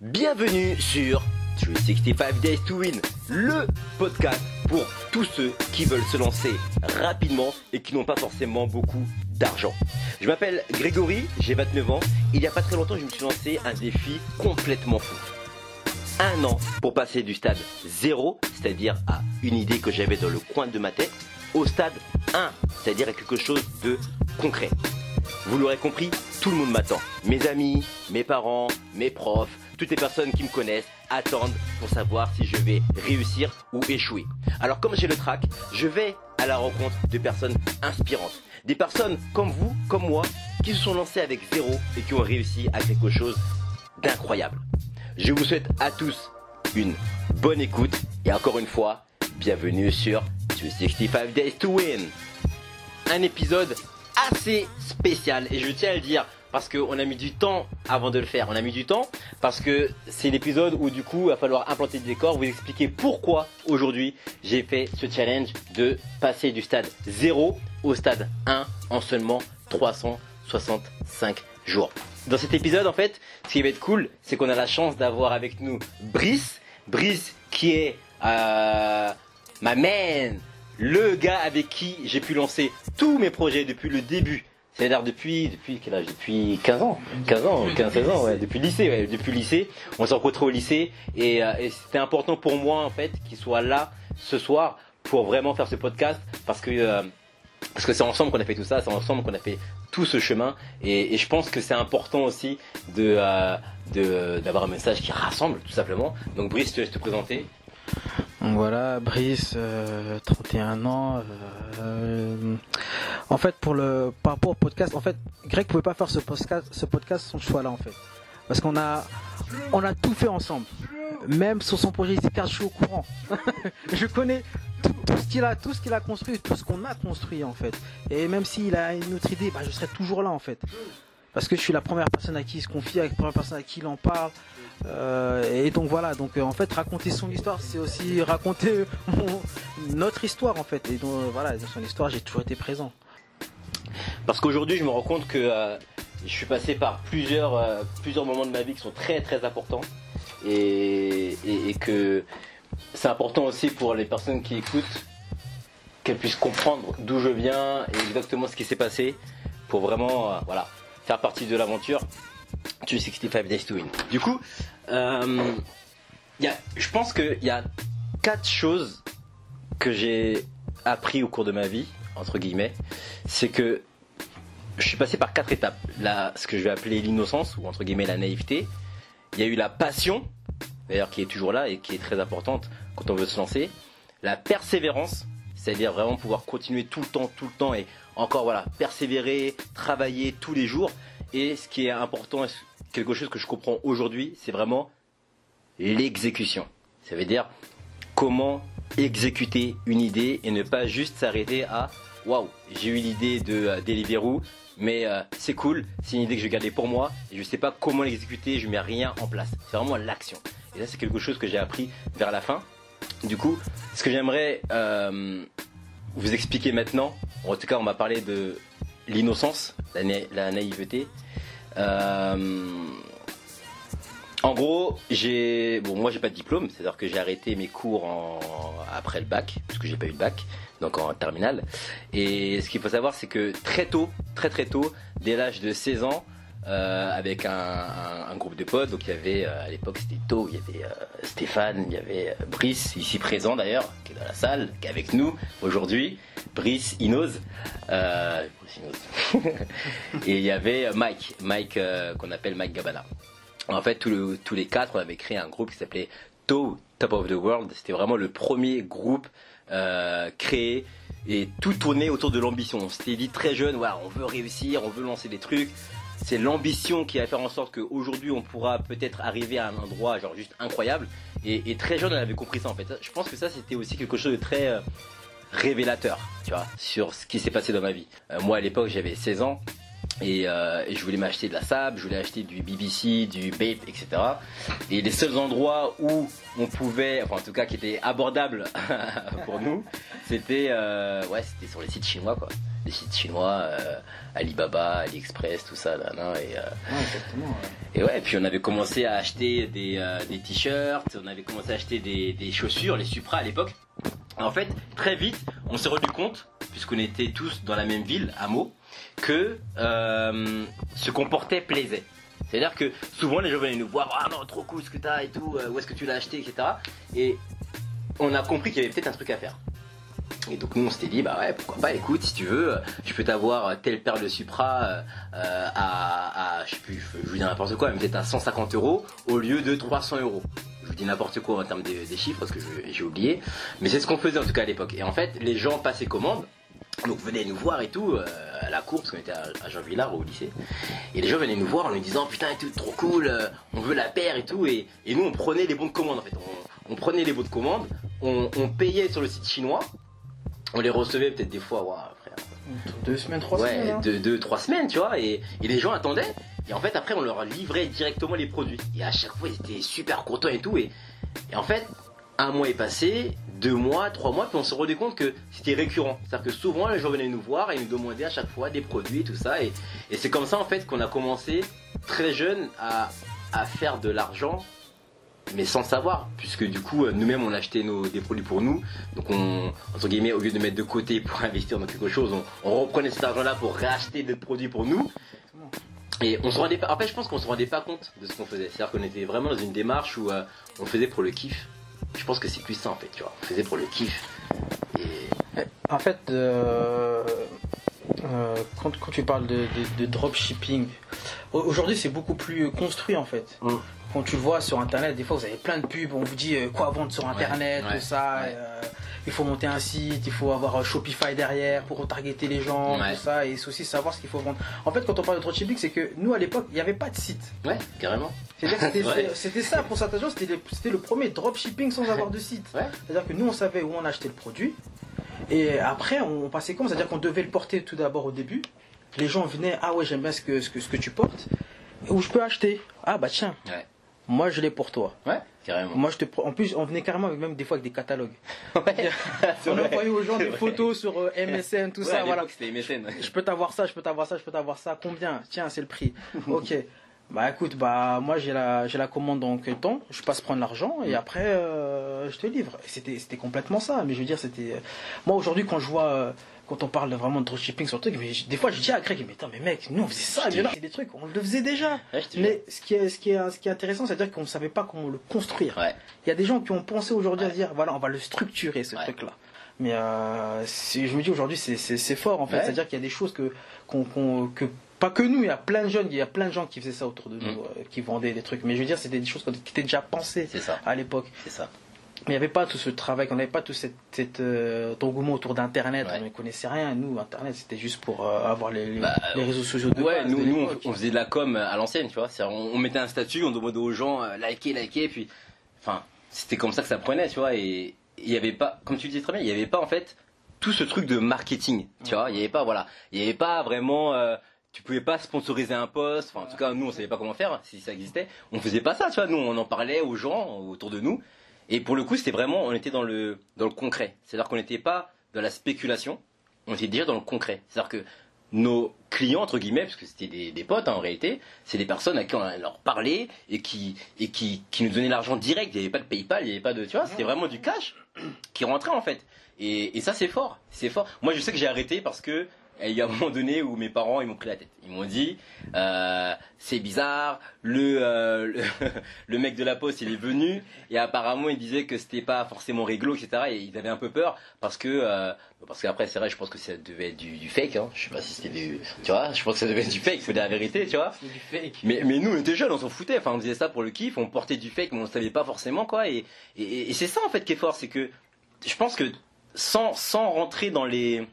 Bienvenue sur 365 Days to Win, le podcast pour tous ceux qui veulent se lancer rapidement et qui n'ont pas forcément beaucoup d'argent. Je m'appelle Grégory, j'ai 29 ans. Il n'y a pas très longtemps, je me suis lancé un défi complètement fou. Un an pour passer du stade 0, c'est-à-dire à une idée que j'avais dans le coin de ma tête, au stade 1, c'est-à-dire à quelque chose de concret. Vous l'aurez compris, tout le monde m'attend. Mes amis, mes parents, mes profs, toutes les personnes qui me connaissent attendent pour savoir si je vais réussir ou échouer. Alors comme j'ai le track, je vais à la rencontre de personnes inspirantes. Des personnes comme vous, comme moi, qui se sont lancées avec zéro et qui ont réussi à quelque chose d'incroyable. Je vous souhaite à tous une bonne écoute et encore une fois, bienvenue sur 265 Days to Win. Un épisode assez spécial et je tiens à le dire parce qu'on a mis du temps avant de le faire. On a mis du temps parce que c'est l'épisode où du coup il va falloir implanter des décors, vous expliquer pourquoi aujourd'hui j'ai fait ce challenge de passer du stade 0 au stade 1 en seulement 365 jours. Dans cet épisode en fait, ce qui va être cool, c'est qu'on a la chance d'avoir avec nous Brice. Brice qui est euh, ma man, le gars avec qui j'ai pu lancer tous mes projets depuis le début c'est-à-dire depuis, depuis quel âge? Depuis 15 ans. 15 ans, 15, 16 ans, ouais, depuis le lycée, ouais, depuis le lycée. On s'est rencontrés au lycée. Et, euh, et c'était important pour moi en fait qu'il soit là ce soir pour vraiment faire ce podcast parce que euh, parce que c'est ensemble qu'on a fait tout ça, c'est ensemble qu'on a fait tout ce chemin. Et, et je pense que c'est important aussi de euh, de d'avoir un message qui rassemble tout simplement. Donc Brice, je te laisse te présenter? Voilà, Brice, euh, 31 ans. euh, en fait, pour le par rapport au podcast, en fait, Greg pouvait pas faire ce podcast, ce podcast sans choix là en fait, parce qu'on a on a tout fait ensemble. Même sur son projet IC4, je suis au courant. je connais tout, tout ce qu'il a, tout ce qu'il a construit, tout ce qu'on a construit en fait. Et même s'il a une autre idée, bah, je serai toujours là en fait. Parce que je suis la première personne à qui il se confie, la première personne à qui il en parle. Euh, et donc voilà, donc euh, en fait raconter son histoire, c'est aussi raconter notre histoire en fait. Et donc euh, voilà, dans son histoire, j'ai toujours été présent. Parce qu'aujourd'hui, je me rends compte que je suis passé par plusieurs, plusieurs moments de ma vie qui sont très très importants et, et- que c'est important aussi pour les personnes qui écoutent qu'elles puissent comprendre d'où je viens et exactement ce qui s'est passé pour vraiment voilà, faire partie de l'aventure 265 Days to Win. Du coup, euh, y a, je pense qu'il y a quatre choses que j'ai appris au cours de ma vie, entre guillemets, c'est que je suis passé par quatre étapes. Là, ce que je vais appeler l'innocence, ou entre guillemets la naïveté. Il y a eu la passion, d'ailleurs qui est toujours là et qui est très importante quand on veut se lancer. La persévérance, c'est-à-dire vraiment pouvoir continuer tout le temps, tout le temps et encore voilà, persévérer, travailler tous les jours. Et ce qui est important, quelque chose que je comprends aujourd'hui, c'est vraiment l'exécution. Ça veut dire comment exécuter une idée et ne pas juste s'arrêter à waouh, j'ai eu l'idée de euh, Deliveroo, mais euh, c'est cool, c'est une idée que je vais pour moi et je sais pas comment l'exécuter, je mets rien en place. C'est vraiment l'action. Et ça, c'est quelque chose que j'ai appris vers la fin. Du coup, ce que j'aimerais euh, vous expliquer maintenant, en tout cas, on m'a parlé de l'innocence, la, na- la naïveté. Euh, en gros, j'ai bon, moi j'ai pas de diplôme, c'est-à-dire que j'ai arrêté mes cours après le bac, parce que j'ai pas eu le bac, donc en terminale. Et ce qu'il faut savoir, c'est que très tôt, très très tôt, dès l'âge de 16 ans, euh, avec un, groupe de potes, donc il y avait euh, à l'époque c'était tôt, il y avait euh, Stéphane, il y avait Brice, ici présent d'ailleurs, qui est dans la salle, qui est avec nous aujourd'hui, Brice Inoz, et il y avait Mike, Mike qu'on appelle Mike Gabana. En fait, tous, le- tous les quatre, on avait créé un groupe qui s'appelait To Top of the World. C'était vraiment le premier groupe créé et tout tournait autour de l'ambition. On s'était dit très jeune, voilà, on veut réussir, on veut lancer des trucs. C'est l'ambition qui va faire en sorte qu'aujourd'hui on pourra peut-être arriver à un endroit genre juste incroyable. Et, très jeune, on avait compris ça en fait. Je pense que ça c'était aussi quelque chose de très euh, révélateur, tu vois, sur ce qui s'est passé dans ma vie. Euh, moi à l'époque j'avais 16 ans euh, et, je voulais m'acheter de la sable, je voulais acheter du BBC, du Bape, etc. Et les seuls endroits où on pouvait, enfin en tout cas qui étaient abordables pour nous, c'était euh, ouais, c'était sur les sites chinois quoi. Les sites chinois, euh, Alibaba, AliExpress, tout ça, là, non, et, exactement, et ouais, puis on avait commencé à acheter des, des t-shirts, on avait commencé à acheter des, des chaussures, les Supra à l'époque. En fait, très vite, on s'est rendu compte, puisqu'on était tous dans la même ville, à Meaux, que euh, ce qu'on portait plaisait. C'est-à-dire que souvent les gens venaient nous voir, ah non, trop cool ce que t'as et tout, euh, où est-ce que tu l'as acheté, etc. Et on a compris qu'il y avait peut-être un truc à faire. Et donc nous on s'était dit, bah ouais, pourquoi pas, écoute, si tu veux, je peux t'avoir telle paire de Supra euh, à, je sais plus, je vous dis n'importe quoi, mais peut-être à 150 euros au lieu de 300 euros. Je vous dis n'importe quoi en termes des, chiffres parce que j'ai oublié, mais c'est ce qu'on faisait en tout cas à l'époque. Et en fait, les gens passaient commande, donc venaient nous voir et tout, à la cour, parce qu'on était à, Jean Villard au lycée. Et les gens venaient nous voir en nous disant putain, tout trop cool, euh, on veut la paire et tout. Et, nous, on prenait les bons de commande en fait. On, prenait les bons de commande, on, payait sur le site chinois, on les recevait peut-être des fois, ouais, frère. Deux semaines, trois semaines. Ouais, hein. deux, trois semaines, tu vois. Et, les gens attendaient. Et en fait, après, on leur livrait directement les produits. Et à chaque fois, ils étaient super contents et tout. Et, et en fait, un mois est passé, deux mois, trois mois, puis on se rendait compte que c'était récurrent. C'est-à-dire que souvent les gens venaient nous voir et nous demandaient à chaque fois des produits, tout ça. Et, c'est comme ça en fait qu'on a commencé très jeune à, faire de l'argent, mais sans savoir, puisque du coup nous-mêmes on achetait nos, des produits pour nous. Donc on, entre guillemets, au lieu de mettre de côté pour investir dans quelque chose, on, reprenait cet argent-là pour racheter des produits pour nous. Et on se rendait pas. En fait, je pense qu'on se rendait pas compte de ce qu'on faisait. C'est-à-dire qu'on était vraiment dans une démarche où euh, on faisait pour le kiff. Je pense que c'est plus en fait, tu vois. On faisait pour le kiff. Et... En fait, euh, euh, quand, tu parles de, dropshipping, aujourd'hui c'est beaucoup plus construit en fait. Mm. Quand tu le vois sur internet, des fois vous avez plein de pubs, on vous dit euh, quoi vendre sur internet, tout ça il faut monter un site, il faut avoir Shopify derrière pour retargeter les gens, tout ça, et c'est aussi savoir ce qu'il faut vendre. En fait, quand on parle de dropshipping, c'est que nous à l'époque, il n'y avait pas de site. Ouais, carrément. C'était ça pour cette agence, c'était le, premier dropshipping sans avoir de site. C'est-à-dire que nous, on savait où on achetait le produit, et après, on passait comme C'est-à-dire qu'on devait le porter tout d'abord au début. Les gens venaient, ah ouais, j'aime bien ce que, ce que, ce que tu portes, où je peux acheter. Ah bah tiens. Moi, je l'ai pour toi. Ouais, carrément. Moi, je te En plus, on venait carrément avec même des fois avec des catalogues. Ouais. on envoyait aux gens des photos sur euh, MSN, tout ça. Voilà. MSN. Je peux t'avoir ça, je peux t'avoir ça, je peux t'avoir ça. Combien? Tiens, c'est le prix. ok. Bah écoute, bah moi j'ai la j'ai la commande dans quel temps Je passe prendre l'argent et mm. après euh, je te livre. C'était c'était complètement ça. Mais je veux dire, c'était moi aujourd'hui quand je vois euh, quand on parle vraiment de dropshipping sur le truc, mais des fois je dis à Greg, mais attends, mais mec, nous on faisait ça, mais là, c'est des trucs, on le faisait déjà. mais ce qui est, ce qui est, ce qui est intéressant, c'est-à-dire qu'on ne savait pas comment le construire. Il y a des gens qui ont pensé aujourd'hui à dire, voilà, on va le structurer, ce truc-là. Mais euh, je me dis aujourd'hui, c'est fort en fait, c'est-à-dire qu'il y a des choses que, que pas que nous, il y a plein de jeunes, il y a plein de gens qui faisaient ça autour de nous, mm. euh, qui vendaient des trucs. Mais je veux dire, c'était des choses qui étaient déjà pensées à l'époque. C'est ça. Mais il n'y avait pas tout ce travail, on n'avait pas tout cet, euh, engouement autour d'Internet, on ne connaissait rien. Nous, Internet, c'était juste pour euh, avoir les, bah, réseaux sociaux de Ouais, nous, nous on, faisait de la com à l'ancienne, tu vois. On, on, mettait un statut, on demandait aux gens euh, liker, liker, puis. Enfin, c'était comme ça que ça prenait, tu vois. Et il n'y avait pas, comme tu disais très bien, il n'y avait pas en fait tout ce truc de marketing, tu vois. Il n'y avait pas, voilà. Il n'y avait pas vraiment. tu pouvais pas sponsoriser un poste, enfin en tout cas nous on savait pas comment faire si ça existait. On faisait pas ça, tu vois. Nous on en parlait aux gens autour de nous et pour le coup, c'était vraiment, on était dans le, dans le concret. C'est-à-dire qu'on n'était pas dans la spéculation, on était déjà dans le concret. C'est-à-dire que nos clients, entre guillemets, parce que c'était des, des, potes hein, en réalité, c'est des personnes à qui on leur parlait et qui, et qui, qui nous donnaient l'argent direct. Il n'y avait pas de PayPal, il n'y avait pas de. Tu vois, c'était vraiment du cash qui rentrait en fait. Et, et ça, c'est fort. C'est fort. Moi, je sais que j'ai arrêté parce que il y a un moment donné où mes parents ils m'ont pris la tête. Ils m'ont dit euh, c'est bizarre, le, euh, le, mec de la poste il est venu et apparemment il disait que c'était pas forcément réglo etc. Et ils avaient un peu peur parce que euh, parce qu'après c'est vrai je pense que ça devait être du, fake. Hein. Je sais pas si c'était du tu vois je pense que ça devait être du fake, c'est de la vérité tu vois. Du fake. Mais mais nous on était jeunes on s'en foutait. Enfin on faisait ça pour le kiff, on portait du fake mais on savait pas forcément quoi. Et et, et c'est ça en fait qui est fort, c'est que je pense que sans sans rentrer dans les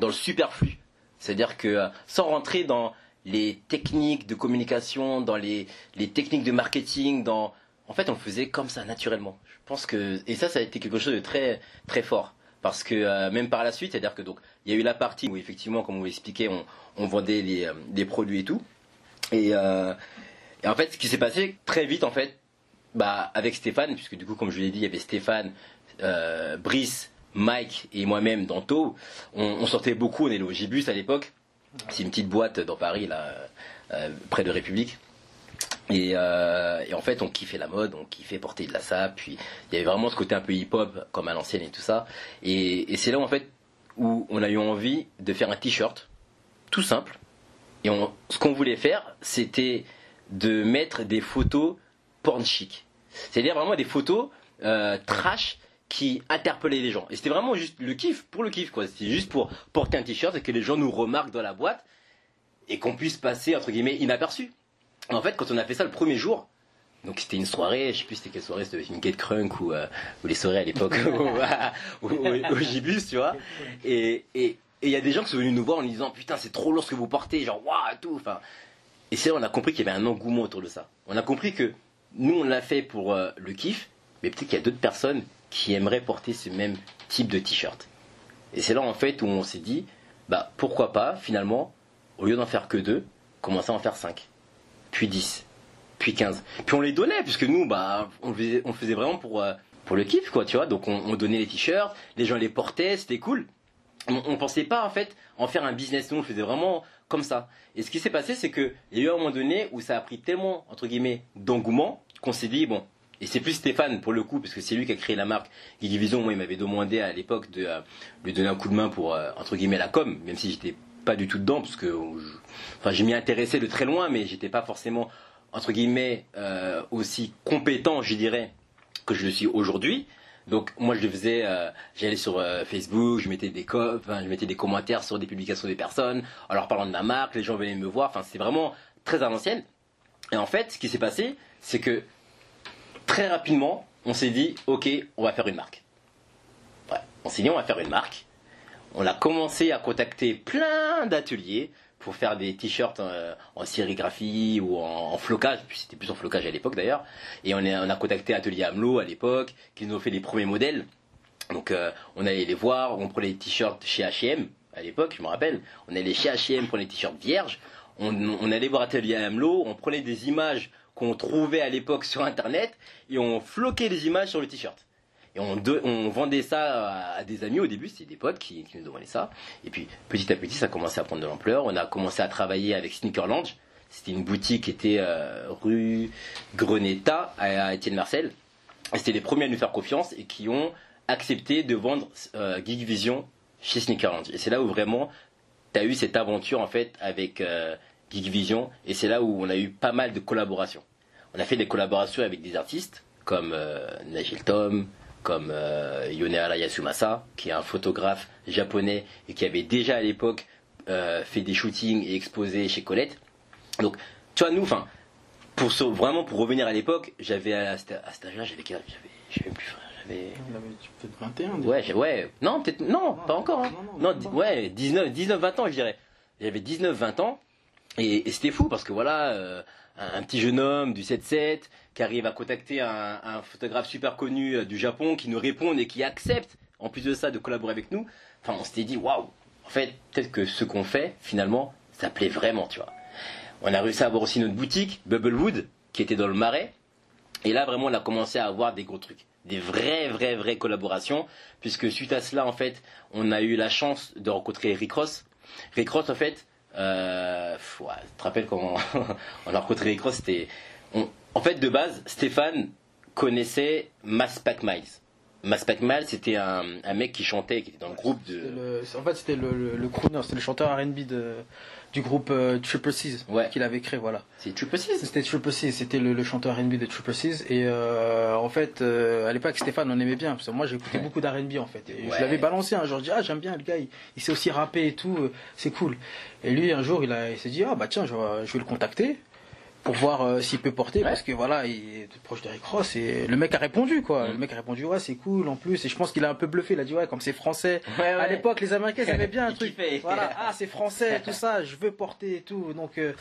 dans le superflu c'est-à-dire que euh, sans rentrer dans les techniques de communication, dans les, techniques de marketing, dans en fait on faisait comme ça naturellement. Je pense que et ça ça a été quelque chose de très très fort parce que euh, même par la suite, c'est-à-dire que donc il y a eu la partie où effectivement, comme vous l'expliquez, on, on vendait les, euh, des produits et tout. Et, et en fait, ce qui s'est passé très vite, en fait, bah, avec Stéphane, puisque du coup, comme je l'ai dit, il y avait Stéphane, Brice, Mike et moi-même dans Tau. On, sortait beaucoup, on est au Gibus à l'époque. C'est une petite boîte dans Paris, là, euh, près de République. Et, euh, et en fait, on kiffait la mode, on kiffait porter de la sape. Puis il y avait vraiment ce côté un peu hip-hop, comme à l'ancienne et tout ça. Et, c'est là, en fait, où on a eu envie de faire un t-shirt, tout simple. Et ce qu'on voulait faire, c'était de mettre des photos porn chic. C'est-à-dire vraiment des photos euh, trash qui interpellaient les gens. Et c'était vraiment juste le kiff, pour le kiff, quoi. C'était juste pour porter un t-shirt et que les gens nous remarquent dans la boîte et qu'on puisse passer, entre guillemets, inaperçu. En fait, quand on a fait ça le premier jour, donc c'était une soirée, je sais plus c'était quelle soirée, c'était une Gate Crunk ou, euh, ou les soirées à l'époque au, au, Gibus, tu vois. Et et et il y a des gens qui sont venus nous voir en disant putain c'est trop lourd ce que vous portez, genre waouh tout. Enfin, et c'est là on a compris qu'il y avait un engouement autour de ça. On a compris que nous on l'a fait pour euh, le kiff, mais peut-être qu'il y a d'autres personnes qui aimeraient porter ce même type de t-shirt. Et c'est là en fait où on s'est dit bah pourquoi pas finalement au lieu d'en faire que deux, commencer à en faire cinq, puis 10, puis 15. Puis on les donnait, puisque nous, bah, on faisait, faisait vraiment pour, euh, pour le kiff, quoi, tu vois. Donc on, on donnait les t-shirts, les gens les portaient, c'était cool. On, on pensait pas, en fait, en faire un business, nous, on faisait vraiment comme ça. Et ce qui s'est passé, c'est qu'il y a eu un moment donné où ça a pris tellement, entre guillemets, d'engouement, qu'on s'est dit, bon, et c'est plus Stéphane pour le coup, parce que c'est lui qui a créé la marque Geeky Vision. Moi, il m'avait demandé à l'époque de euh, lui donner un coup de main pour, euh, entre guillemets, la com, même si j'étais pas du tout dedans, parce que je- enfin, m'y intéressais de très loin, mais j'étais pas forcément, entre guillemets, euh, aussi compétent, je dirais, que je le suis aujourd'hui. Donc moi je le faisais, euh, j'allais sur euh, Facebook, je mettais des co- enfin, je mettais des commentaires sur des publications des personnes, en leur parlant de ma marque, les gens venaient me voir, enfin c'est vraiment très à l'ancienne. Et en fait, ce qui s'est passé, c'est que très rapidement, on s'est dit, ok, on va faire une marque. On s'est dit, on va faire une marque. On a commencé à contacter plein d'ateliers pour faire des t-shirts euh, en sérigraphie ou en, en flocage, c'était plus en flocage à l'époque d'ailleurs. Et on, a contacté Atelier Amelot à l'époque, qui nous ont fait les premiers modèles. Donc euh, on allait les voir, on prenait les t-shirts chez H&M à l'époque, je me rappelle. On allait chez H&M pour les t-shirts vierges. On, on allait voir Atelier Amelot, on prenait des images qu'on trouvait à l'époque sur Internet et on floquait les images sur le t-shirt. Et on, vendait ça à, des amis au début, c'était des potes qui, nous demandaient ça. Et puis petit à petit, ça commençait à prendre de l'ampleur. On a commencé à travailler avec Sneakerland. C'était une boutique qui était euh, rue Greneta à, à Étienne Marcel. Et c'était les premiers à nous faire confiance et qui ont accepté de vendre euh, Geek Vision chez Sneakerland. Et c'est là où vraiment tu as eu cette aventure en fait avec euh, Geek Vision et c'est là où on a eu pas mal de collaborations. On a fait des collaborations avec des artistes comme euh, Tom, comme euh, Yonehara Yasumasa, qui est un photographe japonais et qui avait déjà à l'époque euh, fait des shootings et exposé chez Colette. Donc, tu vois, nous, enfin, pour ce- vraiment pour revenir à l'époque, j'avais à, à cet âge-là, j'avais quel âge? J'avais, plus, j'avais. Peut-être 21. déjà. Ouais, ouais, non, peut-être, non, pas encore. hein. non, non, Non, ouais, 19, 19, 20 ans, je dirais. J'avais 19, 20 ans, et, c'était fou parce que voilà, euh, un, petit jeune homme du 7-7 qui arrive à contacter un, un photographe super connu euh, du Japon qui nous répond et qui accepte, en plus de ça, de collaborer avec nous. Enfin, on s'était dit, waouh, en fait, peut-être que ce qu'on fait, finalement, ça plaît vraiment, tu vois. On a réussi à avoir aussi notre boutique, Bubblewood, qui était dans le marais. Et là, vraiment, on a commencé à avoir des gros trucs. Des vraies, vraies, vraies collaborations. Puisque suite à cela, en fait, on a eu la chance de rencontrer Rick Ross. Rick Ross, en fait, euh, ouais, tu te rappelles comment on a rencontré Rick Ross C'était. on- en fait, de base, Stéphane connaissait Mass Pack Miles. Mass Pack Miles, c'était un, un mec qui chantait, qui était dans le groupe de. le- En fait, c'était le, le, le crooner, c'était le chanteur RB de, du groupe euh, Triple C's Ouais. qu'il avait créé, voilà. C'est Triple Six C'était Triple C, c'était le, le chanteur R&B de Triple C's et euh, en fait euh, à l'époque Stéphane on aimait bien parce que moi j'écoutais beaucoup d'R&B en fait et Ouais. je l'avais balancé un jour je dis ah j'aime bien le gars il, il sait aussi rapper et tout c'est cool et lui un jour il a il s'est dit ah bah tiens je vais le contacter pour voir euh, s'il peut porter parce que voilà il est proche de Rick Ross et le mec a répondu quoi. Mm. le mec a répondu ouais c'est cool en plus. Et je pense qu'il a un peu bluffé. Il a dit ouais comme c'est français. Ouais, à l'époque les américains ils aimaient bien un truc. voilà. Ah c'est français tout ça je veux porter et tout. Donc euh,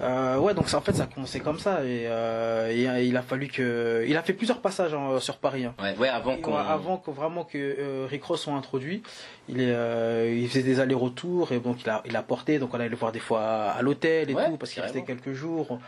euh, ouais donc ça, en fait ça a commencé comme ça. Et, euh, et, il a fallu que il a fait plusieurs passages hein, sur Paris hein. Ouais, ouais, avant qu'on. avant que vraiment que euh, Rick Ross soit introduit, il est, il faisait des allers-retours et donc il a, il a porté, donc on allait le voir des fois à l'hôtel et tout parce qu'il restait quelques jours.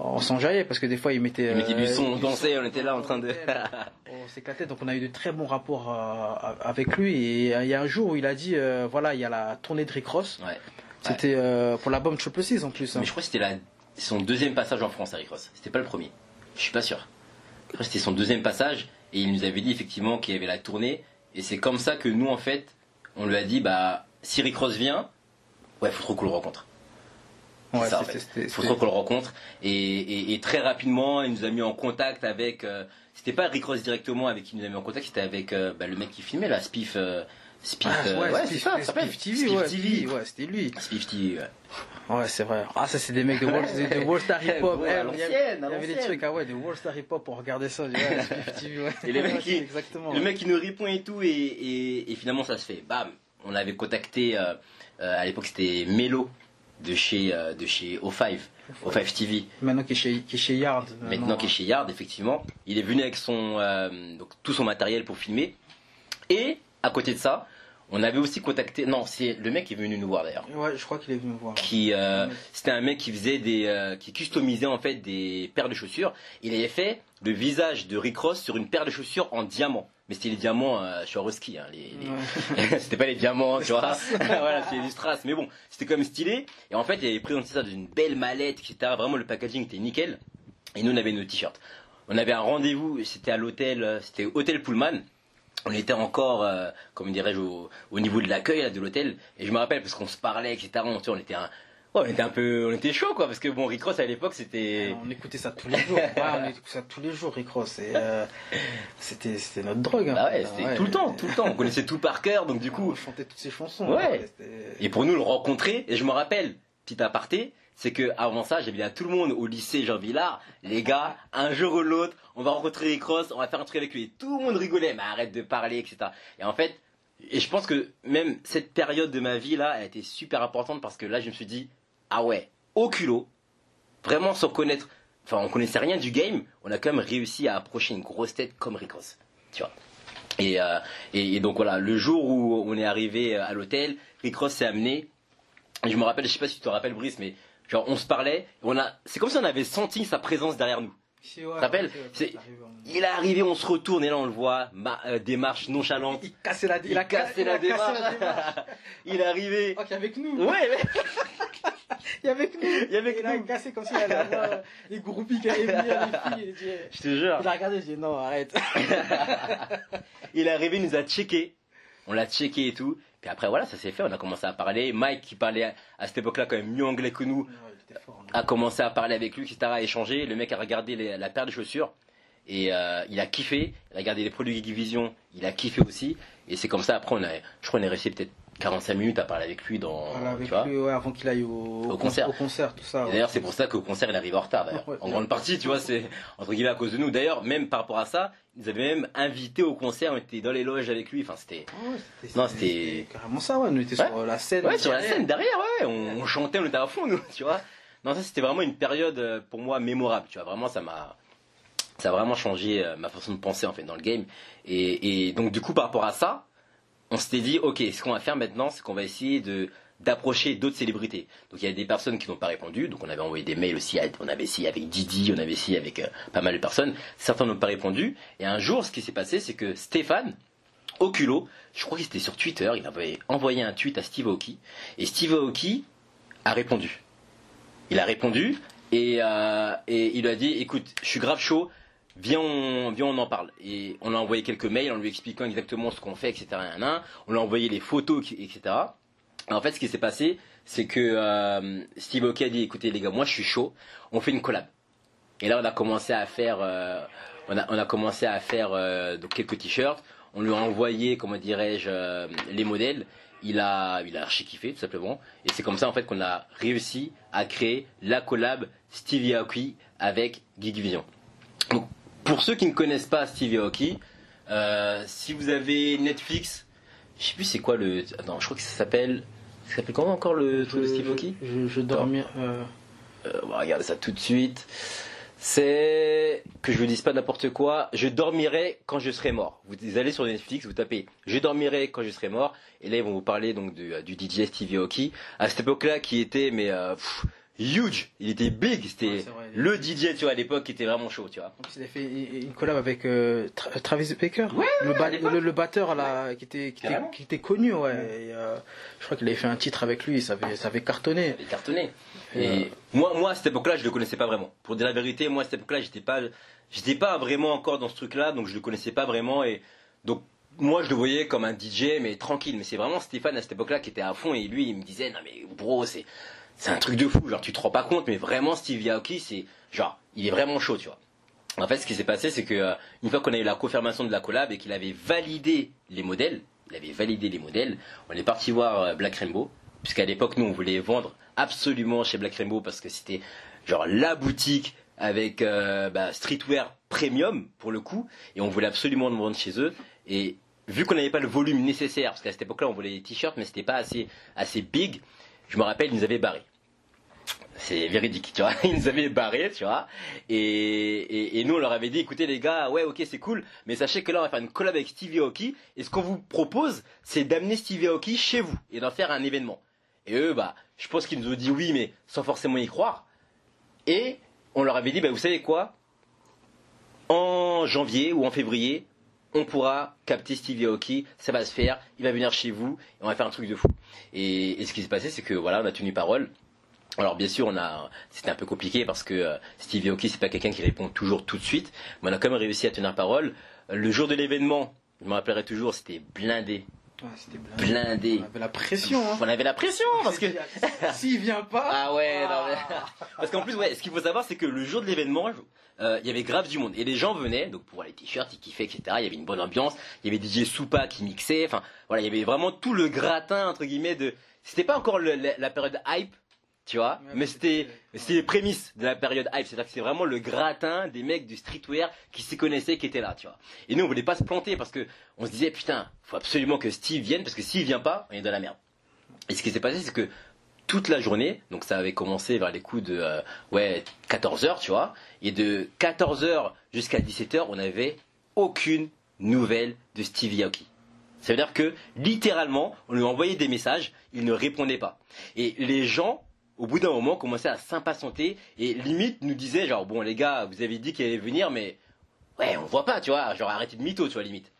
On s'enjaillait parce que des fois il mettait. Il mettait du euh, son, on dansait, on était là en train de. on s'éclatait, donc on a eu de très bons rapports euh, avec lui. Et euh, il y a un jour où il a dit, voilà, il y a la tournée de Rick Ross. Ouais. C'était euh, pour l'album Triple Six en plus. hein. Mais je crois que c'était la... son deuxième passage en France, Eric Ross. C'était pas le premier. Je suis pas sûr. C'était son deuxième passage et il nous avait dit effectivement qu'il y avait la tournée. Et c'est comme ça que nous, en fait, on lui a dit bah, si Rick Ross vient, ouais, faut trop qu'on le rencontre. Ouais, ça, en fait. c'était- faut qu'on le rencontre. Et, et- et très rapidement, il nous a mis en contact avec. euh, c'était pas Rick Ross directement avec qui il nous a mis en contact, c'était avec euh, bah, le mec qui filmait là, Spiff. euh, Spiff. Ah, euh, ouais, c'est ça, ça. Spiff TV, Spiff ouais, TV. Ouais, c'était lui. Spiff TV, ouais. Ouais, c'est vrai. Ah, ça, c'est des mecs de World, de World Star Hip Hop. Ouais, Eh, il y avait- Il y des trucs, ah ouais, de World Star Hip Hop pour regarder ça. Ouais, Spiff TV, ouais. Et les mecs Ouais, qui- Exactement. Le mec il nous répond et tout, et, et- et finalement ça se fait. Bam On avait contacté, euh, à l'époque c'était Melo de chez, euh, de chez O5, O5 TV, Maintenant qui est chez, qui est chez Yard. maintenant qui est chez Yard, effectivement. Il est venu avec son, euh, donc, tout son matériel pour filmer. Et à côté de ça, on avait aussi contacté, non, c'est le mec qui est venu nous voir d'ailleurs. Ouais, je crois qu'il est venu me voir. Qui, euh, c'était un mec qui faisait des, euh, qui customisait en fait des paires de chaussures. Il avait fait le visage de Rick Ross sur une paire de chaussures en diamant. Mais c'était les diamants euh, Swarovski, hein, les, les- Ouais. c'était pas les diamants, tu vois. voilà, c'était du strass. Mais bon, c'était quand même stylé. Et en fait, il avait présenté ça dans une belle mallette, etc. Vraiment, le packaging était nickel. Et nous, on avait nos t-shirts. On avait un rendez-vous, c'était à l'hôtel, euh, c'était Hôtel Pullman. On était encore, euh, comment dirais-je, au, au niveau de l'accueil de l'hôtel. Et je me rappelle, parce qu'on se parlait, etc. On, on était un, on était un peu, on était chaud, quoi. Parce que bon, Rick Ross à l'époque, c'était. On écoutait ça tous les jours. Ouais, on écoutait ça tous les jours, Rick Ross. Euh, c'était, c'était notre drogue. hein. Bah ouais, c'était Ouais. tout le temps, tout le temps. On connaissait tout par cœur, donc du coup, on chantait toutes ses chansons. Ouais. c'était- Et pour nous le rencontrer, et je me rappelle, petit aparté, c'est que avant ça, j'avais dit à tout le monde au lycée Jean Villard, les gars, un jour ou l'autre, on va rencontrer Rick Ross, on va faire un truc avec lui. Et tout le monde rigolait, mais arrête de parler, etc. Et en fait, et je pense que même cette période de ma vie là, elle a été super importante parce que là, je me suis dit, ah ouais, au culot, vraiment sans connaître, enfin, on connaissait rien du game, on a quand même réussi à approcher une grosse tête comme Rick Ross, tu vois. Et, euh, et, donc voilà, le jour où on est arrivé à l'hôtel, Rick Ross s'est amené. Je me rappelle, je sais pas si tu te rappelles Brice, mais genre on se parlait, on a, c'est comme si on avait senti sa présence derrière nous. On- Il est arrivé, on se retourne et là on le voit, ma- euh, démarche nonchalante. Il cassait la, Il a cassé la il a cassé démarche. la démarche. il est arrivé. Oh, avec nous. Ouais, ouais. Il est avec nous. Il est avec il a nous. cassé comme s'il allait avoir les groupies qui allaient venir, les filles. Je te jure. il a regardé, il dit non, arrête. Il est arrivé, il nous a checké. On l'a checké et tout. Puis après voilà, ça s'est fait, on a commencé à parler. Mike qui parlait à, à cette époque-là quand même mieux anglais que nous, Ouais, était a commencé à parler avec lui, etc., à échanger. Le mec a regardé les- la paire de chaussures et euh, il a kiffé. Il a regardé les produits Geek Vision, il a kiffé aussi. Et c'est comme ça, après, on a, je crois qu'on est resté peut-être 45 minutes à parler avec lui dans, Voilà, avec tu vois. lui, ouais, avant qu'il aille au, Au concert. Au concert, tout ça. Ouais. d'ailleurs, c'est pour ça qu'au concert, il arrive en retard, d'ailleurs. Ouais. En grande partie, tu vois, c'est entre guillemets à cause de nous. D'ailleurs, même par rapport à ça, ils nous avaient même invité au concert, on était dans les loges avec lui. Enfin, c'était. Ah c'était- Non, c'était c'était- carrément ça, ouais. Étions Ouais. sur la scène. Ouais, sur la scène derrière, ouais, on, on chantait, on était à fond, nous, tu vois. Non, ça, c'était vraiment une période euh, pour moi mémorable, tu vois. Vraiment, ça m'a. Ça a vraiment changé euh, ma façon de penser, en fait, dans le game. Et, donc, du coup, par rapport à ça, on s'était dit, ok, ce qu'on va faire maintenant, c'est qu'on va essayer de d'approcher d'autres célébrités. Donc il y a des personnes qui n'ont pas répondu, donc on avait envoyé des mails aussi, on avait essayé avec Didi, on avait essayé avec euh, pas mal de personnes, certains n'ont pas répondu, et un jour ce qui s'est passé c'est que Stéphane, au culot, je crois que c'était sur Twitter, il avait envoyé un tweet à Steve Aoki, et Steve Aoki a répondu. Il a répondu, et, euh, et il lui a dit, écoute, je suis grave chaud, viens on, viens on en parle. Et on a envoyé quelques mails en lui expliquant exactement ce qu'on fait, etc. On lui a envoyé les photos, etc. Et en fait, ce qui s'est passé, c'est que euh, Steve Aoki a dit, écoutez les gars, moi je suis chaud, on fait une collab. Et là, on a commencé à faire, euh, on, a, on a commencé à faire quelques t-shirts. On lui a envoyé, comment dirais-je, les modèles. Il a, il a archi kiffé tout simplement. Et c'est comme ça en fait qu'on a réussi à créer la collab Stevie Aoki avec Geek Vision. Donc, pour ceux qui ne connaissent pas Stevie Aoki, euh, si vous avez Netflix, je sais plus c'est quoi le, attends, je crois que ça s'appelle, ça s'appelle comment encore le truc de Stevie Aoki? Je, je dormir. euh, euh, on va regarder ça tout de suite. C'est que je vous dise pas n'importe quoi. Je dormirai quand je serai mort. Vous allez sur Netflix, vous tapez "Je dormirai quand je serai mort" et là ils vont vous parler donc du, euh, du DJ Stevie Aoki à cette époque-là qui était mais euh, huge. Il était big. C'était Ouais, le DJ tu vois à l'époque qui était vraiment chaud tu vois. En plus, il a fait une collab avec euh, Tra- Travis Baker, Ouais, le, ba- à l'époque. le, le batteur là, qui, était, qui, était, Carrément. qui était connu, ouais. Et, euh, je crois qu'il avait fait un titre avec lui, ça avait, ça avait cartonné. Il cartonnait. Et, Et euh, moi, moi, à cette époque-là, je le connaissais pas vraiment. Pour dire la vérité, moi, à cette époque-là, j'étais pas, j'étais pas vraiment encore dans ce truc-là, donc je le connaissais pas vraiment. Et donc, moi, je le voyais comme un DJ, mais tranquille. Mais c'est vraiment Stéphane à cette époque-là qui était à fond. Et lui, il me disait, non mais bro, c'est, c'est un truc de fou. Genre, tu te rends pas compte, mais vraiment, Stevie Aoki, c'est, genre, il est vraiment chaud, tu vois. En fait, ce qui s'est passé, c'est que euh, une fois qu'on a eu la confirmation de la collab et qu'il avait validé les modèles, il avait validé les modèles, on est parti voir euh, Black Rainbow, puisqu'à l'époque, nous, on voulait vendre absolument chez Black Rainbow parce que c'était genre la boutique avec euh, bah, streetwear premium pour le coup, et on voulait absolument le vendre chez eux. Et vu qu'on n'avait pas le volume nécessaire, parce qu'à cette époque-là, on voulait des t-shirts, mais c'était pas assez assez big. Je me rappelle, ils nous avaient barré c'est véridique, tu vois. Ils nous avaient barré, tu vois. Et nous, on leur avait dit, écoutez les gars, ouais, ok, c'est cool, mais sachez que là, on va faire une collab avec Stevie Aoki. Et ce qu'on vous propose, c'est d'amener Stevie Aoki chez vous et d'en faire un événement. Et eux, bah, je pense qu'ils nous ont dit oui, mais sans forcément y croire. Et on leur avait dit, bah, vous savez quoi? En janvier ou en février, on pourra capter Stevie Aoki, ça va se faire, il va venir chez vous, et on va faire un truc de fou. Et, et ce qui s'est passé, c'est que voilà, on a tenu parole. Alors bien sûr, on a, c'était un peu compliqué parce que euh, Stevie Aoki, c'est pas quelqu'un qui répond toujours tout de suite, mais on a quand même réussi à tenir parole. Le jour de l'événement, je me rappellerai toujours, c'était blindé, Ouais, c'était blindé. blindé. On avait la pression, hein. On avait la pression parce que S'il vient pas. ah ouais, non mais... Parce qu'en plus, ouais, ce qu'il faut savoir, c'est que le jour de l'événement, euh, il y avait grave du monde. Et les gens venaient, donc pour voir les t-shirts, ils kiffaient, etc. Il y avait une bonne ambiance. Il y avait DJ Soupa qui mixait. Enfin, voilà, il y avait vraiment tout le gratin, entre guillemets, de... C'était pas encore le- la, la période hype, tu vois, Ouais, mais mais c'était c'était- mais c'était les prémices de la période hype. C'est-à-dire que c'est vraiment le gratin des mecs du streetwear qui s'y connaissaient, qui étaient là, tu vois. Et nous, on voulait pas se planter parce que on se disait, putain, faut absolument que Steve vienne, parce que s'il vient pas, on est dans la merde. Et ce qui s'est passé, c'est que toute la journée, donc ça avait commencé vers les coups de euh, ouais 14 heures, tu vois, et de 14 heures jusqu'à 17 heures, on n'avait aucune nouvelle de Stevie Aoki. Ça veut dire que littéralement, on lui envoyait des messages, il ne répondait pas. Et les gens, au bout d'un moment, commençaient à s'impatienter et limite nous disaient genre bon les gars, vous avez dit qu'il allait venir, mais ouais on voit pas, tu vois, genre arrêtez de mytho, tu vois limite.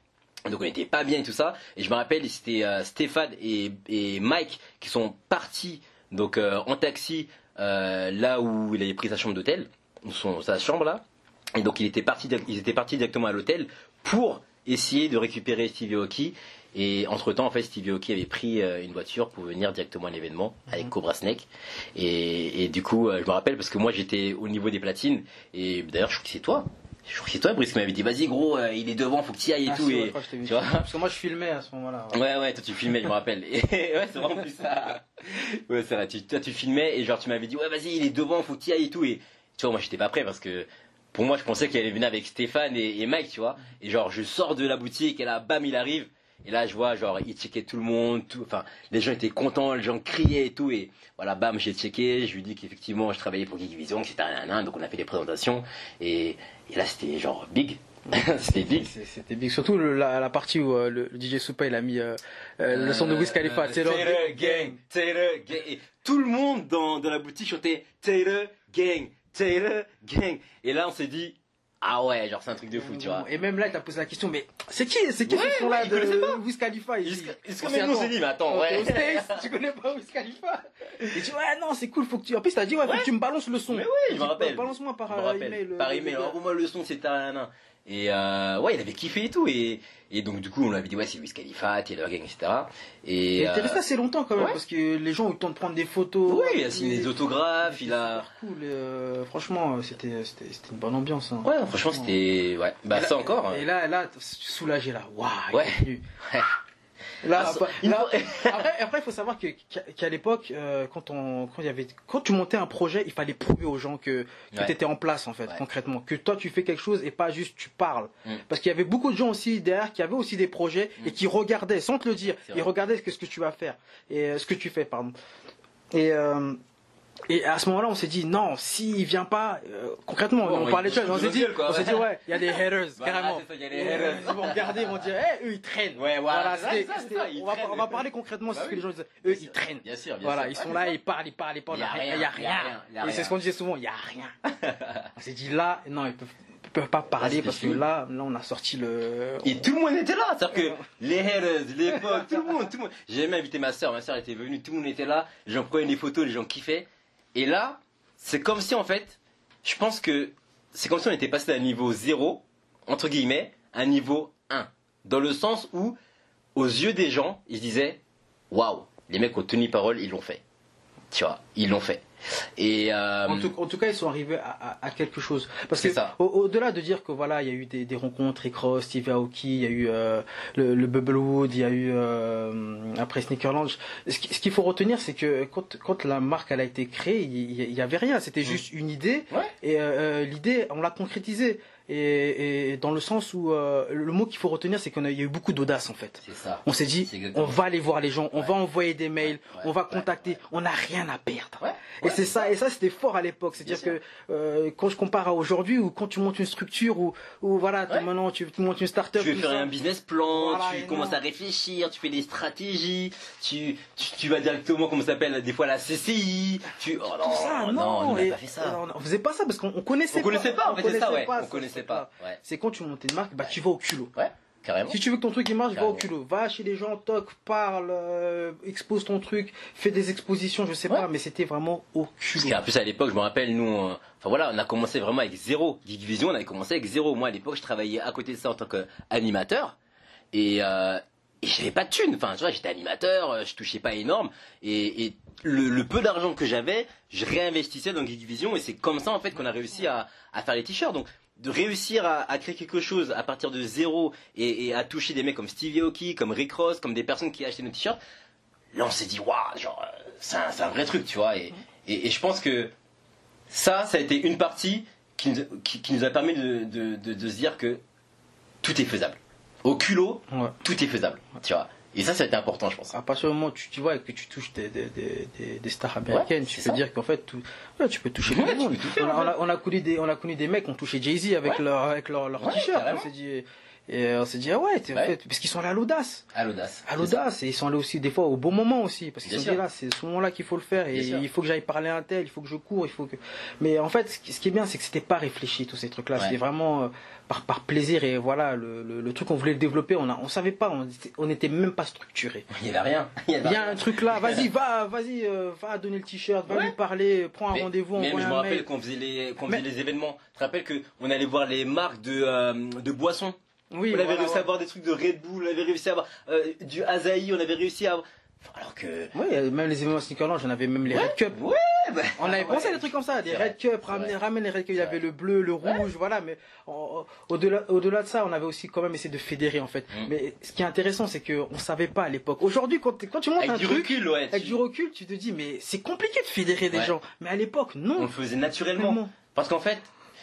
Donc on n'était pas bien et tout ça. Et je me rappelle, c'était euh, Stéphane et, et Mike qui sont partis donc euh, en taxi euh, là où il avait pris sa chambre d'hôtel, son- sa chambre là. Et donc il était parti, ils étaient partis directement à l'hôtel pour essayer de récupérer Stevie Aoki. Et entre temps, en fait, Stevie Aoki avait pris euh, une voiture pour venir directement à l'événement avec Cobra Snake. Et, et du coup, euh, je me rappelle parce que moi j'étais au niveau des platines. Et d'ailleurs, je crois que c'est toi. Je crois que c'est toi, Brice, qui m'avait dit vas-y gros, euh, il est devant, faut que tu y ailles et Ah, tout. si, ouais, et, je tu vois Parce que moi je filmais à ce moment-là. ouais. Ouais, ouais, toi tu filmais, je me rappelle. Et ouais, c'est vraiment plus ça. Ouais, c'est vrai. Tu, toi tu filmais et genre tu m'avais dit, ouais, vas-y, il est devant, faut que tu y ailles et tout. Et tu vois, moi j'étais pas prêt parce que pour moi, je pensais qu'il allait venir avec Stéphane et, et Mike, tu vois. Et genre, je sors de la boutique et là, bam, il arrive. Et là, je vois, genre, il checkait tout le monde, tout, enfin, les gens étaient contents, les gens criaient et tout. Et voilà, bam, j'ai checké, je lui dis qu'effectivement, je travaillais pour Geek Vision, que c'était un, un, donc on a fait des présentations. Et, et là, c'était genre big. c'était big. C'était big. Surtout le- la, la partie où euh, le, le DJ Soupa il a mis euh, euh, le son de Wiz Khalifa. Euh, Taylor Taylor Gang, Taylor Gang. Et tout le monde dans, dans la boutique chantait Taylor Gang, Taylor Gang. Et là, on s'est dit, ah ouais, genre c'est un truc de fou, tu vois. Et même là, il t'a posé la question, mais c'est qui, c'est qui Ouais, ce ouais, pas. de Wiz Khalifa Est-ce que- même nous on s'est dit, mais attends, ouais. States, tu connais pas Wiz Khalifa Il dit ouais non c'est cool faut que tu en plus t'as dit ouais, faut que tu me balances le son Mais oui, Il je me rappelle. balance-moi par me euh, rappelle. email Par le- email, envoie-moi le son, c'est nain. Et euh, ouais, il avait kiffé et tout. Et, et donc, du coup, on lui avait dit, ouais, c'est Wiz Khalifa, Taylor Gang, etc. Et, Il était euh, resté assez longtemps quand même ouais. parce que les gens ont eu le temps de prendre des photos. oui, il a signé des autographes, il a. Cool. euh, franchement, c'était c'était c'était une bonne ambiance. hein. Ouais, franchement, c'était. Ouais, bah Et là- ça encore. Et là, là, soulagé là. Waouh. il Ouais. Là, Ah, bah, il là- faut- après, après, il faut savoir que- qu'à l'époque, euh, quand on, quand il y avait, quand tu montais un projet, il fallait prouver aux gens que, que Ouais. tu étais en place en fait, Ouais. concrètement, que toi tu fais quelque chose et pas juste tu parles. Mm. Parce qu'il y avait beaucoup de gens aussi derrière qui avaient aussi des projets et qui regardaient, sans te le dire, ils regardaient ce que, ce que tu vas faire et euh, ce que tu fais, pardon. Et euh, et à ce moment-là, on s'est dit non, s'il vient pas, euh, concrètement, Bon, on ouais, parlait de choses, se on s'est dit, quoi. on s'est dit ouais, il y a des haters Voilà, carrément. c'est ça, il y a des Et, haters. Ils vont regarder, ils vont dire, eh, eux ils traînent. Ouais, voilà, c'est ça, c'était- c'est ça, c'était- on, va, traînent. on va parler concrètement, c'est Bah ce que les gens disent. Eux Bien ils traînent. Bien sûr, bien Voilà, sûr. ils sont là, ils parlent, ils parlent, ils parlent. Il y a Il n'y a, rien, y a y Et c'est ce qu'on disait souvent, il n'y a rien. on s'est dit là, non, ils peuvent, peuvent pas parler parce que là, là, on a sorti le. Et tout le monde était là, c'est-à-dire que les haters, les potes, tout le monde, tout le monde. J'ai même invité ma soeur, ma soeur était venue, tout le monde était là, les gens prenaient des photos, les gens kiffaient. Et là, c'est comme si en fait, je pense que c'est comme si on était passé d'un niveau 0, entre guillemets, à un niveau 1. Dans le sens où, aux yeux des gens, ils disaient, waouh, les mecs ont tenu parole, ils l'ont fait. Tu vois, ils l'ont fait. Et euh, En tout, en tout cas, ils sont arrivés à, à- à quelque chose. Parce que au- au-delà de dire que voilà, il y a eu des, des rencontres, Rick Ross, Steve Aoki, il y a eu euh, le, le Bubblewood, il y a eu euh, après Sneakerland. Ce ce qu'il faut retenir, c'est que quand, quand la marque elle a été créée, il y, avait rien. C'était juste une idée. Ouais. Et l'idée, on l'a concrétisée. Et, et dans le sens où euh, le mot qu'il faut retenir, c'est qu'il y a eu beaucoup d'audace en fait. ça. On s'est dit, on va aller voir les gens, on va envoyer des mails, Ouais, on va contacter, ouais. on n'a rien à perdre. Et c'est ça, et ça c'était fort à l'époque. C'est-à-dire que euh, quand je compare à aujourd'hui, ou quand tu montes une structure, ou, ou voilà, maintenant tu, tu montes une start-up, Tu veux faire ça. un business plan, Voilà, tu commences à réfléchir, tu fais des stratégies, tu, tu, tu vas directement, comment ça s'appelle, des fois la CCI, tu... Oh non, ça, non, non, on n'a pas fait ça. on, on faisait pas ça parce qu'on on connaissait on connaissait pas, en fait, c'est ça, ouais. pas on connaissait truc-là. pas. Ouais, C'est quand tu montes une marque, bah tu vas au culot. ouais carrément. Si tu veux que ton truc il marche, va au Carrément. culot. Va chez les gens, toc, parle, euh, expose ton truc, fais des expositions, je sais Ouais. pas, mais c'était vraiment au Parce culot. qu'en plus à l'époque, je me rappelle, nous, enfin voilà, on a commencé vraiment avec zéro. Geek Vision, on avait commencé avec zéro. Moi, à l'époque, je travaillais à côté de ça en tant qu'animateur. Et, euh, et j'avais pas de thunes. Enfin, tu vois, j'étais animateur, euh, je touchais pas énorme. Et, et le, le peu d'argent que j'avais, je réinvestissais dans Geek Vision. Et c'est comme ça, en fait, qu'on a réussi à, à faire les t-shirts. Donc, de réussir à, à créer quelque chose à partir de zéro et, et à toucher des mecs comme Stevie Aoki, comme Rick Ross, comme des personnes qui achetaient nos t-shirts, là on s'est dit waouh genre euh, c'est un, vrai truc tu vois. Et, et, et je pense que ça ça a été une partie qui nous, qui, qui nous a permis de, de, de, de se dire que tout est faisable. Au culot Ouais. tout est faisable tu vois et ça été important je pense À partir du moment où tu, tu vois et que tu touches des, des, des, des- des stars américaines, Ouais, tu c'est peux ça. dire qu'en fait, tout, ouais, tu peux toucher tout le monde. on, a, en on, a, on a connu des, on a connu des mecs qui ont touché Jay-Z avec leur, avec leur, leur t-shirt. On s'est dit, et on s'est dit, ah ouais, fait, parce qu'ils sont allés à l'audace. à l'audace À l'audace, et ils sont allés aussi des fois au bon moment aussi, parce qu'ils sont dit là, c'est ce moment-là qu'il faut le faire, et Bien il faut que j'aille parler à un tel, il faut que je cours, il faut que. Mais en fait, ce qui, est bien, c'est que c'était pas réfléchi tous ces trucs-là, Ouais. c'était vraiment euh, par, par plaisir et voilà le, le, le truc qu'on voulait le développer, on a, on savait pas, on était, on était même pas structuré. il y avait rien il y avait Il y a rien. un truc là, vas-y, va, vas-y, euh, va donner le t-shirt, va Ouais. lui parler, prends un rendez-vous, je me rappelle qu'on faisait les qu'on Mais- faisait les événements tu te rappelles que on allait voir les marques de euh, de boissons? Oui, on avait voilà, réussi ouais. à avoir des trucs de Red Bull, on avait réussi à avoir euh, du Asahi, on avait réussi à avoir... Alors que... Oui, même les événements Sneakerland, j'en avais même les Red Cup. Ouais, bah, On avait ouais. pensé à des trucs comme ça, des Red vrai, Cup, vrai. ramener les Red Cup, il y avait vrai. le bleu, le rouge, voilà, mais au-delà au-delà de ça, on avait aussi quand même essayé de fédérer en fait. Mm. Mais ce qui est intéressant, c'est qu'on savait pas à l'époque. Aujourd'hui, quand, tu montes Avec un du truc, recul, ouais. avec tu- du recul, tu te dis, mais c'est compliqué de fédérer des gens. Mais à l'époque, On non. le faisait naturellement. Parce qu'en fait,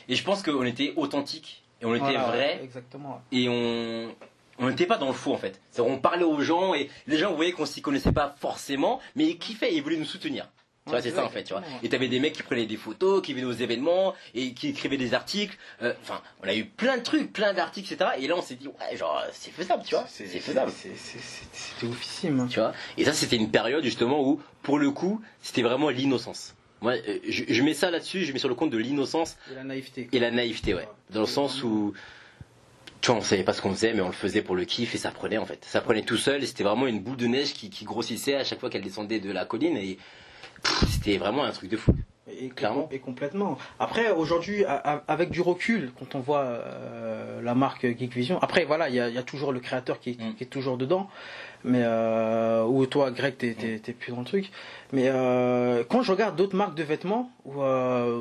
et je pense qu'on était authentique, et on était Voilà, vrai, Exactement. et on... On n'était pas dans le faux en fait. On parlait aux gens et les gens voyaient qu'on s'y connaissait pas forcément, mais ils kiffaient et ils voulaient nous soutenir. Tu vois, Ouais, c'est ça en fait, tu vois. Et t'avais des mecs qui prenaient des photos, qui venaient aux événements et qui écrivaient des articles. Euh, Enfin, on a eu plein de trucs, plein d'articles, etc. Et là, on s'est dit, ouais, genre, c'est faisable, tu vois. C'est faisable. C'était oufissime. hein. Tu vois Et ça, c'était une période justement où, pour le coup, c'était vraiment l'innocence. Moi, euh, je, je mets ça là-dessus, je mets sur le compte de l'innocence Et la naïveté. et la naïveté, ouais. Dans le sens où, tu vois, on savait pas ce qu'on faisait, mais on le faisait pour le kiff et ça prenait en fait. Ça prenait tout seul et c'était vraiment une boule de neige qui, qui grossissait à chaque fois qu'elle descendait de la colline et c'était vraiment un truc de fou. Et, Clairement. et complètement. Après, aujourd'hui, avec du recul, quand on voit euh, la marque Geek Vision, après, voilà, il y a, il y a toujours le créateur qui, Mm. qui est toujours dedans. Mais, euh, ou toi, Greg, t'es, t'es plus dans le truc. Mais euh, quand je regarde d'autres marques de vêtements, où, euh,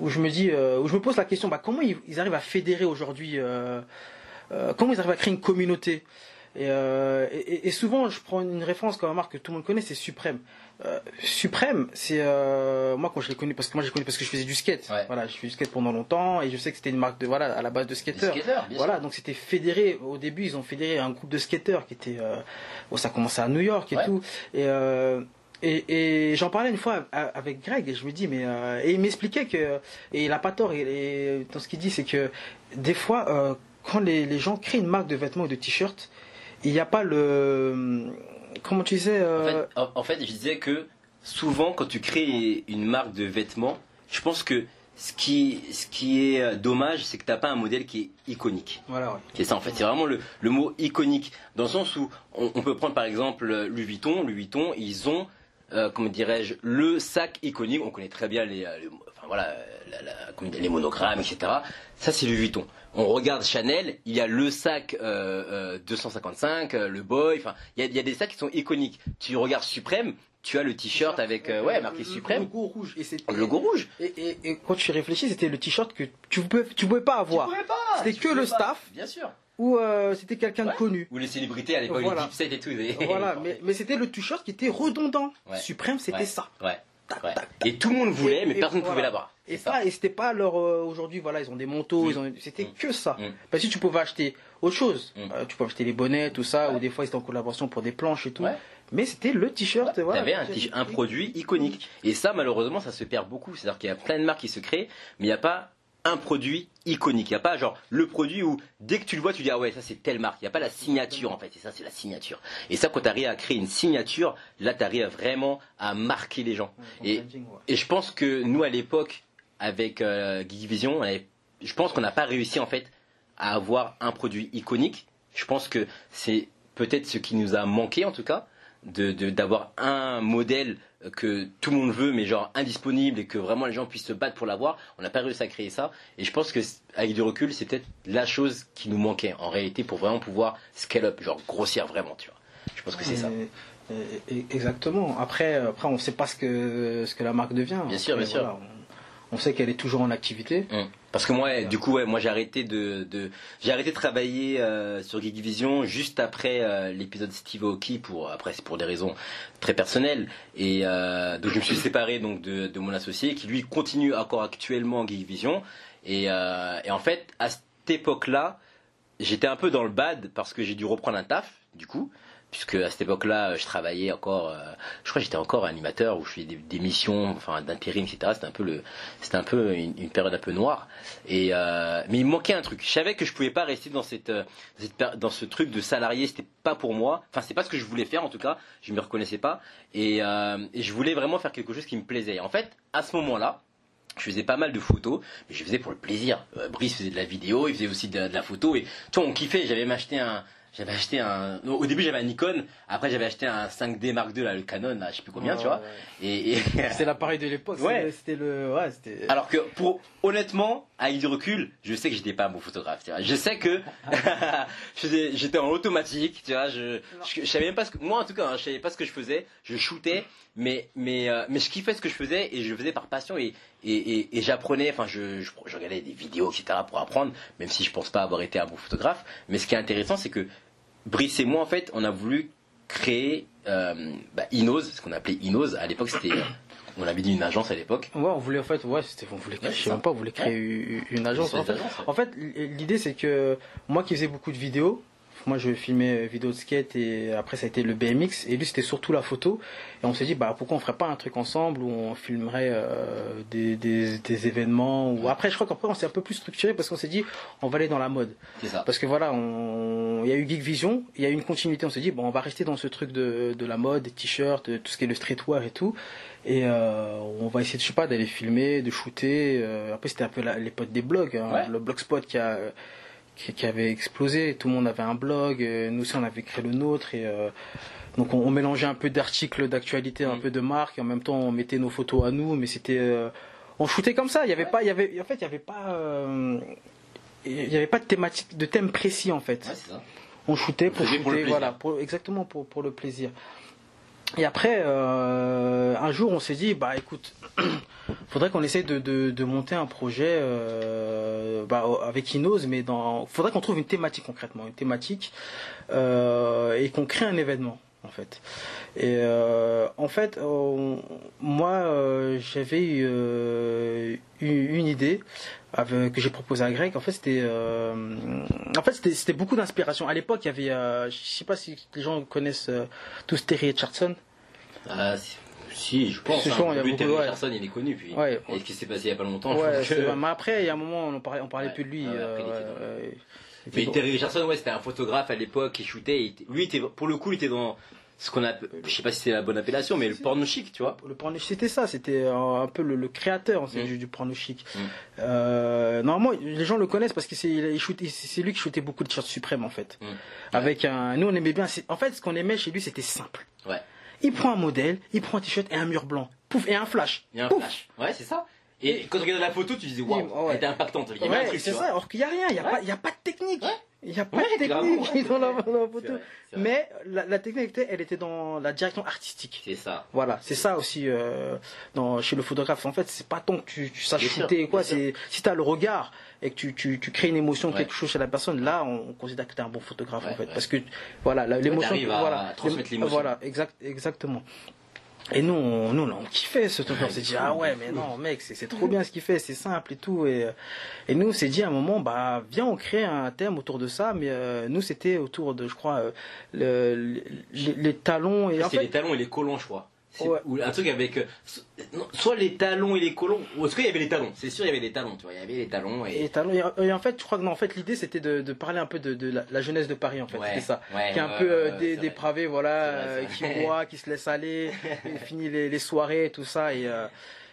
où- je me dis, où je me pose la question, bah, comment ils, ils arrivent à fédérer aujourd'hui, comment ils arrivent à créer une communauté? Et, et, et souvent, je prends une référence comme une marque que tout le monde connaît, c'est Suprême. Euh, Suprême, c'est euh, moi quand je l'ai connu parce que moi j'ai connu parce que je faisais du skate. Ouais. Voilà, je fais du skate pendant longtemps et je sais que c'était une marque de voilà à la base de skateurs. Voilà, sûr. donc c'était fédéré. Au début, ils ont fédéré un groupe de skateurs qui était. Euh, bon, ça commençait à New York et Ouais. tout. Et, euh, et, et j'en parlais une fois avec Greg et je me dis, mais. et il m'expliquait que. Et il a pas tort. Et, et dans ce qu'il dit, c'est que des fois, quand les, les gens créent une marque de vêtements ou de t-shirts, il n'y a pas le. Comment tu disais En euh, fait, en- fait, je disais que souvent, quand tu crées une marque de vêtements, je pense que ce qui, ce qui est euh, dommage, c'est que tu n'as pas un modèle qui est iconique. Voilà, ouais. C'est ça en fait, c'est vraiment le, le mot iconique, dans le sens où on, on peut prendre par exemple euh, Louis Vuitton. Louis Vuitton, ils ont, euh, comment dirais-je, le sac iconique. On connaît très bien les, euh, les- enfin voilà, la- la- les monogrammes, etc. Ça c'est Louis Vuitton. On regarde Chanel, il y a le sac euh, euh, 255, euh, le boy. Enfin, il y a, il y a des sacs qui sont iconiques. Tu regardes Suprême, tu as le t-shirt avec euh, ouais marqué Le- Suprême, Le logo rouge. Et le logo rouge. Et, et, et quand tu réfléchis, c'était le t-shirt que tu pouvais, tu pouvais pas avoir. Tu pouvais pas. C'était que le pas. staff. Bien sûr. Ou euh, c'était quelqu'un Ouais. de connu. Ou les célébrités à l'époque, Voilà. les et tout. voilà, mais, mais c'était le t-shirt qui était redondant. Ouais. Suprême, c'était Ouais. ça. Ouais. Tac, ouais. tac, Et tout le monde voulait, Et- mais et personne ne voilà. pouvait l'avoir. Et ça. ça, et c'était pas leur euh, aujourd'hui, voilà, ils ont des manteaux, Mm. ils ont, c'était Mm. que ça. Mm. Parce que tu pouvais acheter autre chose. Euh, tu pouvais acheter les bonnets, tout ça, Ouais. ou des fois ils étaient en collaboration pour des planches et tout. Ouais. Mais c'était le t-shirt, voilà. T'avais un, un produit iconique. Et ça, malheureusement, ça se perd beaucoup. C'est-à-dire qu'il y a plein de marques qui se créent, mais il n'y a pas un produit iconique. Il n'y a pas genre le produit où dès que tu le vois, tu dis ah ouais, ça c'est telle marque. Il n'y a pas la signature en fait. Et ça, c'est la signature. Et ça, quand tu arrives à créer une signature, là, tu arrives vraiment à marquer les gens. Ouais, Et- ton branding, ouais. Et je pense que nous, à l'époque, avec euh, Geek Vision, avait- je pense qu'on n'a pas réussi en fait à avoir un produit iconique. Je pense que c'est peut-être ce qui nous a manqué en tout cas, de de- d'avoir un modèle que tout le monde veut, mais genre indisponible et que vraiment les gens puissent se battre pour l'avoir. On n'a pas réussi à créer ça. Et je pense que avec du recul, c'est peut-être la chose qui nous manquait en réalité pour vraiment pouvoir scale up, genre grossir vraiment, tu vois. Je pense que c'est ça. Exactement. Après, après, on sait pas ce que ce que la marque devient. Bien sûr, bien sûr. on, on sait qu'elle est toujours en activité. Mm. Parce que moi, du coup, moi j'ai arrêté de, j'ai arrêté de travailler euh, sur Geek Vision juste après euh, l'épisode Steve Aoki pour après c'est pour des raisons très personnelles et euh, donc je me suis séparé donc de, mon associé qui lui continue encore actuellement Geek Vision et, et en fait à cette époque-là j'étais un peu dans le bad parce que j'ai dû reprendre un taf du coup puisque à cette époque-là, je travaillais encore, euh, je crois que j'étais encore animateur où je faisais des, missions, enfin d'intérim, etc. C'était un peu le, c'était un peu une, période un peu noire. Et euh, mais il me manquait un truc. Je savais que je pouvais pas rester dans cette, euh, dans ce truc de salarié. C'était pas pour moi. Enfin, c'est pas ce que je voulais faire en tout cas. Je me reconnaissais pas. Et, euh, je voulais vraiment faire quelque chose qui me plaisait. En fait, à ce moment-là. Je faisais pas mal de photos, mais je faisais pour le plaisir. Euh, Brice faisait de la vidéo, il faisait aussi de, la photo, et toi on kiffait. J'avais m'acheté un, j'avais acheté un. non, Au début j'avais un Nikon, après j'avais acheté un 5D Mark II là, le Canon, là, je sais plus combien, tu vois. Et, et- C'était l'appareil de l'époque. Ouais. C'était le, ouais, c'était. alors que pour honnêtement, avec du recul, je sais que j'étais pas un bon photographe. Tu vois. Je sais que j'étais en automatique. Tu vois, je, je, je savais même pas ce que moi en tout cas, hein, je savais pas ce que je faisais. Je shootais, mais mais euh, mais je kiffais ce que je faisais et je le faisais par passion et et, et, et j'apprenais. Enfin, je, je je regardais des vidéos etc pour apprendre, même si je pense pas avoir été un bon photographe. Mais ce qui est intéressant, c'est que Brice et moi en fait, on a voulu créer euh, bah, Inose, ce qu'on appelait Inose. À l'époque, c'était on avait dit une agence à l'époque. Ouais, on voulait en fait, ouais, c'était, on voulait, Ouais, je c'est sais même pas, on voulait créer une- une agence. En fait, en fait, l'idée c'est que moi qui faisais beaucoup de vidéos, moi je filmais euh, vidéos de skate et après ça a été le BMX. Et lui c'était surtout la photo. Et on s'est dit bah pourquoi on ferait pas un truc ensemble où on filmerait euh, des, des, des événements ou après je crois qu'après on s'est un peu plus structuré parce qu'on s'est dit on va aller dans la mode. Ça. parce que voilà on... il y a eu Geek Vision il y a eu une continuité. On s'est dit bon on va rester dans ce truc de, de la mode des t-shirts de tout ce qui est le streetwear et tout. Et euh, on va essayer je sais pas d'aller filmer de shooter euh, après c'était un peu la- les potes des blogs hein, Ouais. le blogspot qui a qui, qui avait explosé tout le monde avait un blog euh, nous aussi on avait créé le nôtre et euh, donc on, on mélangeait un peu d'articles d'actualité un Mm. peu de marque et en même temps on mettait nos photos à nous mais c'était euh, on shootait comme ça il y avait pas il y avait en fait il y avait pas euh, il y avait pas de thématique de thème précis en fait Ouais, ça. on shootait pour shooter pour le plaisir. voilà pour, exactement pour, pour le plaisir Et après, euh, un jour, on s'est dit, bah écoute, faudrait qu'on essaye de, monter un projet euh, bah, avec Inos, mais dans, faudrait qu'on trouve une thématique concrètement, une thématique, euh, et qu'on crée un événement en fait. Et euh, en fait, on- moi, euh, j'avais eu euh, une, idée avec- que j'ai proposée à Greg. En fait, c'était, euh, en fait, c'était, c'était beaucoup d'inspiration. À l'époque, il y avait, euh, je sais pas si les gens connaissent euh, tous Terry Richardson. Ah, si, si, je pense. Hein. sûr, il y a Lui, beaucoup, Terry ouais. Richardson, il est connu. Puis, Ouais. et ce qui s'est passé il y a pas longtemps. Ouais, que- mais après, il y a un moment, on parlait, on parlait plus de lui. Euh, après, Mais Terry Richardson, ouais, c'était un photographe à l'époque qui shootait. Lui, était, pour le coup, il était dans ce qu'on a, je sais pas si c'est la bonne appellation, mais le porno chic, tu vois. Le porno chic, c'était ça, c'était un peu le, le créateur c'est Mm. du, du porno chic. Mm. Euh, normalement, les gens le connaissent parce que c'est il shoot- c'est lui qui shootait beaucoup de t-shirts suprêmes en fait. Mm. Avec un, nous on aimait bien. En fait, ce qu'on aimait chez lui, c'était simple. Ouais. Il prend un modèle, il prend un t-shirt et un mur blanc, pouf et un flash. A un Pouf. flash. Ouais, c'est ça. Et quand tu regardais la photo, tu disais, waouh, Ouais. elle était impactante. Il y avait Ouais, c'est ça. Alors qu'il y a rien, il y a Ouais. pas, il y a pas de technique. Il y a pas Ouais, de technique dans la, dans la C'est photo. vrai. Mais la, la technique, était- elle était dans la direction artistique. C'est ça. Voilà, c'est ça aussi euh, dans, chez le photographe. En fait, c'est pas tant que tu, tu saches sûr, shooter quoi, sûr. c'est si tu as le regard et que tu, tu, tu crées une émotion, Ouais. quelque chose chez la personne, là, on, on considère que tu es un bon photographe Ouais, en fait. Parce que, voilà, l'émotion. à voilà, transmettre l'ém- l'émotion. Voilà, exact, exactement. Et nous, on, nous, on kiffait ce truc. On s'est dit, ah ouais, mais non, mec, c'est trop bien ce qu'il fait, c'est simple et tout. Et, euh, et nous, on s'est dit à un moment, bah, viens, on crée un thème autour de ça. Mais euh, nous, c'était autour de, je crois, euh, le, les, les talons. Et en C'est fait, les talons et les colons, je crois. Ouais. Ou un truc avec. euh, non, soit les talons et les colons, ou en tout cas, il y avait les talons? C'est sûr, il y avait les talons, tu vois. Il y avait les talons et. Et, talons, et, en fait, je crois que non, en fait, l'idée c'était de, de parler un peu de, de la, la jeunesse de Paris, en fait, Ouais, c'était ça. ouais, qui est un peu euh, dé- vrai. dépravé, voilà, vrai, qui boit, qui se laisse aller, finit les, les soirées et tout ça. Et, euh,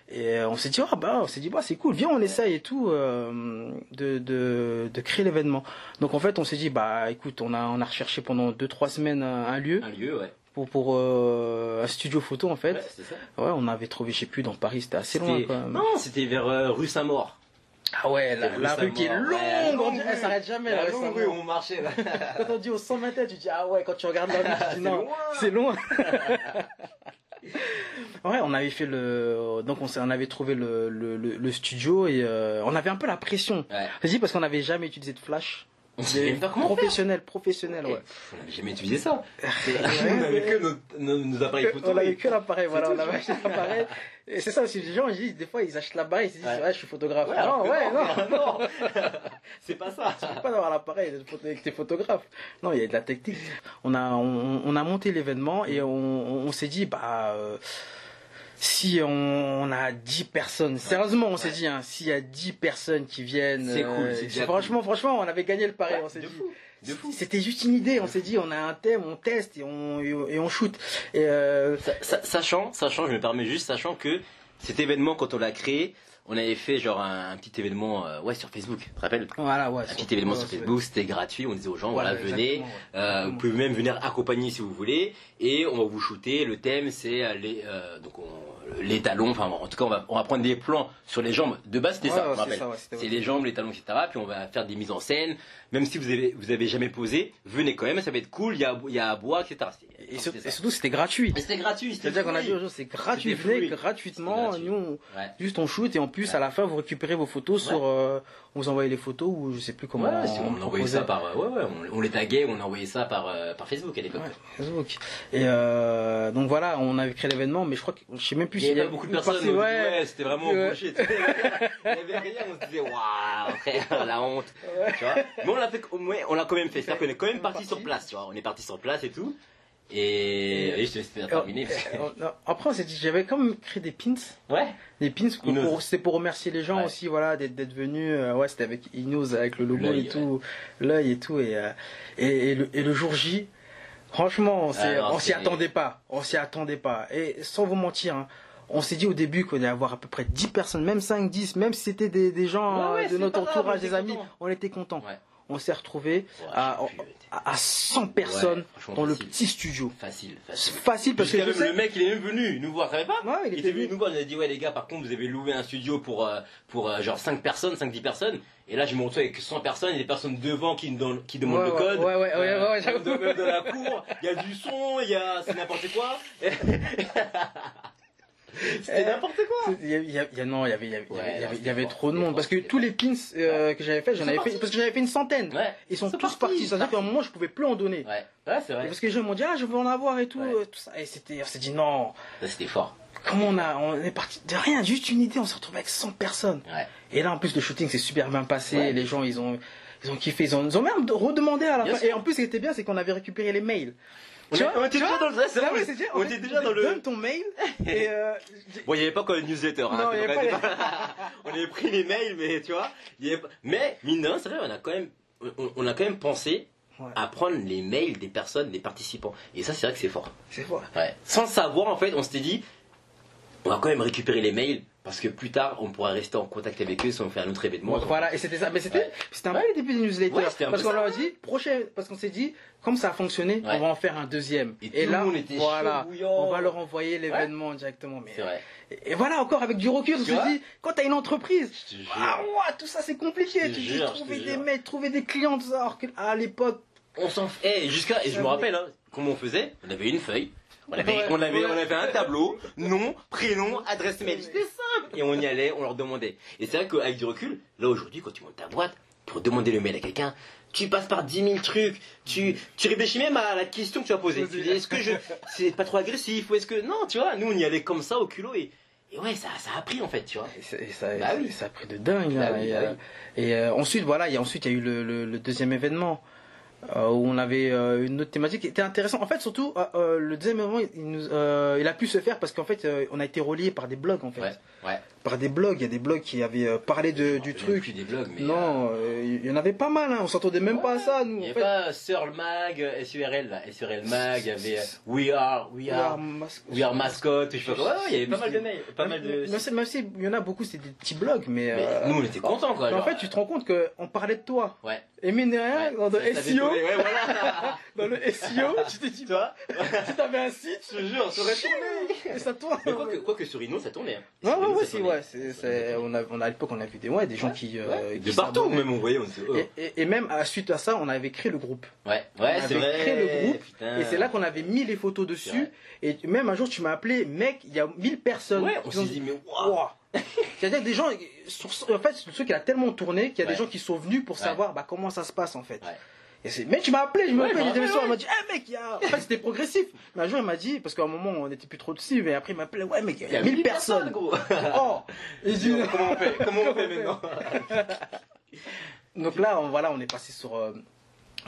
et euh, on s'est dit, ah bah, on s'est dit, bah, c'est cool, viens, on essaye et tout, euh, de, de, de créer l'événement. Donc en fait, on s'est dit, bah, écoute, on a, on a recherché pendant 2-3 semaines un, un lieu Un lieu, ouais. Pour, pour euh, un studio photo, en fait. Ouais, c'est ça. Ouais, on avait trouvé, je sais plus, dans Paris, c'était assez loin C'était- quand même. Non, c'était vers euh, rue Saint-Maur. Ah ouais, la, Rue la rue qui est longue, ouais, longue elle s'arrête jamais, La la rue longue Saint-Maur. rue où on marchait là. Quand on dit au 100 mètres, tu dis ah ouais, quand tu regardes la rue, tu dis C'est non, loin. c'est loin. ouais, on avait fait le, donc on, avait trouvé le, le, le, le studio et euh, on avait un peu la pression. Ouais. Vas-y parce qu'on n'avait jamais utilisé de flash. On savait même pas comment faire. Professionnel, professionnel, ouais. Pff, On n'avait jamais utilisé ça. On n'avait que nos, nos- nos appareils photo. on avait et- que l'appareil, voilà, on avait acheté l'appareil. Et c'est ça aussi, les gens, ils disent, des fois, ils achètent l'appareil, ils se disent, Ouais. je suis photographe. Ouais, non, ouais, non. non. C'est pas ça. Tu peux pas d'avoir l'appareil tes photographes. Non, il y a de la technique. On a, on, on a monté l'événement et on, on s'est dit, bah, euh, si on, on a 10 personnes, sérieusement, on s'est dit, hein, s'il y a 10 personnes qui viennent, C'est cool, euh, c'est franchement, franchement, on avait gagné le pari, on s'est de dit. fou. De fou. C'était juste une idée, on s'est dit, on a un thème, on teste et on, et on shoot. Et euh, Sa- sa- Sachant, sachant, je me permets juste, sachant que cet événement, quand on l'a créé, on avait fait genre un, un petit événement euh, ouais, sur Facebook, tu te rappelles? Voilà, ouais. Un petit événement sur Facebook, c'était gratuit, on disait aux gens, voilà, Voilà, venez, ouais. euh, vous pouvez même venir accompagner si vous voulez, et on va vous shooter, le thème c'est euh, les, euh, donc on- les talons, enfin en tout cas on va, on va prendre des plans sur les jambes, de base c'était Ouais, ça, ouais, je c'est rappelle. ouais, c'est les jambes, les talons, etc. Puis on va faire des mises en scène, même si vous avez, vous avez jamais posé, venez quand même, ça va être cool, il y a, il y a à boire, etc. Et, sur- surtout, c'était gratuit. C'était gratuit, C'est-à-dire qu'on a dit aux gens, c'est gratuit, venez gratuitement, gratuit. nous, on- juste on shoot et en plus, à la fin, vous récupérez vos photos sur, euh, on vous envoyez les photos ou je sais plus comment. Ouais, si on envoyait ça par, euh, ouais, ouais, on, on les taguait, on envoyait ça par, euh, par Facebook à l'époque. Facebook. Et euh, donc voilà, on avait créé l'événement, mais je crois que je sais même plus Il y avait beaucoup de personnes, passé- ouais, c'était vraiment Ouais. bullshit. Il y avait rien, on se disait, waouh, frère, la honte. Tu vois? Mais on l'a fait, on l'a quand même fait. C'est-à-dire qu'on est quand même parti sur place, tu vois. On est parti sur place et tout. Et, et je te laisse terminer. Euh, non, Après, on s'est dit, j'avais quand même créé des pins. Ouais. Des pins, c'était pour remercier les gens Ouais. aussi, voilà, d'être venus. euh, ouais, c'était avec Inos, avec le logo et tout, l'œil et tout. Et, euh, et, et le, et le jour J, franchement, on s'y attendait pas. On s'y attendait pas. Et sans vous mentir, hein, on s'est dit au début qu'on allait avoir à peu près 10 personnes, même 5, 10, même si c'était des, des gens Ouais, euh, de notre grave, entourage, des amis, on était contents. Ouais. on s'est retrouvé Ouais, à, à, à 100 personnes Ouais, dans le petit studio. Facile, facile. facile parce que même sais- le mec, il est même venu nous voir, savais pas Ouais, il Il était venu nous voir, il nous a dit ouais les gars, par contre vous avez loué un studio pour euh, pour euh, genre 5 personnes, 5 10 personnes et là je me retrouve avec 100 personnes, il y a des personnes devant qui donnent qui demandent Ouais, le ouais, code. ouais, ouais, ouais, ouais, ouais, dans la cour, il y a du son, il y a c'est n'importe quoi. C'était n'importe quoi. Il y y y non, il y avait, il y avait, Ouais, y avait- y trop de monde parce que tous les pins euh, que j'avais fait, j'en avais fait parce que j'en avais fait une centaine. Ouais. Ils sont tous partis, partis. C'est-à-dire qu'à un moment, je pouvais plus en donner. Ouais, ouais c'est vrai. Parce que les gens m'ont dit ah je veux en avoir et tout, euh, tout ça. Et c'était, on s'est dit non. C'était fort. Comment on a, on est parti de rien, juste une idée, on s'est retrouvé avec 100 personnes. Et là, en plus, le shooting s'est super bien passé. Les gens, ils ont, ils ont kiffé. Ils ont, ils ont même redemandé à la fin. Et en plus, ce qui était bien, c'est qu'on avait récupéré les mails. On, Tu vois, on était tu déjà vois dans le, c'est vrai, dire, on était déjà dans le. Donne ton mail. Et euh, Bon, il n'y avait pas encore le newsletter. hein, Non, c'est il y avait vrai, pas c'est pas- on avait pris les mails, mais tu vois. y avait Mais mine de rien, c'est vrai, on a quand même, on, on a quand même pensé Ouais. à prendre les mails des personnes, des participants. Et ça, c'est vrai que c'est fort. c'est fort. Ouais. Sans savoir, en fait, on s'était dit, on va quand même récupérer les mails parce que plus tard, on pourra rester en contact avec eux si on fait un autre événement. Voilà, et c'était ça. Mais c'était, Ouais. c'était un peu le début des newsletters. Ouais, parce qu'on leur a dit, prochain, parce qu'on s'est dit, comme ça a fonctionné, Ouais. on va en faire un deuxième. Et là, monde était voilà, on va leur envoyer l'événement directement. Mais, vrai. et, et voilà, encore avec du recul, on se vois dit, quand t'as une entreprise, Je jure. ah tout ça c'est compliqué. Je te Tu dis, jure, je trouver te des mecs, trouver des clients, tout ça. Alors que, à l'époque, On s'en fait. Eh, jusqu'à, et je me rappelle, hein, comment on faisait? On avait une feuille. On avait, Ouais, on, avait, ouais. on avait un tableau, nom, prénom, adresse mail. C'était simple. Et on y allait, on leur demandait. Et c'est vrai qu'avec du recul, là aujourd'hui, quand tu montes ta boîte, pour demander le mail à quelqu'un, tu passes par 10 000 trucs. Tu, tu réfléchis même à la question que tu vas poser. Tu dis, est-ce que je, c'est pas trop agressif ou est-ce que, non, tu vois, nous on y allait comme ça au culot et, et ouais, ça, ça a pris en fait, tu vois. et ça, et ça, Bah oui. et ça a pris de dingue. Bah hein. oui, et bah euh, et, euh, ensuite, voilà, il y a, ensuite, il y a eu le, le- le deuxième événement. Euh, où on avait euh, une autre thématique qui était intéressante. En fait, surtout, euh, euh, le deuxième événement, il, nous- euh, il a pu se faire parce qu'en fait, on a été relié par des blogs, en fait. Par des blogs. Il y a des blogs qui avaient euh, parlé de, du truc. plus des blogs, mais. Non, euh, il y en avait pas mal. Hein. On s'entendait même pas à ça, nous. Il n'y avait pas Sir Mag, euh, SURL, là, SURL Mag, il y avait We Are, We are We Are Mascot, je sais pas quoi. Ouais, ouais, il y avait pas mal de mails, pas mal de. Même si- il y en a beaucoup, c'est des petits blogs, mais. Mais euh, nous, on était contents, quoi. mais en genre, fait, tu te rends compte qu'on parlait de toi. Ouais. Et mine de rien, Ouais, dans le SEO, ouais, voilà. dans le SEO, tu t'es dit, tu vois si t'avais un site, Je te jure, ça aurait tourné. et ça tourne. Mais quoi que, quoi que sur Rhino, ça tournait. hein. Ouais, ouais, Rhino, ouais, on a, on a, à l'époque, on a vu des, ouais, des gens qui, euh, qui De partout, même on voyait, on oh. Et, et, et même, à, suite à ça, on avait créé le groupe. Ouais, ouais, c'est avait vrai. créé le groupe, putain. Et c'est là qu'on avait mis les photos dessus. Et même un jour, tu m'as appelé, mec, il y a 1000 personnes. Ouais, on s'est dit, mais waouh. Ouah. C'est-à-dire que des gens, sur, en fait, c'est le truc qui a tellement tourné qu'il y a Ouais. des gens qui sont venus pour Ouais. savoir bah, comment ça se passe en fait. Et mais tu m'as appelé, je me rappelle, il était le soir, il m'a dit, eh mec, il y a. En fait, c'était progressif. Mais un jour, il m'a dit, parce qu'à un moment, on n'était plus trop dessus, mais après, il m'a appelé, ouais, mec, il y a 1000 personnes. gros. Oh Et je dis, Comment on fait? Comment on fait? maintenant? Donc là, on, voilà, on est passé sur euh,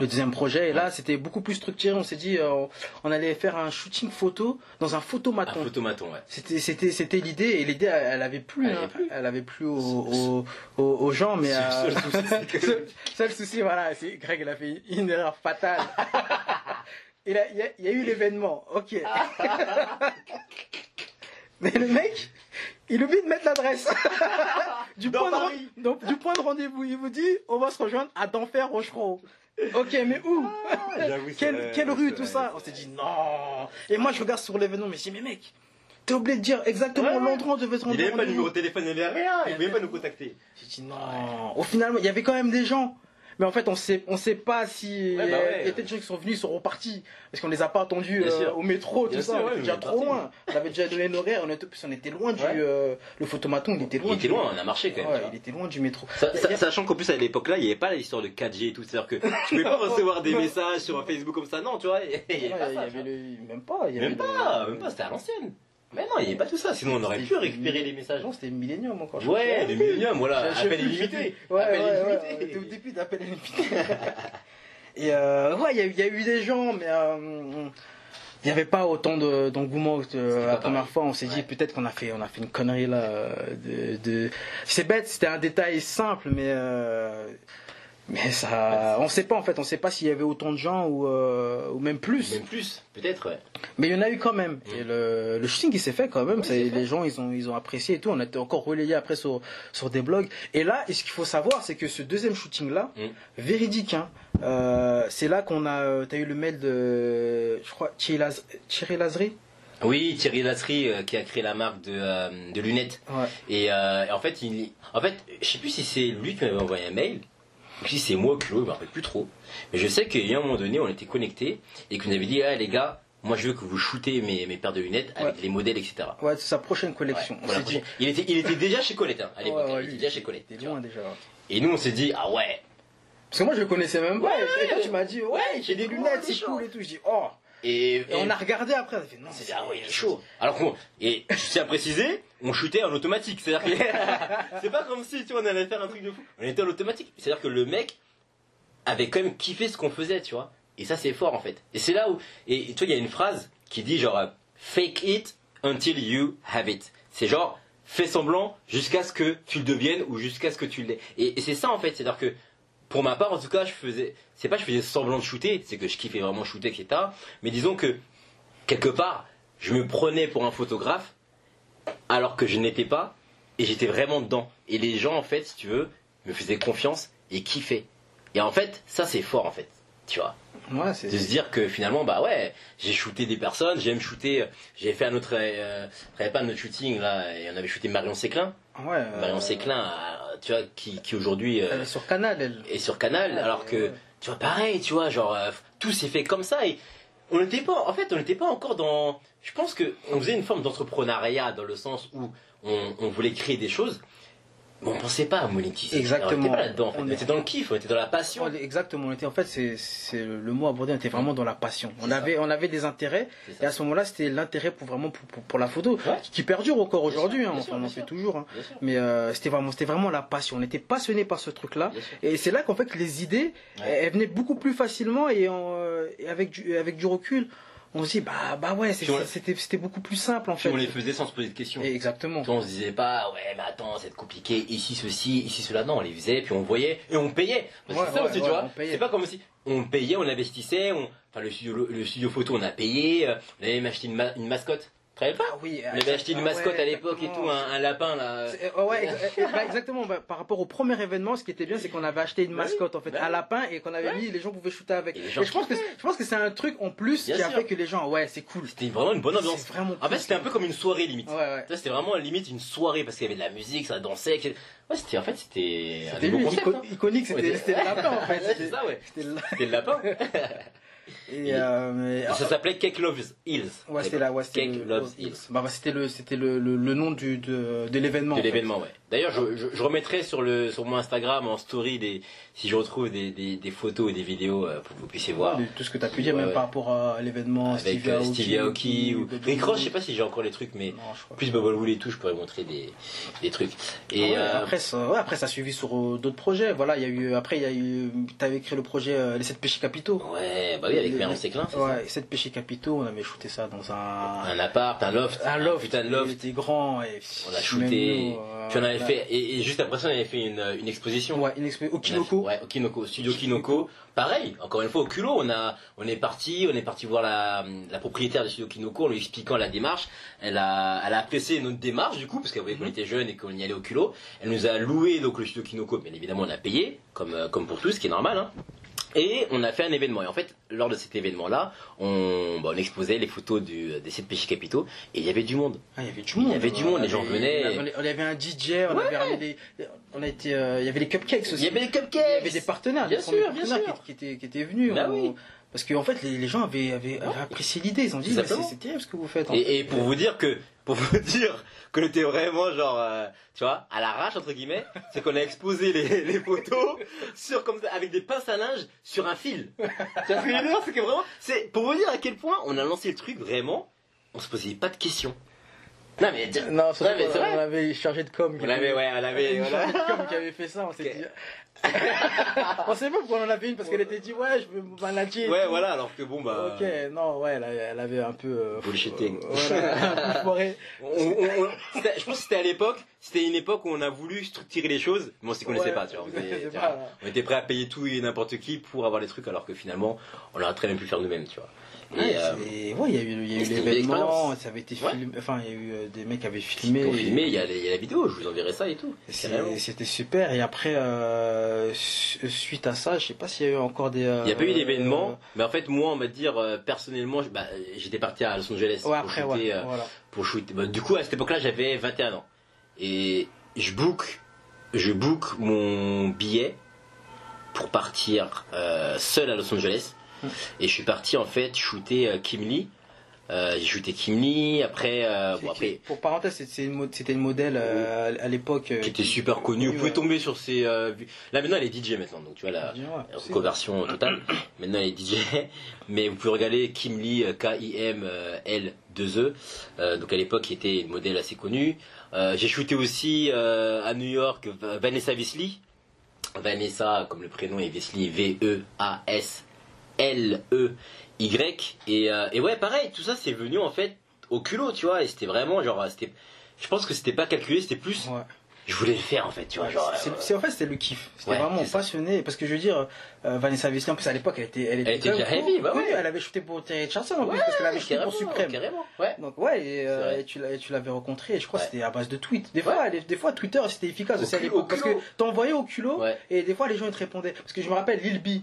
le deuxième projet. Et là, c'était beaucoup plus structuré. On s'est dit, euh, on allait faire un shooting photo dans un Un photomaton. photomaton, ouais. C'était, c'était, c'était l'idée. Et l'idée, elle, elle avait plus. Elle hein. plus. Elle avait plus aux, gens. Mais Seul- euh, seul souci, c'est que- seul- seul souci, voilà. C'est, Greg, il a fait une erreur fatale. il, a, il, y a, il y a eu l'événement. Ok. mais le mec, il oublie de mettre l'adresse. du, point de, du point de rendez-vous, il vous dit, on va se rejoindre à d'enfer Rochereau. Ok, mais où c'est quelle, quelle rue, tout ça On s'est dit non. Et moi, je regarde sur l'événement, mais je dis, mais mec, t'es obligé de dire exactement Ouais, l'endroit où devait se rendre. Il avait pas de numéro de téléphone, il avait rien, il voulait pas nous contacter. J'ai dit non. Au final, il y avait quand même des gens. Mais en fait, on sait, on sait pas si Ouais, bah il y a- ouais. il y a peut-être des gens qui sont venus, ils sont repartis parce qu'on les a pas attendus euh, au métro, Bien tout ça. sûr, on ouais, était déjà trop loin. On avait déjà donné l'horaire, on était, on était loin du Ouais. euh, le photomaton, il était Il loin. était du- loin, on a marché quand même. Ouais, il était loin du métro. Il Sachant qu'en plus à l'époque là, il n'y avait pas l'histoire de 4G et tout, c'est-à-dire que tu pouvais pas recevoir des messages sur Facebook comme ça, non, tu vois, il y avait Ouais, pas il même il pas, même pas, c'était à l'ancienne. Mais non, il n'y avait pas tout ça, sinon on aurait pu récupérer les messages. Non, c'était Millennium encore. Ouais, milléniums, voilà, appel illimité. Ouais, Appel ouais, ouais, illimité. était au début d'appel illimité. Et euh, ouais, il y, a eu- il y a eu des gens, mais euh, il n'y avait pas autant de- d'engouement que euh, la première fois. On s'est dit Ouais. peut-être qu'on a fait, on a fait une connerie là. De, de... C'est bête, c'était un détail simple, mais euh, Mais ça, on sait pas en fait, on sait pas s'il y avait autant de gens ou, euh, ou même plus. Même plus, peut-être, ouais. Mais il y en a eu quand même. Et le, le shooting il s'est fait quand même. Ouais, fait. les gens ils ont ils ont apprécié et tout. On a été encore relayé après sur sur des blogs. Et là, et ce qu'il faut savoir, c'est que ce deuxième shooting là, Mm. véridique, hein, euh, c'est là qu'on a, euh, t'as eu le mail de, je crois, Thierry, Laz- Thierry Lazry. Oui, Thierry Lasserie euh, qui a créé la marque de, euh, de lunettes. Ouais. Et euh, en fait, il, en fait, je sais plus si c'est lui qui m'avait envoyé un mail, si c'est moi ou Claude, je me rappelle plus trop. Mais je sais qu'il y a un moment donné, on était connectés et qu'on avait dit, ah les gars, moi je veux que vous shootez mes, mes paires de lunettes avec Ouais. les modèles, etc. Ouais, c'est sa prochaine collection. On dit- il, était, il était déjà chez Colette hein, à l'époque. Ouais, il était déjà chez Colette. Loin déjà. Et nous, on s'est dit, ah ouais. Parce que moi je le connaissais même pas. Et toi tu m'as dit, ouais, j'ai des lunettes, c'est cool et tout. Je dis, oh. Et, Et on a regardé après. On a fait, non, dit, ah ouais, il est chaud. Alors qu'on, et je tiens à préciser, on shootait en automatique. C'est-à-dire que, c'est pas comme si, tu vois, on allait faire un truc de fou. On était en automatique. C'est-à-dire que le mec avait quand même kiffé ce qu'on faisait, tu vois. Et ça, c'est fort, en fait. Et c'est là où, et tu vois, il y a une phrase qui dit genre, euh, fake it until you have it. C'est genre, fais semblant jusqu'à ce que tu le deviennes ou jusqu'à ce que tu l'aies. Et, et c'est ça, en fait. C'est-à-dire que, pour ma part, en tout cas, je faisais, c'est pas je faisais semblant de shooter, c'est que je kiffais vraiment shooter, etc. Mais disons que, quelque part, je me prenais pour un photographe alors que je n'étais pas et j'étais vraiment dedans. Et les gens, en fait, si tu veux, me faisaient confiance et kiffaient. Et en fait, ça c'est fort en fait, tu vois. Ouais, c'est. De se dire que finalement, bah ouais, j'ai shooté des personnes, shooter, euh, j'ai fait un autre, euh, pas notre shooting là, et on avait shooté Marion Séclin. Ouais. euh, Marion Séclin, euh, tu vois, qui, qui aujourd'hui euh, Elle est sur Canal, elle. est sur Canal, Ouais, alors que, tu vois, pareil, tu vois, genre, tout s'est fait comme ça et on n'était pas, en fait, on n'était pas encore dans, je pense que on faisait une forme d'entrepreneuriat dans le sens où on, on voulait créer des choses, mais on pensait pas à monétiser. Exactement. On était pas là-dedans, en fait. On on est- était dans le kiff, on était dans la passion. Exactement, on était en fait, c'est le mot abordé, on était vraiment dans la passion. On avait, on avait des intérêts, et à ce moment-là, c'était l'intérêt pour vraiment pour, pour, pour la photo, Ouais. qui perdure encore aujourd'hui, hein, enfin, on en fait sûr. toujours. hein. Mais euh, c'était vraiment, c'était vraiment la passion. On était passionné par ce truc-là, et c'est là qu'en fait les idées, Ouais. elles, elles venaient beaucoup plus facilement et, en, euh, et avec du, avec du recul, on se dit bah bah ouais, c'était c'était beaucoup plus simple en fait. on les faisait sans se poser de questions. Et exactement. Puis on se disait pas, ouais, mais attends, c'est compliqué, ici ceci, ici cela. Non, on les faisait, puis on voyait, et on payait. Parce que Ouais, c'est ça ouais, aussi, ouais, tu vois. C'est pas comme si on payait, on investissait, on... enfin le studio, le, le studio photo, on a payé, euh, on avait même acheté une, ma- une mascotte. Rappelles pas Ah oui. On avait acheté une ah mascotte ouais, à l'époque et tout, un, un lapin là. Euh, ouais, euh, bah, exactement. Bah, par rapport au premier événement, ce qui était bien, c'est qu'on avait acheté une Bah mascotte en fait, bah un lapin et qu'on avait mis, les gens pouvaient shooter avec. Et je pense que je pense que c'est un truc en plus Bien qui a sûr. fait que les gens, ouais, c'est cool. C'était vraiment une bonne ambiance. Vraiment En fait, c'était un peu comme une soirée limite. Ouais, ouais. C'était vraiment limite une soirée parce qu'il y avait de la musique, ça dansait. Ouais, c'était en fait, c'était C'était hein. iconique, c'était le lapin en fait. C'est C'était- ça, ouais. C'était le lapin. Et, euh, mais- ça s'appelait Cake Loves Hills. Ouais, c'était là, ouais, c'était Cake le, Hills. bah, bah, c'était le, c'était le, le, le nom du, de, de l'événement. de l'événement, ouais. D'ailleurs, je, je, je remettrai sur le sur mon Instagram en story des si je retrouve des, des, des photos et des vidéos euh, pour que vous puissiez voir. Tout ce que tu as pu dire, Ouais, même ouais. par rapport à l'événement Avec Stevie euh, Aoki, Stevie Aoki ou Bubble Rick Ross, je sais pas si j'ai encore les trucs, mais Non, plus Bubble Wool et tout, je pourrais montrer des, des trucs. Ah Et ouais, euh, après, ça, après, ça a suivi sur euh, d'autres projets. Voilà, il y a eu, après, il y a eu, t'avais créé le projet Les 7 péchés capitaux. ouais, bah oui, avec Marion Séclin, Ouais, 7 péchés capitaux, on avait shooté ça dans ça. un, Un appart, un loft, un loft. putain de loft. était grand et On a shooté, nous, puis on avait là- fait, et, et juste après ça, on avait fait une, une exposition. Ouais, une expé- au Kinoko. fait- Ouais, au Kinoko, studio Kinoko. Pareil, encore une fois au culot, on a, on est parti, on est parti voir la, la propriétaire du studio Kinoko en lui expliquant la démarche. Elle a, elle a apprécié notre démarche du coup, parce qu'elle voyait qu'on Mhm. était jeunes et qu'on y allait au culot. Elle nous a loué donc le studio Kinoko, bien évidemment on a payé, comme, euh, comme pour tous, ce qui est normal. Hein. Et on a fait un événement. Et en fait, lors de cet événement-là, on, bah, on exposait les photos du, des sept péchés capitaux. Et il y avait du monde. Ah, il y avait du monde. Il y avait du monde, les gens venaient. On avait, un DJ, on avait ramené des, on a été, euh, il y avait les cupcakes aussi. Il y avait des cupcakes. Il y avait des partenaires, Bien des sûr, bien sûr. Qui, qui étaient, qui étaient venus. Bah on- oui. Parce qu'en fait, les, les gens avaient, avaient, avaient apprécié l'idée. Ils ont dit, c'est terrible ce que vous faites. en fait. Et, et pour vous dire que, pour vous dire que l'on était vraiment genre, euh, tu vois, à l'arrache entre guillemets, c'est qu'on a exposé les, les photos sur comme ça, avec des pinces à linge sur un fil. tu vois ce que je veux dire? C'est que vraiment, c'est pour vous dire à quel point on a lancé le truc vraiment, on se posait pas de questions. Non mais, Non, Ouais, mais qu'on- on avait chargé de com. qui on avait, ouais, on avait, voilà. chargée de com qui avait fait ça, on s'est dit. On sait pas pourquoi on en avait une parce qu'elle était dit ouais je veux manager. et Ouais, voilà, alors que bon bah. Ok, non, ouais, elle avait, elle avait un peu. euh, Bullshitting. euh, voilà, on- on- on- je pense que c'était à l'époque, c'était une époque où on a voulu structurer les choses, mais on s'y connaissait Ouais, pas, tu vois. On était, tu pas- vois, on était prêt à payer tout et n'importe qui pour avoir les trucs, alors que finalement, on aurait très bien pu faire nous-mêmes, tu vois. Ouais, euh, ouais, il y a eu, y a eu l'événement, ça avait été filmé, enfin, il y a eu euh, des mecs qui avaient filmé. filmer, il y, a y la vidéo, je vous enverrai ça et tout. C'était super. Et après, euh, su- suite à ça, je sais pas s'il y a eu encore des. euh, Il n'y a pas eu d'événement, mais en fait, moi, on va dire, personnellement, bah, j'étais parti à Los Angeles Ouais, pour shooter, ouais. Voilà. pour shooter. Bah, du coup, à cette époque-là, j'avais 21 ans. Et je book, je book mon billet pour partir seul à Los Angeles. Et je suis parti, en fait, shooter euh, Kim Lee. Euh, j'ai shooté Kim Lee, après, euh, bon, après, Pour parenthèse, c'était une modèle euh, à l'époque. qui était super connue. Vous pouvez tomber sur ses. vues. Là, maintenant, elle est DJ maintenant, donc tu vois, la, c'est- reconversion totale. Maintenant, elle est DJ. Mais vous pouvez regarder Kim Lee, euh, K-I-M-L-2-E. Euh, donc à l'époque, qui était une modèle assez connue. Euh, J'ai shooté aussi à New York Vanessa Wesley. Vanessa, comme le prénom est Wesley, V-E-A-S-L-E-Y. Et, euh, et ouais, pareil, tout ça, c'est venu en fait au culot, tu vois. Et c'était vraiment genre, c'était. Je pense que c'était pas calculé, c'était plus. Ouais. Je voulais le faire en fait, tu vois. Genre, C'est- euh, c'est- en fait c'était le kiff. C'était Ouais, vraiment passionné parce que je veux dire euh, Vanessa Wesley en plus à l'époque elle était elle était, Elle était déjà heavy, bah oui, ouais. elle avait shooté pour Terry Charlson en plus parce qu'elle avait shooté pour Supreme. Carrément, ouais. Donc ouais et, euh, et tu l'avais rencontré et je crois que c'était à base de tweets. Des fois elle- des fois Twitter c'était efficace Au aussi à l'époque parce que t'envoyais au culot et des fois les gens ils te répondaient parce que je me rappelle Lil B.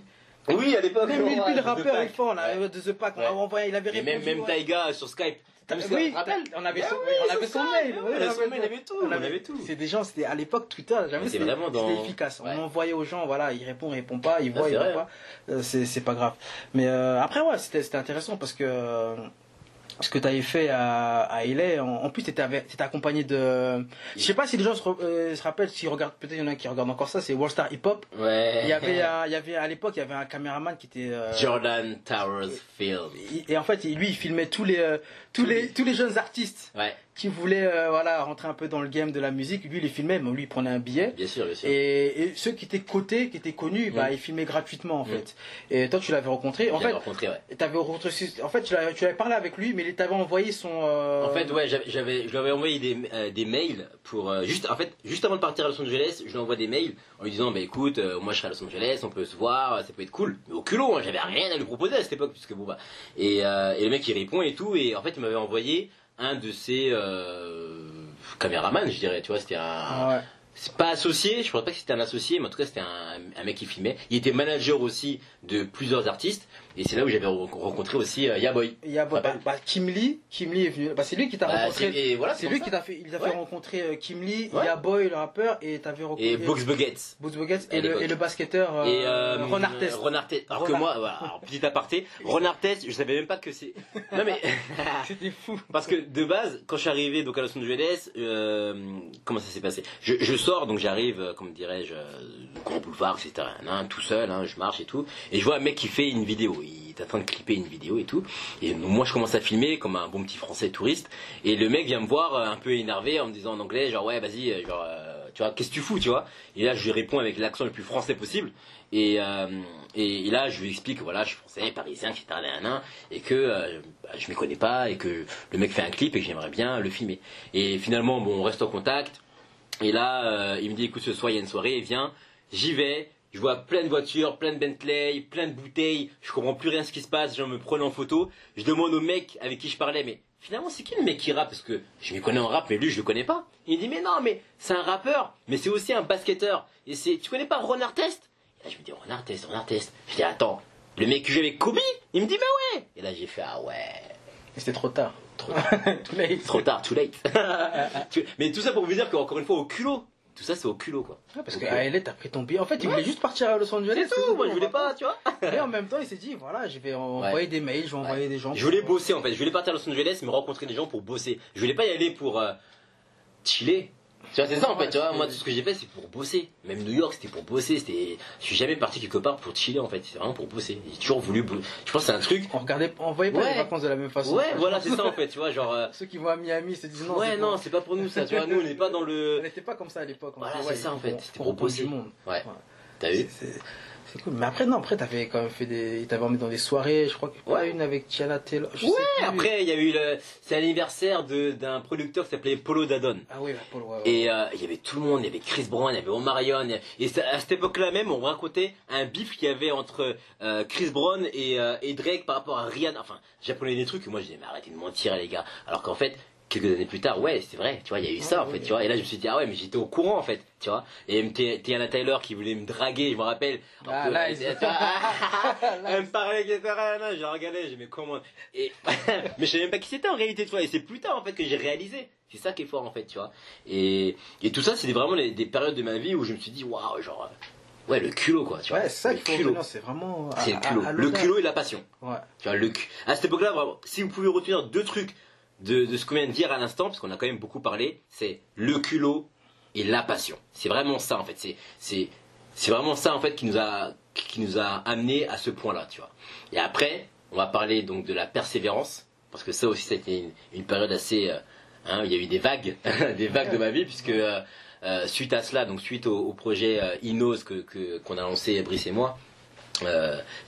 Oui, à l'époque. Même ouais, le rappeur il fort là de The Pack on envoyé il avait Et répondu. même, même ouais. Taiga sur Skype. Ça Oui, on avait son, mail. on avait on son mail, on avait tout, on avait tout. C'est des gens, c'était à l'époque Twitter, jamais c'était efficace. On envoyait aux gens, voilà, il répond, il répond pas, il Ah, voit, il voit pas. Euh, c'est pas grave. Mais euh, après ouais, c'était c'était intéressant parce que euh, ce que tu avais fait à, à LA, en, en plus, tu étais, accompagné de. Je sais pas si les gens se, euh, se rappellent, s'ils regardent, peut-être il y en a qui regardent encore ça, c'est World Star Hip Hop. Ouais. Il y avait, il y avait à l'époque, il y avait un caméraman qui était. euh, Jordan Towers Field. et en fait, lui, il filmait tous les, euh, tous les, tous les jeunes artistes Ouais, qui voulaient, euh, voilà, rentrer un peu dans le game de la musique. Lui, il les filmait, mais lui, il prenait un billet. bien sûr, bien sûr. Et, et ceux qui étaient cotés, qui étaient connus, bah, ils filmaient gratuitement, en fait. Et toi, tu l'avais rencontré. En fait, rencontré, ouais. t'avais rencontré, en fait, tu l'avais, tu avais parlé avec lui, mais il t'avait envoyé son. euh, En fait, ouais, j'avais, je lui avais envoyé des, euh, des mails pour juste, en fait, juste avant de partir à Los Angeles, je lui envoie des mails en lui disant, bah écoute, moi je serai à Los Angeles, on peut se voir, ça peut être cool. Mais au culot, hein, j'avais rien à lui proposer à cette époque, puisque bon bah, et, et le mec il répond et tout, et en fait m'avait envoyé un de ses euh, caméramans, je dirais, tu vois, c'était un, Ah ouais. c'est pas associé, je pense pas que c'était un associé, mais en tout cas c'était un, un mec qui filmait. Il était manager aussi de plusieurs artistes, et c'est là où j'avais re- rencontré aussi euh, Yaboy. Il y a bah, bah, Kim Lee, Kim Lee est venu. Bah, c'est lui qui t'a Bah, rencontré. c'est- voilà, C'est lui ça. qui t'a fait, il t'a fait Ouais. rencontrer euh, Kim Lee, Ouais. Yaboy le rappeur, et t'avais rencontré Et Box Buggets. Boots Buggets et, le, et le basketteur euh, et euh, Ron Artest. Ron Artest. Alors que moi, voilà, alors, petit aparté, Ron Artest, je savais même pas que c'est. Non mais C'était fou. parce que de base, quand je suis arrivé donc à Los Angeles, comment ça s'est passé? Je, je sors donc j'arrive, comme dirais-je, Grand Boulevard, etc. hein, tout seul, hein, je marche et tout, et je vois un mec qui fait une vidéo. Il est en train de clipper une vidéo et tout. Et moi, je commence à filmer comme un bon petit français touriste. Et le mec vient me voir euh, un peu énervé en me disant en anglais, genre ouais, vas-y, euh, euh, tu vois, qu'est-ce que tu fous, tu vois? Et là, je lui réponds avec l'accent le plus français possible. Et, et, là, je lui explique, que, voilà, je suis français, parisien, etc. et que bah, je ne connais pas, et que le mec fait un clip et que j'aimerais bien le filmer. Et finalement, bon, on reste en contact. Et là, il me dit, écoute, ce soir, il y a une soirée, viens, j'y vais. Je vois plein de voitures, plein de Bentley, plein de bouteilles. Je comprends plus rien ce qui se passe. Gens me prennent en photo. Je demande au mec avec qui je parlais, mais finalement, c'est qui le mec qui rappe? Parce que je m'y connais en rap, mais lui, je le connais pas. Il me dit, mais non, mais c'est un rappeur, mais c'est aussi un basketteur. Et c'est, tu connais pas Ron Artest? Et là, je me dis, Ron Artest, Ron Artest. Je dis, attends, le mec que j'ai avec Kobe Il me dit, mais ouais Et là, j'ai fait, ah ouais. Et C'était trop tard. Trop Too late. Trop tard, too late. Mais tout ça pour vous dire qu'encore une fois, au culot. Tout ça, c'est au culot, quoi. Ouais, parce Ok. que à LA, t'as pris ton billet. En fait, il voulait juste partir à Los Angeles. C'est tout, moi je voulais pas, tu vois. Et en même temps, il s'est dit, voilà, je vais envoyer des mails, je vais envoyer des gens. Je voulais bosser en fait, je voulais partir à Los Angeles, me rencontrer des gens pour bosser. Je voulais pas y aller pour euh, chiller. Tu vois, c'est ça en fait, tu vois, moi tout ce que j'ai fait c'est pour bosser. Même New York c'était pour bosser, c'était. Je suis jamais parti quelque part pour chiller en fait, c'est vraiment pour bosser. J'ai toujours voulu. bo- Je pense que c'est un truc. On regardait, on voyait pas Ouais. les vacances de la même façon. Ouais, voilà, c'est ça en fait, tu vois, genre. euh, Ceux qui vont à Miami se disent non. ouais, non, c'est pas pour nous ça, tu vois, nous on n'est pas dans On le. n'était pas comme ça à l'époque. On Voilà, c'est ouais, ça, en fait, c'était pour bosser. du monde. Ouais, Ouais. t'as vu C'est- cool. Mais après, non, après, t'avais quand même fait des. T'avais emmené dans des soirées, je crois que. Ouais. une avec Tiana Taylor. je Ouais, après, il y a eu le. C'est l'anniversaire de- d'un producteur qui s'appelait Polo Dadon. Ah oui, bah, Paul, ouais, ouais. Et euh, il y avait tout le monde, il y avait Chris Brown, il y avait Omarion. Et à cette époque-là même, on racontait un bif qu'il y avait entre euh, Chris Brown et, euh, et Drake par rapport à Rihanna. Enfin, j'apprenais des trucs et moi je disais, mais arrêtez de mentir les gars. Alors qu'en fait, quelques années plus tard, ouais, c'est vrai, tu vois, il y a eu ça en fait, tu vois. Et là, je me suis dit, ah ouais, mais j'étais au courant en fait, tu vois. Et Tiana Tyler qui voulait me draguer, je me rappelle. Ah, là, elle- me parlait, etc. Je la regardais, j'ai mais comment et... Mais je savais même pas qui c'était en réalité, tu vois. Et c'est plus tard en fait que j'ai réalisé. C'est ça qui est fort en fait, tu vois. Et, et tout ça, c'était vraiment les- des périodes de ma vie où je me suis dit, waouh, genre, euh, ouais, le culot quoi, tu vois. Ouais, c'est ça le qu'il faut c'est vraiment. C'est le culot. le culot et la passion. Ouais. Tu vois, le À cette époque-là, vraiment, si vous pouvez retenir deux trucs de, ce qu'on vient de dire à l'instant, parce qu'on a quand même beaucoup parlé, c'est le culot et la passion. C'est vraiment ça en fait. C'est, vraiment ça en fait qui nous a, qui nous a amené à ce point-là, tu vois. Et après, on va parler donc de la persévérance, parce que ça aussi, ça a été une, période assez, euh, hein, il y a eu des vagues, des vagues de ma vie, puisque euh, euh, suite à cela, donc suite au, projet Inos que, qu'on a lancé Brice et moi,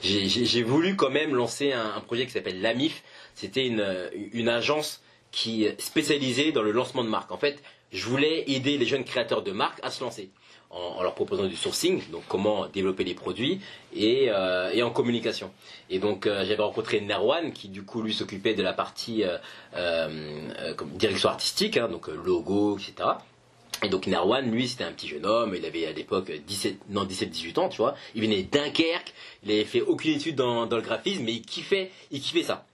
j'ai voulu quand même lancer un, projet qui s'appelle l'AMIF. C'était une, une agence qui est spécialisée dans le lancement de marques. En fait, je voulais aider les jeunes créateurs de marques à se lancer en, leur proposant du sourcing, donc comment développer les produits et, euh, en communication. Et donc euh, j'avais rencontré Nerwan qui du coup lui s'occupait de la partie euh, euh, direction artistique, hein, donc logo, etc. Et donc Nerwan, lui, c'était un petit jeune homme, il avait à l'époque 17, non 17-18 ans, tu vois. Il venait de Dunkerque, il avait fait aucune étude dans, dans le graphisme, mais il kiffait, il kiffait ça.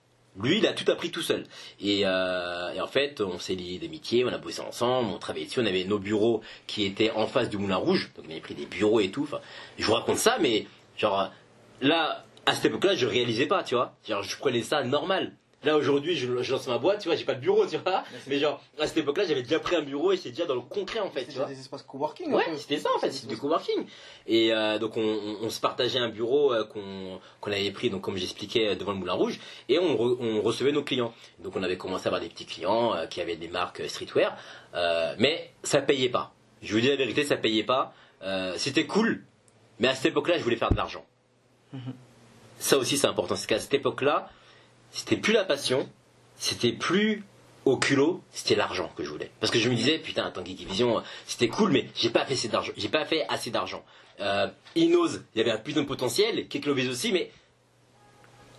Lui, il a tout appris tout seul. Et, euh, et en fait, on s'est liés d'amitié, on a bossé ensemble, on travaillait dessus, on avait nos bureaux qui étaient en face du Moulin Rouge, donc on avait pris des bureaux et tout. Enfin, je vous raconte ça, mais genre là, à cette époque-là, je réalisais pas, tu vois. Genre, je prenais ça normal. Là aujourd'hui, je, je lance ma boîte, tu vois, j'ai pas de bureau, tu vois. Mais genre, à cette époque-là, j'avais déjà pris un bureau et c'est déjà dans le concret en fait, vois. des espaces coworking. Ouais, c'était ça en fait, c'était du coworking. Et euh, donc on, on- on se partageait un bureau euh, qu'on avait pris, donc comme j'expliquais euh, devant le Moulin Rouge, et on, re- on recevait nos clients. Donc on avait commencé à avoir des petits clients euh, qui avaient des marques streetwear, mais ça payait pas. Je vous dis la vérité, ça payait pas. C'était cool, mais à cette époque-là, je voulais faire de l'argent. Ça aussi c'est important, c'est qu'à cette époque-là, c'était plus la passion, c'était plus au culot, c'était l'argent que je voulais. Parce que je me disais, putain, attends, Geeky Vision, euh, c'était cool, mais j'ai pas fait assez d'argent. J'ai pas fait assez d'argent. Euh, Inos, il y avait un putain de potentiel, Kekloviz aussi, mais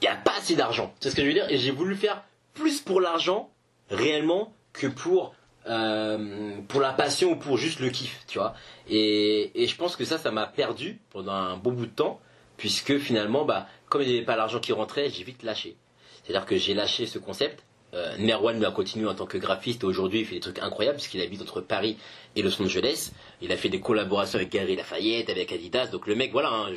il y a pas assez d'argent. C'est ce que je veux dire? Et j'ai voulu faire plus pour l'argent, réellement, que pour euh, pour la passion ou pour juste le kiff, tu vois. Et, et je pense que ça, ça m'a perdu pendant un bon bout de temps, puisque finalement, bah, comme il n'y avait pas l'argent qui rentrait, j'ai vite lâché. C'est-à-dire que j'ai lâché ce concept. Euh, Nerwan lui a continué en tant que graphiste et aujourd'hui il fait des trucs incroyables puisqu'il habite entre Paris et Los Angeles. Il a fait des collaborations avec Galerie Lafayette, avec Adidas. Donc le mec, voilà, hein,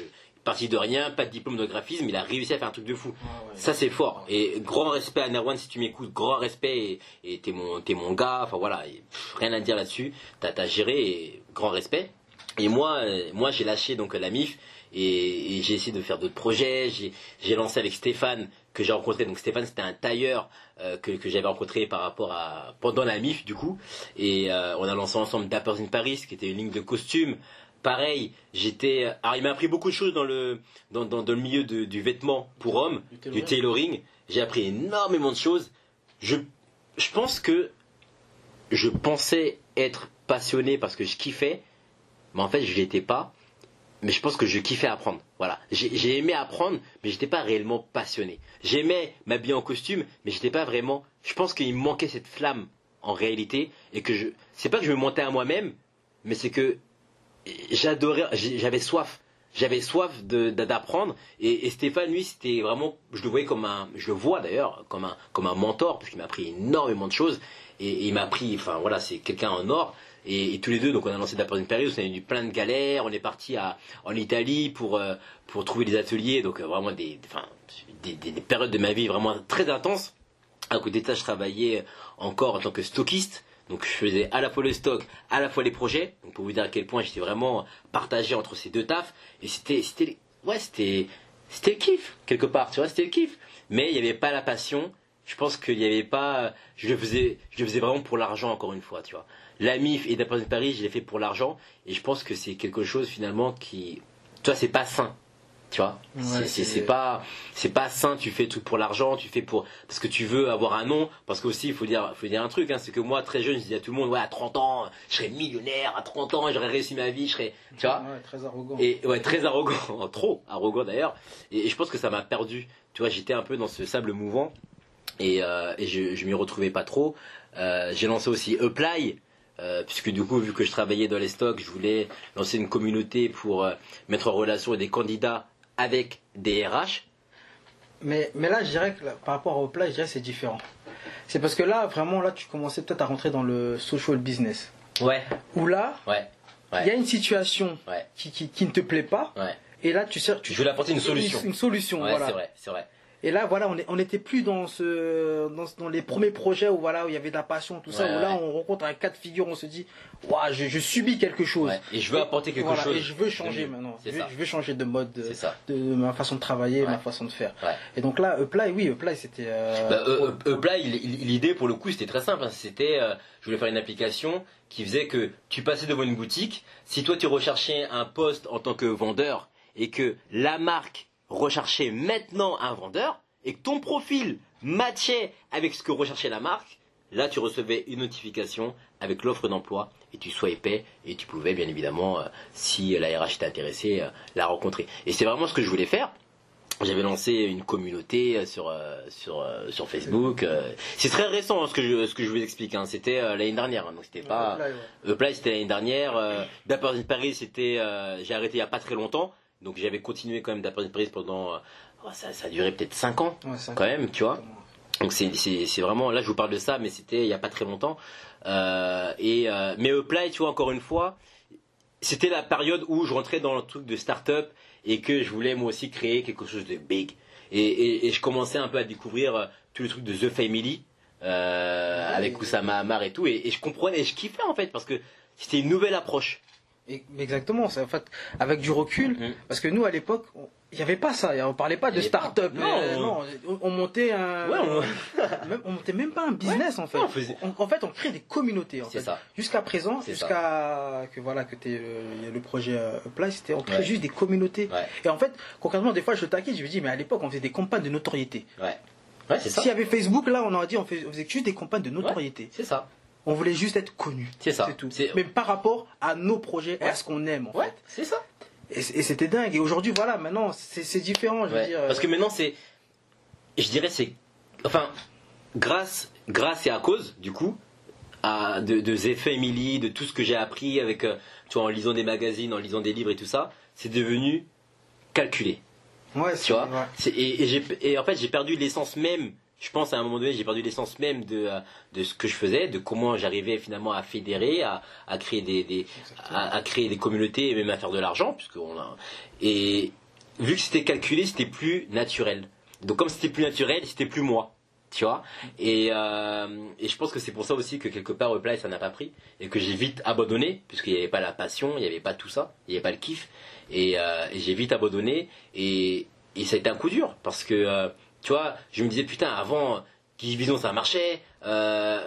parti de rien, pas de diplôme de graphisme, il a réussi à faire un truc de fou. Ouais. Ça c'est fort. Et grand respect à Nerwan si tu m'écoutes, grand respect et t'es mon, mon gars. Enfin voilà, et, pff, rien à dire là-dessus. T'as géré et grand respect. Et moi, euh, moi j'ai lâché donc la MIF et, et j'ai essayé de faire d'autres projets. J'ai lancé avec Stéphane que j'ai rencontré. Donc Stéphane c'était un tailleur euh, que, que j'avais rencontré par rapport à pendant la MIF du coup. Et euh, on a lancé ensemble Dappers in Paris qui était une ligne de costumes. Pareil, j'étais. Alors il m'a appris beaucoup de choses dans le dans, dans, dans le milieu de- du vêtement pour hommes, Du du tailoring. J'ai appris énormément de choses. Je je pense que je pensais être passionné parce que je kiffais, mais en fait je l'étais pas. Mais je pense que je kiffais apprendre. Voilà, j'ai aimé apprendre, mais j'étais pas réellement passionné. J'aimais m'habiller en costume, mais j'étais pas vraiment. Je pense qu'il me manquait cette flamme en réalité et que je. C'est pas que je me mentais à moi-même, mais c'est que j'adorais, j'avais soif. J'avais soif d'apprendre. Et, et Stéphane lui c'était vraiment je le voyais comme un je le vois d'ailleurs comme un comme un mentor parce qu'il m'a appris énormément de choses. Et, il m'a appris enfin voilà c'est quelqu'un en or. Et, tous les deux donc on a lancé d'apprendre une période on a eu plein de galères. On est parti à en Italie pour euh, pour trouver des ateliers. Donc euh, vraiment des enfin des, des- des périodes de ma vie vraiment très intenses. À côté de ça, je travaillais encore en tant que stockiste. Donc je faisais à la fois le stock, à la fois les projets. Donc pour vous dire à quel point j'étais vraiment partagé entre ces deux tafs. Et c'était, c'était, ouais, c'était, c'était le kiff quelque part. Tu vois, c'était le kiff. Mais il n'y avait pas la passion. Je pense qu'il n'y avait pas. Je le faisais, je faisais vraiment pour l'argent encore une fois. Tu vois, la MIF et d'après Paris, je l'ai fait pour l'argent. Et je pense que c'est quelque chose finalement qui, tu vois, c'est pas sain. Tu vois, Ouais, c'est- pas c'est pas sain. Tu fais tout pour l'argent, tu fais pour parce que tu veux avoir un nom. Parce qu'aussi, il faut dire faut dire un truc. Hein, c'est que moi, très jeune, je disais à tout le monde, ouais, à 30 ans, je serais millionnaire. À 30 ans, j'aurais réussi ma vie. Je serais, tu vois. Ouais, très arrogant. Et ouais, très arrogant, trop arrogant d'ailleurs. Et, et je pense que ça m'a perdu. Tu vois, j'étais un peu dans ce sable mouvant et, euh, et je, je m'y retrouvais pas trop. Euh, J'ai lancé aussi Apply. euh, puisque du coup, vu que je travaillais dans les stocks, je voulais lancer une communauté pour euh, mettre en relation des candidats avec des RH. Mais, mais là, je dirais que là, par rapport au plat, je dirais que c'est différent. C'est parce que là, vraiment, là, tu commençais peut-être à rentrer dans le social business. Ouais, Où là, ouais, il Ouais. y a une situation ouais, qui, qui, qui ne te plaît pas, ouais. et là, tu sais, tu Je voulais apporter une solution. Une, solution, Ouais, voilà. c'est vrai, c'est vrai. Et là, voilà, on n'était plus dans ce, dans, ce- dans les premiers projets où voilà, où il y avait de la passion, tout ça. Ouais, où là, ouais. on rencontre un cas de figure, on se dit, waouh, je, je subis quelque chose. Ouais. Et je veux apporter quelque Voilà, chose. Et je veux changer maintenant. Je veux, ça. je veux changer de mode, de, ma façon de travailler, Ouais. ma façon de faire. Ouais. Et donc là, Apply, oui, Apply, c'était. euh, Bah, euh, euh, l'idée pour le coup c'était très simple. hein. C'était, euh, je voulais faire une application qui faisait que tu passais devant une boutique. Si toi tu recherchais un poste en tant que vendeur et que la marque recherchait maintenant un vendeur et que ton profil matchait avec ce que recherchait la marque, là tu recevais une notification avec l'offre d'emploi et tu swipais et tu pouvais bien évidemment, euh, si la RH était intéressée, euh, la rencontrer. Et c'est vraiment ce que je voulais faire. J'avais lancé une communauté euh, sur euh, sur sur Facebook. C'est très récent hein, ce que je ce que je vous explique. Hein. C'était l'année dernière, hein, donc c'était pas. Apply, ouais. C'était l'année dernière. Dapper in Paris c'était j'ai arrêté il y a pas très longtemps, donc j'avais continué quand même Paris pendant euh, oh, ça ça a duré peut-être 5 ans Ouais, quand même, tu vois. Donc c'est c'est c'est vraiment là je vous parle de ça, mais c'était il y a pas très longtemps. Euh, et euh, mais Apply, tu vois encore une fois, c'était la période où je rentrais dans le truc de start-up et que je voulais moi aussi créer quelque chose de big. Et, et, et je commençais un peu à découvrir euh, tout le truc de The Family euh, avec Oussama Hamar et tout, et, et je comprenais, et je kiffais en fait parce que c'était une nouvelle approche. Et- Exactement, c'est en fait avec du recul, Mhm. parce que nous à l'époque, il n'y avait pas ça, on parlait pas de start-up, Non. euh, non, on, on montait un, Ouais, on- même, on montait même pas un business en fait. Faisait- On- en fait, on crée des communautés. En C'est fait. ça. Jusqu'à présent, jusqu'à que voilà que euh, le projet euh, Apply, c'était on crée Ouais. juste des communautés. Et en fait, concrètement, des fois, je le taquine, je me dis, mais à l'époque, on faisait des campagnes de notoriété. S'il y avait Facebook, là, on aurait dit, on, fait- on faisait juste des campagnes de notoriété. C'est ça. On voulait juste être connu. C'est ça. tout. Mais par rapport à nos projets et à ce qu'on aime, en Ouais, c'est ça. Et, c'était dingue. Et aujourd'hui, voilà, maintenant, c'est différent. Je veux dire, Parce que maintenant, c'est. Je dirais, c'est. Enfin, grâce, grâce et à cause, du coup, à, de, de The Family, de tout ce que j'ai appris avec, euh, tu vois, en lisant des magazines, en lisant des livres et tout ça, c'est devenu calculé. ouais, Tu c'est- vois et, et, j'ai- et en fait, j'ai perdu l'essence même. Je pense à un moment donné, j'ai perdu l'essence même de, euh, de ce que je faisais, de comment j'arrivais finalement à fédérer, à, à créer des, des à, créer des communautés et même à faire de l'argent, a. Et vu que c'était calculé, c'était plus naturel. Donc comme c'était plus naturel, c'était plus moi. Tu vois et, euh, et je pense que c'est pour ça aussi que quelque part Reply ça n'a pas pris et que j'ai vite abandonné puisqu'il n'y avait pas la passion, il n'y avait pas tout ça, il n'y avait pas le kiff et, euh, et j'ai vite abandonné et, et ça a été un coup dur parce que tu vois je me disais putain avant Division ça marchait euh,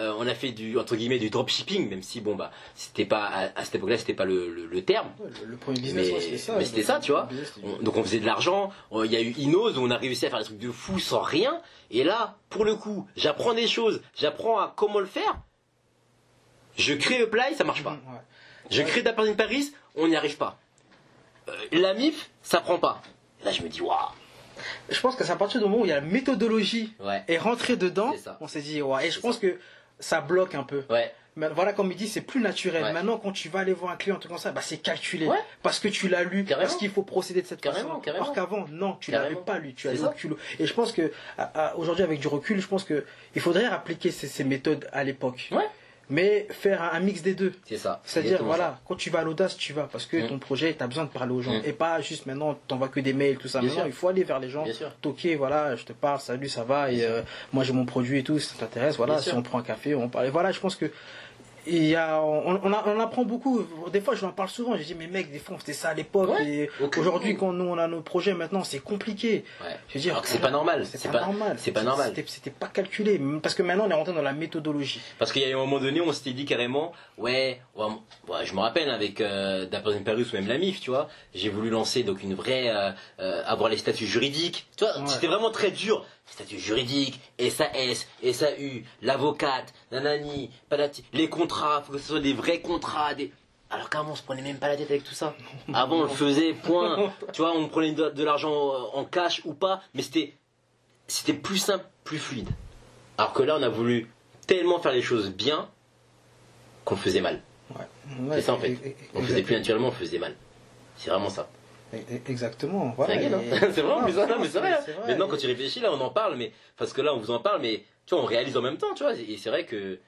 euh, on a fait du entre guillemets du dropshipping même si bon bah c'était pas à, à cette époque-là c'était pas le, le- le terme Ouais, le, le premier business, Mais- c'était ça. mais c'était ça, tu vois. Business, on- donc on faisait de l'argent, il y a eu Inos où on a réussi à faire des trucs de fou sans rien. Et là, pour le coup, j'apprends des choses, j'apprends à comment le faire. Je crée Apply, ça marche pas. Ouais. Je crée Dapper in Paris, on n'y arrive pas. Euh, la MIF, ça prend pas. Là, je me dis, waouh. Je pense que c'est à partir du moment où il y a la méthodologie Ouais, et rentrer dedans, on s'est dit, ouais. Et je pense que ça bloque un peu. ouais, Mais voilà, comme il dit, c'est plus naturel. Ouais. Maintenant, quand tu vas aller voir un client, truc comme ça, bah, c'est calculé. Ouais. Parce que tu l'as lu, Carrément. parce qu'il faut procéder de cette Carrément, façon. carrément. Alors qu'avant, non, tu l'avais pas lu, tu as lu ça. au culot. Et je pense que, aujourd'hui, avec du recul, je pense que il faudrait appliquer ces, ces méthodes à l'époque. Ouais. Mais faire un, un mix des deux. c'est ça. C'est-à-dire, voilà, quand tu vas à l'audace, tu vas, parce que Mm. ton projet, tu as besoin de parler aux gens. Mm. Et pas juste maintenant, t'envoies que des mails, tout ça. Bien Maintenant, sûr. il faut aller vers les gens. Toquer, voilà, je te parle, salut, ça va, et Bien euh, moi j'ai mon produit et tout, si ça t'intéresse, voilà, Bien si sûr. on prend un café, on parle. Et voilà, je pense que. Il y a, on, on, a- on apprend beaucoup. Des fois, je m'en parle souvent. Je dis, mais mec, des fois, on faisait ça à l'époque. Ouais, et aucun aujourd'hui, quand nous, on a nos projets maintenant, c'est compliqué. Ouais. Je veux dire, Alors que c'est pas normal. C'est pas, normal. C'est pas normal. C'était- pas calculé. Parce que maintenant, on est rentré dans la méthodologie. Parce qu'il y a eu un moment donné, on s'était dit carrément, ouais, ouais, je me rappelle avec euh, Dapper Paris ou même la MIF, tu vois, j'ai voulu lancer donc une vraie, euh, euh, avoir les statuts juridiques. Tu vois, c'était vraiment très dur. Statut juridique, SAS, SAU, l'avocate, nanani, les contrats, faut que ce soit des vrais contrats, des... Alors qu'avant on se prenait même pas la tête avec tout ça. Avant on le faisait, point. Tu vois, on prenait de, de l'argent en cash ou pas, mais c'était c'était plus simple, plus fluide. Alors que là on a voulu tellement faire les choses bien qu'on le faisait mal. Ouais. C'est ça en fait. On faisait plus naturellement, on faisait mal. C'est vraiment ça. Exactement. C'est Voilà. Et- C'est vraiment non, mais c'est vrai. hein. c'est vrai. Maintenant, quand tu réfléchis, là, on en parle, mais parce que là, on vous en parle, mais tu vois, on réalise en même temps, tu vois. Et c'est vrai que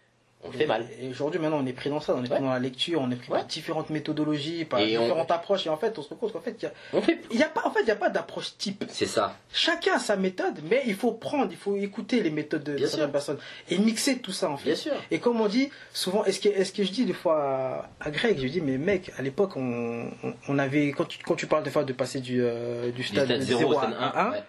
on le fait mal. Et aujourd'hui, maintenant, on est pris dans ça, on est pris Ouais. dans la lecture, on est pris Ouais. par différentes méthodologies, par Et on- différentes approches. Et en fait, on se rend compte qu'en fait, il y a, fait. pas, en fait, il y a pas d'approche type. C'est ça. Chacun a sa méthode, mais il faut prendre, il faut écouter les méthodes de certaines personnes et mixer tout ça en fait. Bien sûr. Et comme on dit souvent, est-ce que, est-ce que je dis des fois à, Greg, je dis mais mec, à l'époque on, avait quand tu, quand tu parles des fois de passer du euh, du Du stade, stade 0 0 au à stade 1. 1, Ouais.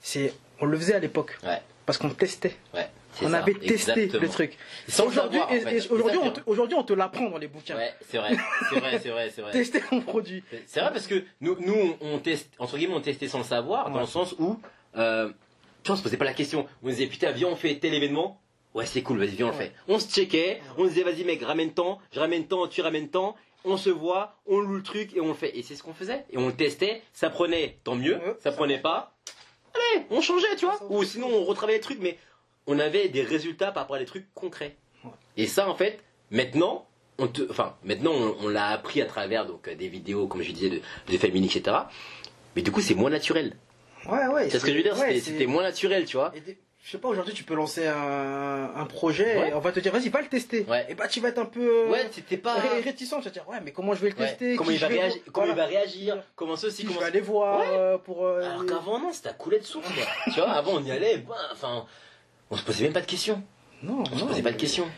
c'est on le faisait à l'époque Ouais. Parce qu'on testait, Ouais. on ça, avait testé exactement. le truc. Aujourd'hui, en fait. aujourd'hui, on te, aujourd'hui on te l'apprend dans les bouquins. Ouais, c'est vrai. C'est vrai, c'est vrai. Tester ton produit. C'est vrai parce que nous, nous on, teste, entre guillemets, on testait sans le savoir, dans le sens où, euh, tu vois, on se posait pas la question. On disait, putain, viens, on fait tel événement. Ouais, c'est cool, vas-y, viens, on le fait. On se checkait, on disait, vas-y, mec, ramène temps, je ramène temps, tu ramènes temps. On se voit, on loue le truc et on le fait. Et c'est ce qu'on faisait. Et on le testait, ça prenait, tant mieux, ça prenait pas. Allez, on changeait, tu vois. Ou sinon, on retravaillait les trucs, mais on avait des résultats par rapport à des trucs concrets. Ouais. Et ça, en fait, maintenant, on te, enfin, maintenant, on, on l'a appris à travers donc euh, des vidéos, comme je disais, de, de family, etc. Mais du coup, c'est moins naturel. Ouais, ouais. C'est ce que je veux dire, ouais, c'était moins naturel, tu vois. Et je sais pas, aujourd'hui tu peux lancer un, un projet Ouais. et on va te dire vas-y va le tester. Ouais. Et bah tu vas être un peu euh, Ouais, pas. ré- réticent, tu vas te dire ouais mais comment je vais le Ouais. tester Comment il va vais réagir Comment il Voilà. va réagir Comment ceci Qui je comment vais aller voir euh, pour euh, Alors qu'avant, non, c'était à couler de source, quoi. tu vois, avant, on y allait, bah, enfin, on se posait même pas de questions. Non, On se non. posait pas de questions.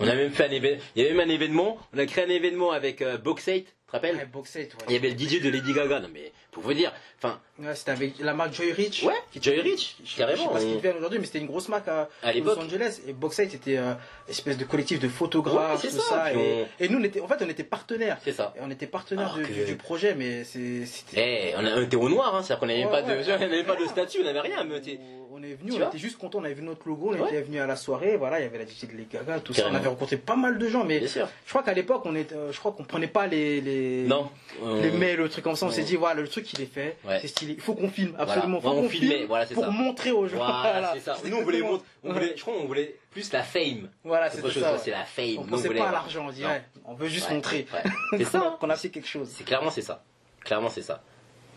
On a même fait un événement. Il y avait même un événement. On a créé un événement avec euh, Boxate, tu te rappelles? Ouais. Il y avait le DJ de Lady Gaga. Non mais pour vous dire, enfin, Ouais, c'était avec la marque Joy Rich. ouais, qui Joy Rich, Je sais carrément. pas ce qu'ils deviennent aujourd'hui, mais c'était une grosse marque à, À. Los Angeles. Et Boxate c'était euh, une espèce de collectif de photographes, Ouais, tout ça, et, et nous, on était, en fait, on était partenaires. C'est ça. Et on était partenaires Alors de- que- du, du projet, mais c'est- c'était. Eh, on, a- on était au noir, hein, c'est-à-dire qu'on n'avait Ouais, pas de, on pas de statut, on n'avait rien. Mais on était- est venu, on était juste content, on avait vu notre logo, on était venu à la soirée, voilà, il y avait la DJ de les Gaga, tout ça. Carrément. On avait rencontré pas mal de gens, mais je crois qu'à l'époque, on était, euh, je crois qu'on prenait pas les, les, Non. les mails, le truc comme ça. On- s'est dit, voilà, le truc il est fait, Ouais. c'est stylé. Il faut qu'on filme, Voilà. absolument. Faut Ouais, on qu'on filme voilà, pour ça. montrer aux gens. Voilà, c'est ça. Nous, on voulait, exactement. montre- on voulait, je crois, qu'on voulait plus la fame. Voilà, C'est c'est autre chose, ça. ouais. c'est la fame. On pensait pas à l'argent, on veut juste Ouais, montrer. ouais. C'est ça. Qu'on a fait quelque chose. C'est clairement c'est ça. Clairement c'est ça.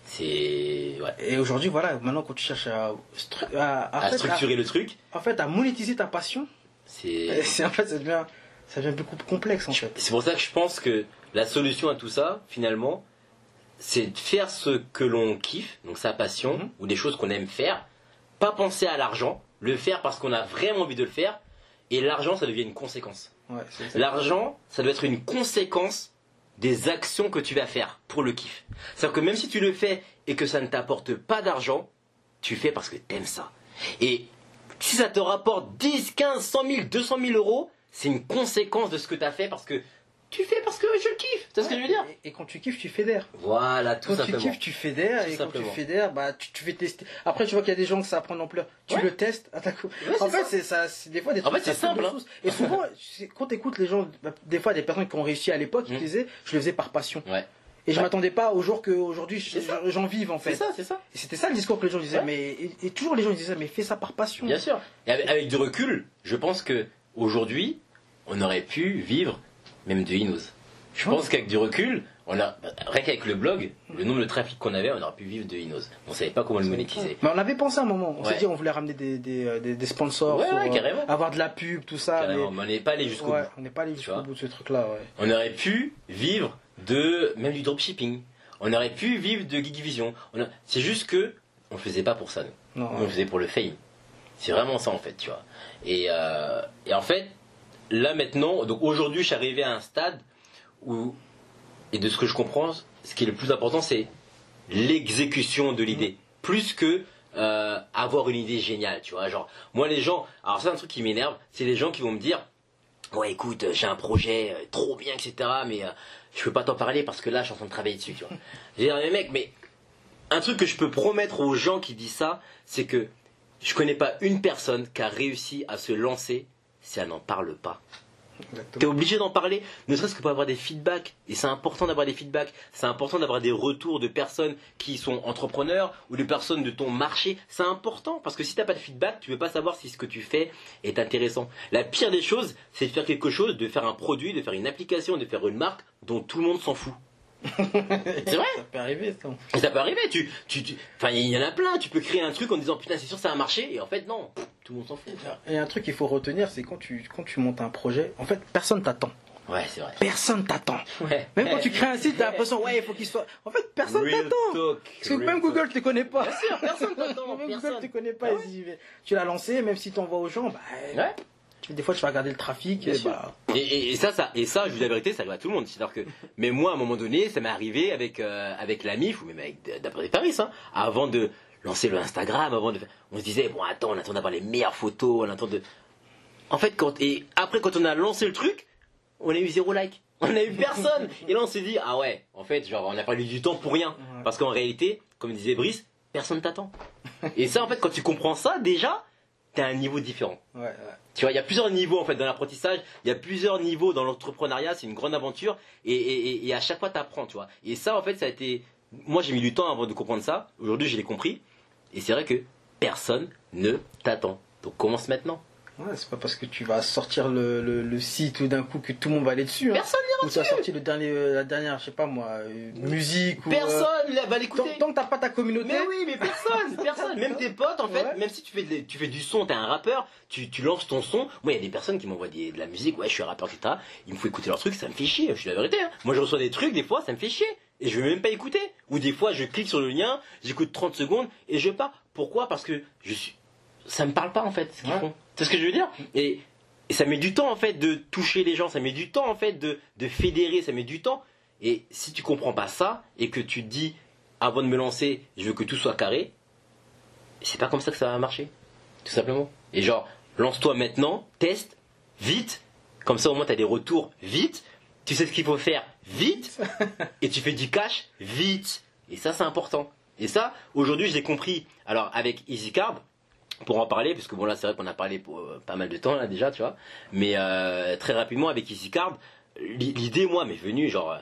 C'est ouais. Et aujourd'hui, voilà, maintenant quand tu cherches à, stru- à, à À fait, structurer le truc, à- en fait, à monétiser ta passion, c'est c'est en fait, ça devient, ça devient beaucoup plus complexe en fait. c'est pour ça que je pense que la solution à tout ça, finalement, c'est de faire ce que l'on kiffe, donc sa passion, Mhm. ou des choses qu'on aime faire, pas penser à l'argent, le faire parce qu'on a vraiment envie de le faire, et l'argent, ça devient une conséquence. Ouais. L'argent, ça doit être une conséquence des actions que tu vas faire pour le kiff. C'est-à-dire que même si tu le fais et que ça ne t'apporte pas d'argent, tu fais parce que t'aimes ça. Et si ça te rapporte 10, 15, 100 000, 200 000 euros, c'est une conséquence de ce que tu as fait parce que tu fais parce que je le kiffe. Tu vois ce que je veux dire Et, et quand tu kiffes, tu fédères. Voilà, tout Quand simplement. tu kiffes, tu fédères. Tout et quand tu fédères, bah, tu, tu fais tester. Après, tu vois qu'il y a des gens que ça prend d'ampleur. Tu Ouais. le testes. à ta cou- Ouais, en fait, c'est ça. C'est des fois des En trucs. fait, c'est simple, hein. Et souvent, quand tu écoutes les gens, bah, des fois, des personnes qui ont réussi à l'époque, ils Mm. disaient, je le faisais par passion. Ouais. Et je Ouais. m'attendais pas au jour qu'aujourd'hui j'en vive en fait. C'est ça, c'est ça. Et c'était ça le discours que les gens disaient. Ouais. Mais et, et toujours les gens disaient, mais fais ça par passion. Bien sûr. Et avec, avec du recul, je pense que aujourd'hui, on aurait pu vivre même de Inos. Je pense qu'avec du recul, on a rien qu'avec le blog, le nombre de trafic qu'on avait, on aurait pu vivre de Inos. On savait pas comment le monétiser. Mais on avait pensé à un moment. On Ouais. s'est dit, on voulait ramener des, des, euh, des- des sponsors, Ouais, ouais, euh, carrément. avoir de la pub, tout ça. Carrément, mais- mais on n'est pas allé jusqu'au bout. on n'est pas allé jusqu'au bout de ce truc-là. On aurait pu vivre de même du dropshipping. On aurait pu vivre de Geekvision. On a- C'est juste que on le faisait pas pour ça. Nous. Non, on le faisait pour le fame. C'est vraiment ça en fait, tu vois. Et, euh, et en fait, là maintenant, donc aujourd'hui, je suis arrivé à un stade où, et de ce que je comprends, ce qui est le plus important, c'est l'exécution de l'idée, plus que euh, avoir une idée géniale, tu vois. Genre, moi, les gens, alors c'est un truc qui m'énerve, c'est les gens qui vont me dire, ouais, écoute, j'ai un projet euh, trop bien, etc., mais euh, je peux pas t'en parler parce que là, je suis en train de travailler dessus, tu vois. J'ai dit, mais mec, mais un truc que je peux promettre aux gens qui disent ça, c'est que je connais pas une personne qui a réussi à se lancer si elle n'en parle pas. Tu es obligé d'en parler, ne serait-ce que pour avoir des feedbacks. Et c'est important d'avoir des feedbacks. C'est important d'avoir des retours de personnes qui sont entrepreneurs ou de personnes de ton marché. C'est important parce que si tu n'as pas de feedback, tu ne peux pas savoir si ce que tu fais est intéressant. La pire des choses, c'est de faire quelque chose, de faire un produit, de faire une application, de faire une marque dont tout le monde s'en fout. C'est vrai Ça peut arriver, ça. Et ça peut arriver, tu, tu, tu- enfin, il y en a plein, tu peux créer un truc en disant putain, c'est sûr, ça a marché, et en fait, non, tout le monde s'en fout. Et un truc qu'il faut retenir, c'est quand tu, quand tu montes un projet, en fait, personne t'attend. Ouais, c'est vrai. Personne t'attend. Ouais. Même quand tu crées un site, t'as l'impression, ouais, il faut qu'il soit. En fait, personne t'attend. Parce que real même talk. Google te connaît pas. Bien sûr, personne t'attend, Même Google personne. te connaît pas. Ah ouais. Tu l'as lancé, même si tu envoies aux gens, bah, Ouais. Des fois, tu vas regarder le trafic. Et bah, Et, et- et ça, ça, et ça, je vous dis la vérité, ça arrive à tout le monde. C'est-à-dire que, mais moi, à un moment donné, ça m'est arrivé avec euh, avec la MIF ou même avec d'après des Paris, hein, avant de lancer le Instagram, avant de, on se disait bon, attends, on attend d'avoir les meilleures photos, on attend de. En fait, quand et après, quand on a lancé le truc, on a eu zéro like. On a eu personne. et là, on s'est dit ah ouais, en fait, genre, on a perdu du temps pour rien. Ouais. Parce qu'en réalité, comme disait Brice, personne t'attend. et ça, en fait, quand tu comprends ça, déjà, t'as un niveau différent. ouais, ouais. Tu vois, il y a plusieurs niveaux en fait dans l'apprentissage, il y a plusieurs niveaux dans l'entrepreneuriat, c'est une grande aventure et, à chaque fois tu apprends, tu vois. Et ça en fait, ça a été. Moi j'ai mis du temps avant de comprendre ça, aujourd'hui je l'ai compris et c'est vrai que personne ne t'attend. Donc commence maintenant. Ouais, c'est pas parce que tu vas sortir le, le, le site tout d'un coup que tout le monde va aller dessus. Hein. Personne Ou tu as sorti le dernier, euh, la dernière, je sais pas moi, euh, musique ou. euh, Personne va l'écouter. tant que t'as pas ta communauté. Mais oui, mais personne, personne, même tes potes en fait, Ouais. même si tu fais, de- tu fais du son, t'es un rappeur, tu, tu lances ton son. Moi, il y a des personnes qui m'envoient des- de la musique, ouais, je suis un rappeur, etc. Il me faut écouter leur truc, ça me fait chier, je suis la vérité. hein. Moi, je reçois des trucs, des fois, ça me fait chier. Et je vais même pas écouter. Ou des fois, je clique sur le lien, j'écoute 30 secondes et je pars. Pourquoi? Parce que je suis. Ça me parle pas en fait, ce qu'ils Ouais. font. C'est ce que je veux dire? Et, et ça met du temps en fait de toucher les gens, ça met du temps en fait de, de fédérer, ça met du temps. Et si tu comprends pas ça et que tu te dis avant de me lancer, je veux que tout soit carré, c'est pas comme ça que ça va marcher. Tout simplement. Et genre, lance-toi maintenant, teste, vite, comme ça au moins tu as des retours vite, tu sais ce qu'il faut faire vite, et tu fais du cash vite. Et ça c'est important. Et ça, aujourd'hui je l'ai compris. Alors avec EasyCard, pour en parler, parce que bon là c'est vrai qu'on a parlé pour euh, pas mal de temps là déjà, tu vois. Mais euh, très rapidement avec EasyCard, l'i- l'idée moi m'est venue genre... euh,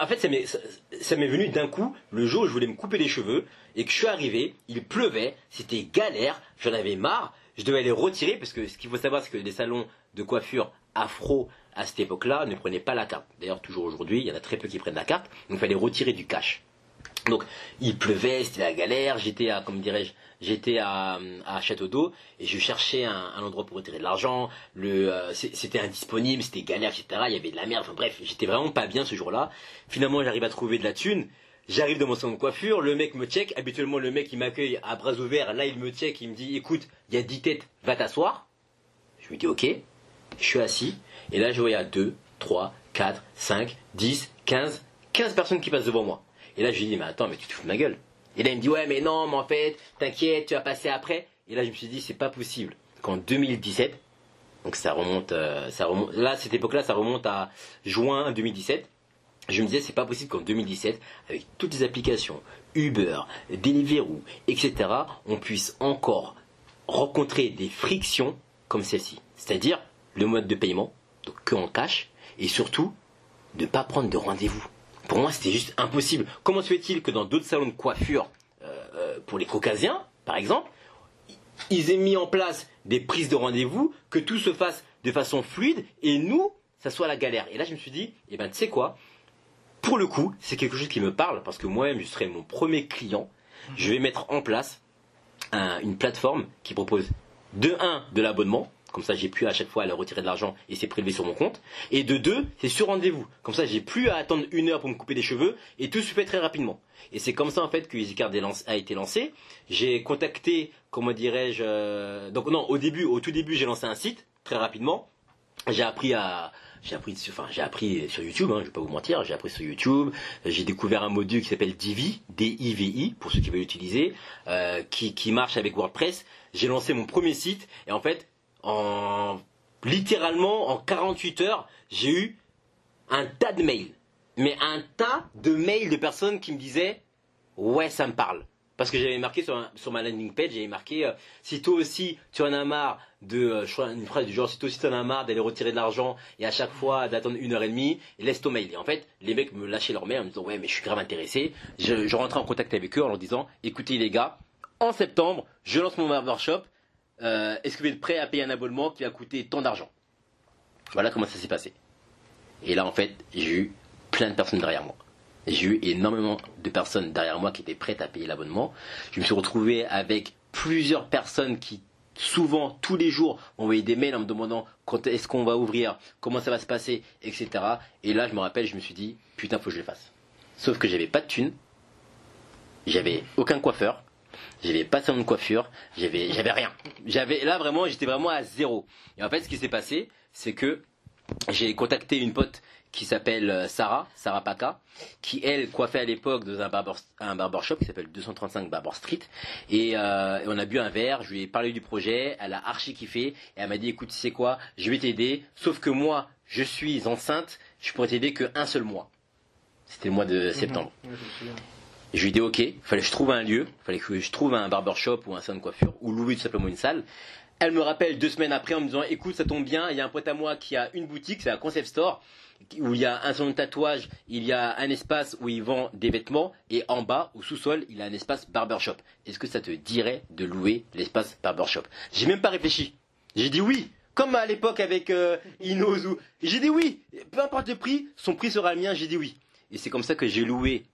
en fait, ça m'est, m'est venu d'un coup, le jour où je voulais me couper les cheveux, et que je suis arrivé, il pleuvait, c'était galère, j'en avais marre, je devais les retirer, parce que ce qu'il faut savoir, c'est que les salons de coiffure afro, à cette époque-là, ne prenaient pas la carte. D'ailleurs, toujours aujourd'hui, il y en a très peu qui prennent la carte, donc il fallait retirer du cash. Donc, il pleuvait, c'était la galère, j'étais à, comme dirais-je, j'étais à, à Château d'Eau, et je cherchais un, endroit pour retirer de l'argent, le, euh, c'était indisponible, c'était galère, etc., il y avait de la merde, enfin bref, j'étais vraiment pas bien ce jour-là. Finalement, j'arrive à trouver de la thune, j'arrive dans mon salon de coiffure, le mec me check, habituellement le mec il m'accueille à bras ouverts, là il me check, il me dit, écoute, il y a 10 têtes, va t'asseoir. Je lui dis, ok, je suis assis, et là je vois il y a 2, 3, 4, 5, 10, 15, 15 personnes qui passent devant moi. Et là je lui dis, mais attends, mais tu te fous de ma gueule. Et là il me dit, ouais, mais non, mais en fait, t'inquiète, tu vas passer après. Et là je me suis dit, c'est pas possible qu'en 2017, donc ça remonte, euh, ça remonte, là cette époque-là, ça remonte à juin 2017. Je me disais, c'est pas possible qu'en 2017, avec toutes les applications, Uber, Deliveroo, etc., on puisse encore rencontrer des frictions comme celle-ci. C'est-à-dire le mode de paiement, donc que en cash, et surtout, de ne pas prendre de rendez-vous. Pour moi, c'était juste impossible. Comment se fait-il que dans d'autres salons de coiffure, euh, euh, pour les caucasiens, par exemple, ils aient mis en place des prises de rendez-vous, que tout se fasse de façon fluide, et nous, ça soit la galère. Et là, je me suis dit, eh ben, tu sais quoi? Pour le coup, c'est quelque chose qui me parle, parce que moi-même, je serai mon premier client. Je vais mettre en place un- une plateforme qui propose de 1 de l'abonnement, comme ça j'ai plus à chaque fois à aller retirer de l'argent et c'est prélevé sur mon compte, et de 2 c'est sur rendez-vous, comme ça j'ai plus à attendre une heure pour me couper les cheveux et tout se fait très rapidement. Et c'est comme ça en fait que EasyCard a été lancé. J'ai contacté, comment dirais-je, euh, donc non au début, au tout début j'ai lancé un site très rapidement. j'ai appris à j'ai appris enfin j'ai appris sur YouTube hein, je vais pas vous mentir j'ai appris sur YouTube j'ai découvert un module qui s'appelle Divi D-I-V-I pour ceux qui veulent l'utiliser euh, qui, qui marche avec WordPress j'ai lancé mon premier site et en fait en littéralement en 48 heures j'ai eu un tas de mails mais un tas de mails de personnes qui me disaient ouais ça me parle parce que j'avais marqué sur, ma landing page, j'avais marqué euh, si toi aussi tu en as marre de, euh, une phrase du genre, si toi aussi tu en as marre d'aller retirer de l'argent et à chaque fois d'attendre une heure et demie, laisse ton mail. Et en fait, les mecs me lâchaient leur mail en me disant ouais mais je suis grave intéressé. Je, je rentrais en contact avec eux en leur disant écoutez les gars, en septembre, je lance mon barbershop. Euh, Est-ce que vous êtes prêts à payer un abonnement qui va coûter tant d'argent? Voilà comment ça s'est passé. Et là en fait, j'ai eu plein de personnes derrière moi. J'ai eu énormément de personnes derrière moi qui étaient prêtes à payer l'abonnement. Je me suis retrouvé avec plusieurs personnes qui souvent tous les jours m'envoyaient des mails en me demandant quand est-ce qu'on va ouvrir, comment ça va se passer, etc. Et là je me rappelle, je me suis dit putain faut que je le fasse. Sauf que j'avais pas de thunes, j'avais aucun coiffeur, j'avais pas de salon de coiffure, j'avais j'avais rien. J'avais là vraiment j'étais vraiment à zéro. Et en fait ce qui s'est passé, c'est que j'ai contacté une pote qui s'appelle euh, Sarah, Sarah Paca, qui elle coiffait à l'époque dans un, barber, un barbershop qui s'appelle 235 Barber Street. Et, euh, et, on a bu un verre, je lui ai parlé du projet, elle a archi kiffé, et elle m'a dit écoute, tu sais quoi, je vais t'aider, sauf que moi, je suis enceinte, je pourrais t'aider qu'un seul mois. C'était le mois de septembre. Mmh, je lui dit ok, fallait que je trouve un lieu, fallait que je trouve un barbershop ou un salon de coiffure, ou louer tout simplement une salle. Elle me rappelle deux semaines après en me disant écoute, ça tombe bien, il y a un pote à moi qui a une boutique, c'est un concept store, où il y a un salon de tatouage, il y a un espace où il vend des vêtements, et en bas, au sous-sol, il a un espace barbershop. Est-ce que ça te dirait de louer l'espace barbershop? J'ai même pas réfléchi. J'ai dit oui, comme à l'époque avec euh, Inozu. J'ai dit oui, peu importe le prix, son prix sera le mien, j'ai dit oui. Et c'est comme ça que j'ai loué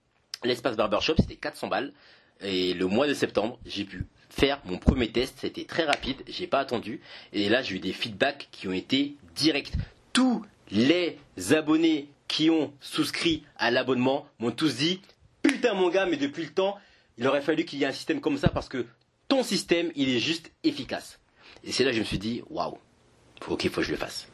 l'espace barbershop, c'était 400 balles. Et le mois de septembre, j'ai pu faire mon premier test, c'était très rapide, j'ai pas attendu. Et là, j'ai eu des feedbacks qui ont été directs. Tous les abonnés qui ont souscrit à l'abonnement m'ont tous dit Putain, mon gars, mais depuis le temps, il aurait fallu qu'il y ait un système comme ça parce que ton système, il est juste efficace. Et c'est là que je me suis dit Waouh, ok, faut que je le fasse.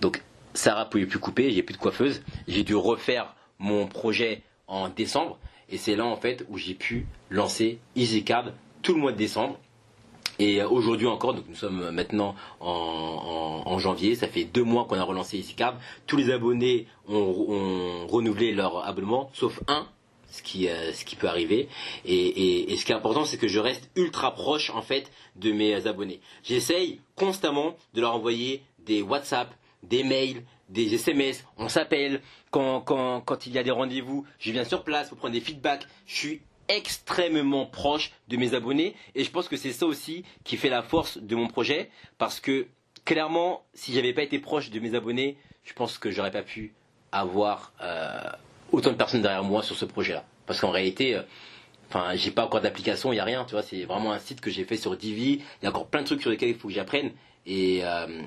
Donc, Sarah pouvait plus couper, j'ai plus de coiffeuse, j'ai dû refaire mon projet en décembre. Et c'est là en fait où j'ai pu lancer EasyCard tout le mois de décembre. Et aujourd'hui encore, nous sommes maintenant en, janvier, ça fait deux mois qu'on a relancé EasyCard. Tous les abonnés ont, renouvelé leur abonnement, sauf un, ce qui, euh, ce qui peut arriver. Et, ce qui est important, c'est que je reste ultra proche en fait de mes abonnés. J'essaye constamment de leur envoyer des WhatsApp, des mails, des SMS, on s'appelle, quand, quand, quand il y a des rendez-vous, je viens sur place pour prendre des feedbacks. Je suis extrêmement proche de mes abonnés et je pense que c'est ça aussi qui fait la force de mon projet parce que clairement si j'avais pas été proche de mes abonnés je pense que j'aurais pas pu avoir euh, autant de personnes derrière moi sur ce projet là parce qu'en réalité euh, enfin j'ai pas encore d'application il y a rien tu vois c'est vraiment un site que j'ai fait sur Divi. Il y a encore plein de trucs sur lesquels il faut que j'apprenne. Et euh,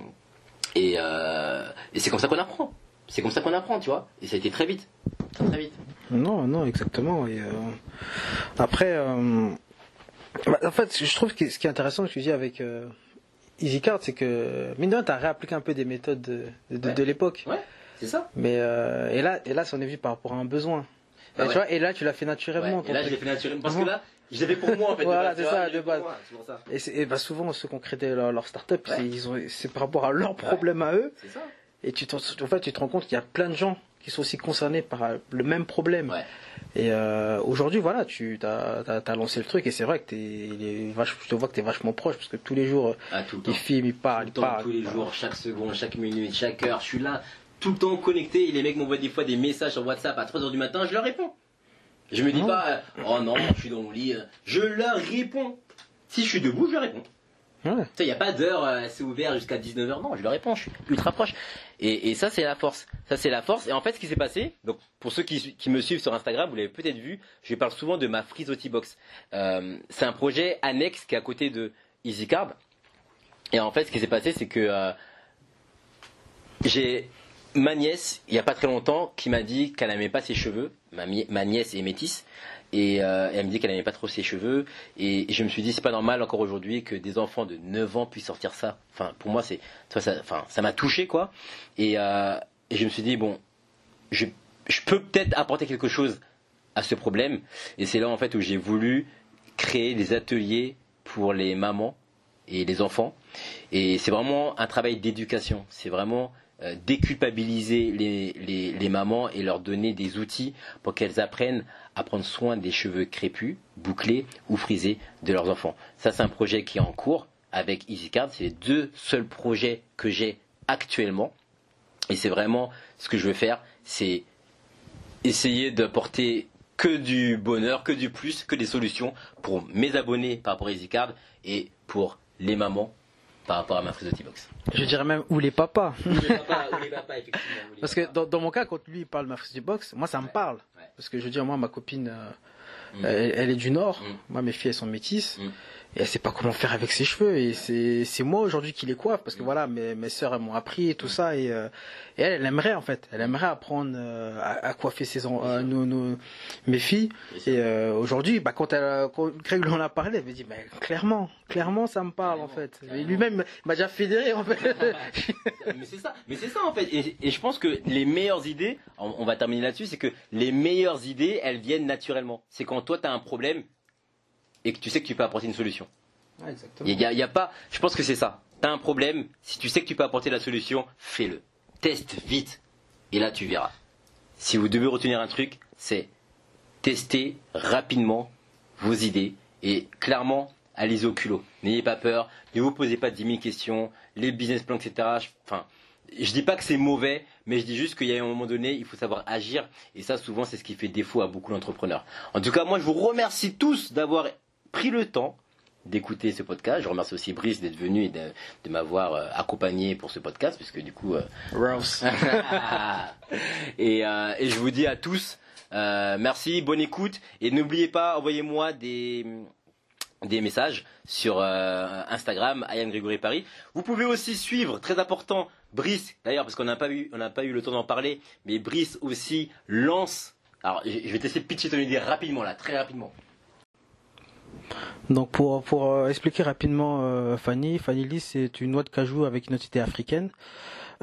et, et c'est comme ça qu'on apprend c'est comme ça qu'on apprend tu vois et ça a été très vite très très vite non, non, exactement. Et, euh, après, euh, bah, en fait, je trouve que ce qui est intéressant, ce que je dis avec euh, EasyCard, c'est que, mine de rien, tu as réappliqué un peu des méthodes de, de, l'époque. Ouais, c'est ça. Mais, et là, et là, ça en est venu par rapport à un besoin. Et, tu vois, et là, tu l'as fait naturellement. et là, je l'ai fait naturellement. Parce que là, je l'avais pour moi en fait. voilà, c'est ça, de base. Et, et bah, souvent, ceux qui ont créé leur, leur start-up, c'est par rapport à leurs problèmes à eux. Ça. Et tu, en fait, tu te rends compte qu'il y a plein de gens qui sont aussi concernés par le même problème. Et euh, aujourd'hui, voilà, tu as, lancé le truc et c'est vrai que es, vache, je te vois que tu es vachement proche parce que tous les jours, ah, il filme, il parle, il parle. Tous les jours, chaque seconde, chaque minute, chaque heure, je suis là, tout le temps connecté. Et les mecs m'envoient des fois des messages sur WhatsApp à 3h du matin, je leur réponds. Je me dis pas, euh, oh non, je suis dans mon lit. Je leur réponds. Si je suis debout, je leur réponds. Il n'y a pas d'heure, euh, c'est ouvert jusqu'à 19h. Non, je leur réponds, je suis ultra proche. Et, ça, c'est la force. Ça, c'est la force. Et en fait, ce qui s'est passé, donc pour ceux qui, me suivent sur Instagram, vous l'avez peut-être vu, je parle souvent de ma Frisoti Box. Euh, c'est un projet annexe qui est à côté de EasyCard. Et en fait, ce qui s'est passé, c'est que euh, j'ai ma nièce, il n'y a pas très longtemps, qui m'a dit qu'elle n'aimait pas ses cheveux. Ma, nièce est métisse Et, elle me dit qu'elle n'aimait pas trop ses cheveux. Et, je me suis dit, c'est pas normal encore aujourd'hui que des enfants de 9 ans puissent sortir ça. Enfin, pour moi, c'est, ça, ça m'a touché, quoi. Et, je me suis dit, bon, je, je peux peut-être apporter quelque chose à ce problème. Et c'est là, en fait, où j'ai voulu créer des ateliers pour les mamans et les enfants. Et c'est vraiment un travail d'éducation. C'est vraiment euh, déculpabiliser les, mamans et leur donner des outils pour qu'elles apprennent à prendre soin des cheveux crépus, bouclés ou frisés de leurs enfants. Ça, c'est un projet qui est en cours avec EasyCard. C'est les deux seuls projets que j'ai actuellement. Et c'est vraiment ce que je veux faire, c'est essayer d'apporter que du bonheur, que du plus, que des solutions pour mes abonnés par rapport à EasyCard et pour les mamans par rapport à ma frise de T-Box. Je dirais même ou les papas. Ou les papas, ou les papas effectivement. Parce que dans, mon cas, quand lui il parle de ma frise de box, moi ça me parle. Parce que je veux dire, moi ma copine, euh, mm. elle, est du Nord. Mm. Moi mes filles elles sont métisses. Mm et elle sait pas comment faire avec ses cheveux et c'est c'est moi aujourd'hui qui les coiffe parce que voilà mes mes sœurs elles m'ont appris et tout ça et, euh, et elle, elle aimerait en fait. Elle aimerait apprendre euh, à, coiffer ses euh, nos, nos, mes filles et aujourd'hui bah quand elle quand Greg lui en a parlé elle m'a dit mais clairement clairement ça me parle en fait. Lui-même m'a déjà fédéré en fait. Mais c'est ça mais c'est ça en fait. Et, et, je pense que les meilleures idées on, va terminer là-dessus c'est que les meilleures idées elles viennent naturellement. C'est quand toi tu as un problème et que tu sais que tu peux apporter une solution. Il y, a, pas, je pense que c'est ça. Tu as un problème, si tu sais que tu peux apporter la solution, fais-le. Teste vite. Et là, tu verras. Si vous devez retenir un truc, c'est tester rapidement vos idées et clairement, allez au culot. N'ayez pas peur, ne vous posez pas 10 000 questions, les business plans, etc. Enfin, je dis pas que c'est mauvais, mais je dis juste qu'il y a un moment donné, il faut savoir agir. Et ça, souvent, c'est ce qui fait défaut à beaucoup d'entrepreneurs. En tout cas, moi, je vous remercie tous d'avoir pris le temps d'écouter ce podcast. Je remercie aussi Brice d'être venu et de, m'avoir euh, accompagné pour ce podcast, puisque du coup... Euh, Rose. et, euh, et, je vous dis à tous, merci, bonne écoute, et n'oubliez pas, envoyez-moi des des messages sur Instagram, Ayane Grégory Paris. Vous pouvez aussi suivre, très important, Brice, d'ailleurs, parce qu'on n'a pas eu, on n'a pas eu le temps d'en parler, mais Brice aussi lance. Alors, je vais tester de pitcher ton idée rapidement là, très rapidement. Donc pour, euh, expliquer rapidement euh, Fanny, Fanny Lee c'est une noix de cajou avec une identité africaine.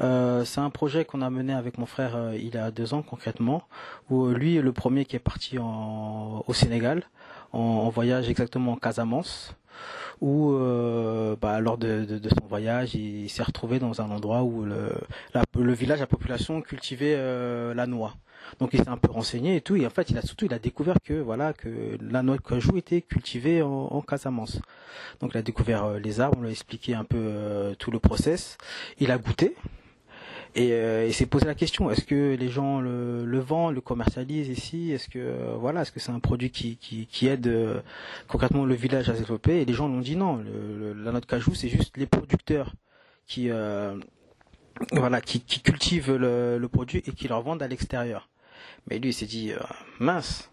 Euh, c'est un projet qu'on a mené avec mon frère il y a deux ans concrètement, où lui est le premier qui est parti au Sénégal en, voyage exactement en Casamance, où bah, lors de, de, son voyage il, s'est retrouvé dans un endroit où le, le village, la population cultivait la noix. Donc il s'est un peu renseigné et tout. Et en fait, il a surtout il a découvert que voilà que la noix de cajou était cultivée en, en Casamance. Donc il a découvert euh, les arbres, on lui a expliqué un peu euh, tout le process. Il a goûté. Et euh, s'est posé la question est-ce que les gens le, le vendent, le commercialisent ici? Est-ce que voilà, est-ce que c'est un produit qui, qui, qui aide concrètement le village à se développer? Et les gens l'ont dit non. Le, la noix de cajou, c'est juste les producteurs qui voilà qui, qui cultivent le, le, produit et qui le revendent à l'extérieur. Mais lui, il s'est dit, euh, mince,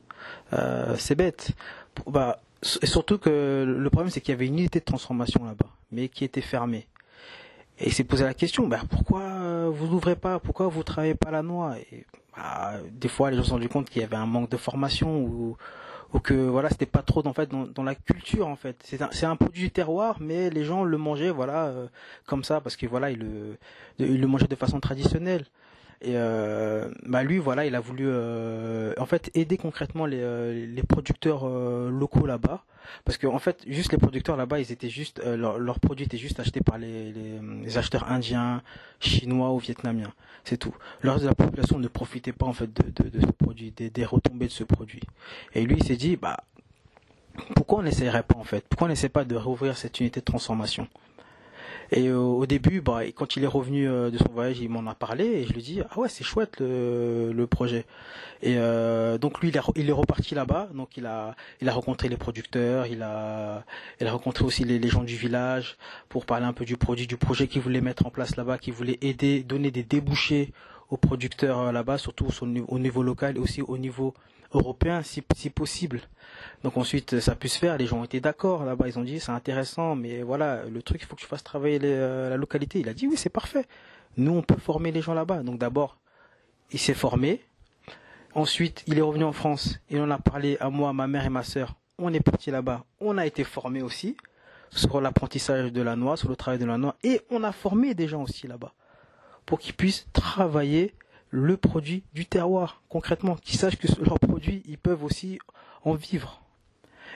euh, c'est bête. Bah, surtout que le problème, c'est qu'il y avait une unité de transformation là-bas, mais qui était fermée. Et s'est posé la question, bah, pourquoi vous n'ouvrez pas, pourquoi vous travaillez pas la noix? Et, bah, Des fois, les gens se sont rendus compte qu'il y avait un manque de formation ou, ou que voilà, c'était pas trop en fait dans, dans la culture en fait. C'est un, c'est un produit du terroir, mais les gens le mangeaient voilà euh, comme ça parce que voilà ils le, ils le mangeaient de façon traditionnelle. Et euh, bah lui, voilà, il a voulu euh, en fait aider concrètement les, euh, les producteurs locaux là-bas, parce que en fait, juste les producteurs là-bas, ils étaient juste leurs produits étaient juste achetés par les, les, acheteurs indiens, chinois ou vietnamiens, c'est tout. Le reste de la population ne profitait pas en fait de, de, de ce produit, des, des retombées de ce produit. Et lui, il s'est dit, bah pourquoi on n'essayerait pas en fait? Pourquoi on n'essaie pas de rouvrir cette unité de transformation? Et euh, au début, bah, quand il est revenu euh, de son voyage, il m'en a parlé et je lui dis ah ouais c'est chouette le, le, projet. Et euh, donc lui il est, reparti là-bas, donc il a il a rencontré les producteurs, il a il a rencontré aussi les, les gens du village pour parler un peu du produit, du projet qu'il voulait mettre en place là-bas, qu'il voulait aider, donner des débouchés aux producteurs là-bas, surtout au niveau local et aussi au niveau européen si, si possible. Donc ensuite, ça a pu se faire. Les gens ont été d'accord là-bas. Ils ont dit c'est intéressant, mais voilà, le truc, il faut que tu fasses travailler euh, la localité. Il a dit oui, c'est parfait. Nous, on peut former les gens là-bas. Donc d'abord, il s'est formé. Ensuite, il est revenu en France. Il en a parlé à moi, ma mère et ma sœur. On est parti là-bas. On a été formés aussi sur l'apprentissage de la noix, sur le travail de la noix. Et on a formé des gens aussi là-bas pour qu'ils puissent travailler le produit du terroir concrètement, qu'ils sachent que leurs produits, ils peuvent aussi en vivre.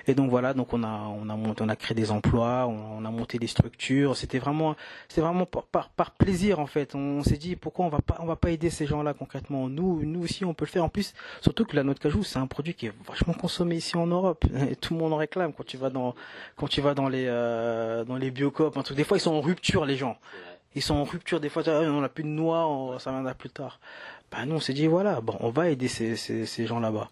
Et donc voilà, donc on a on a monté, on a créé des emplois, on, a monté des structures. C'était vraiment vraiment par, plaisir en fait. On s'est dit pourquoi on va pas on va pas aider ces gens-là concrètement? Nous nous aussi on peut le faire. En plus surtout que la noix de cajou c'est un produit qui est vachement consommé ici en Europe. Et tout le monde en réclame quand tu vas dans quand tu vas dans les euh, dans les truc. Des fois ils sont en rupture les gens. Ils sont en rupture des fois. On n'a plus de noix, ça viendra plus tard. Ben nous on s'est dit voilà bon on va aider ces ces, ces gens là-bas.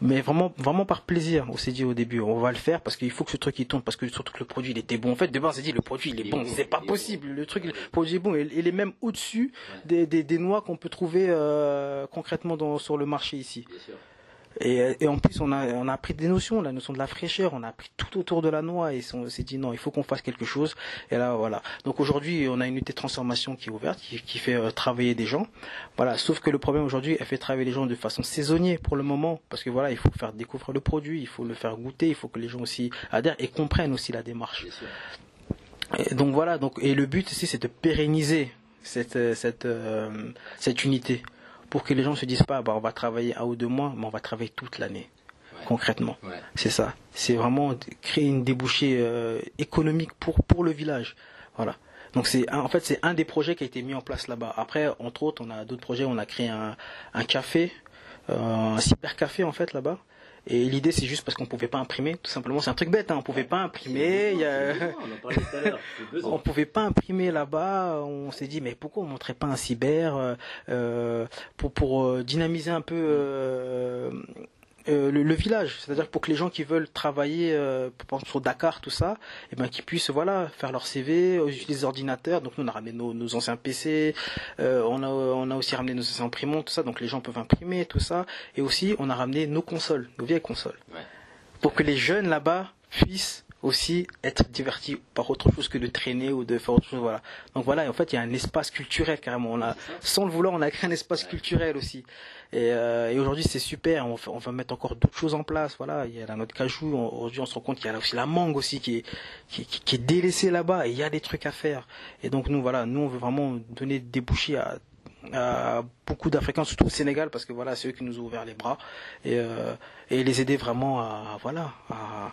Mais vraiment vraiment par plaisir on s'est dit au début on va le faire parce qu'il faut que ce truc il tombe parce que surtout que le produit il était bon. En fait de base on s'est dit le produit il est bon. c'est pas possible. Le truc le produit est bon. Il est même au dessus des, des, des noix qu'on peut trouver euh, concrètement dans, sur le marché ici. Bien sûr. Et, en plus, on a, on a appris des notions, la notion de la fraîcheur, on a appris tout autour de la noix et on s'est dit non, il faut qu'on fasse quelque chose. Et là, voilà. Donc aujourd'hui, on a une unité de transformation qui est ouverte, qui, fait euh, travailler des gens. Voilà. Sauf que le problème aujourd'hui, elle fait travailler les gens de façon saisonnière pour le moment, parce que voilà, il faut faire découvrir le produit, il faut le faire goûter, il faut que les gens aussi adhèrent et comprennent aussi la démarche. Et donc voilà. Donc et le but ici, c'est de pérenniser cette euh, cette euh, cette unité pour que les gens se disent pas, bah, on va travailler un ou deux mois, mais on va travailler toute l'année, concrètement. C'est ça. C'est vraiment créer une débouchée euh, économique pour, pour le village. Voilà. Donc c'est en fait c'est un des projets qui a été mis en place là-bas. Après, entre autres, on a d'autres projets. On a créé un, un café, euh, un cybercafé en fait là-bas. Et l'idée, c'est juste parce qu'on pouvait pas imprimer, tout simplement. C'est un truc bête, hein. on pouvait pas imprimer. Il y a... on pouvait pas imprimer là-bas. On s'est dit, mais pourquoi on montrait pas un cyber euh, euh pour pour euh, dynamiser un peu euh, euh, le, village, c'est-à-dire pour que les gens qui veulent travailler euh, sur Dakar, tout ça, et eh ben qu'ils puissent voilà faire leur CV, utiliser les ordinateurs. Donc nous on a ramené nos, anciens PC, euh, on a on a aussi ramené nos anciens imprimantes, tout ça. Donc les gens peuvent imprimer tout ça, et aussi on a ramené nos consoles, nos vieilles consoles, pour que les jeunes là-bas puissent aussi être divertis par autre chose que de traîner ou de faire autre chose voilà. Donc voilà. En fait il y a un espace culturel carrément. On a sans le vouloir on a créé un espace culturel aussi et, euh, et aujourd'hui c'est super. On, on, va mettre encore d'autres choses en place. Voilà il y a la note cajou. Aujourd'hui on se rend compte qu'il y a aussi la mangue aussi qui est qui, qui, est délaissée là-bas et il y a des trucs à faire. Et donc nous voilà nous on veut vraiment donner des bouchées à à beaucoup d'Africains, surtout au Sénégal, parce que voilà, c'est eux qui nous ont ouvert les bras et, euh, et les aider vraiment à voilà à,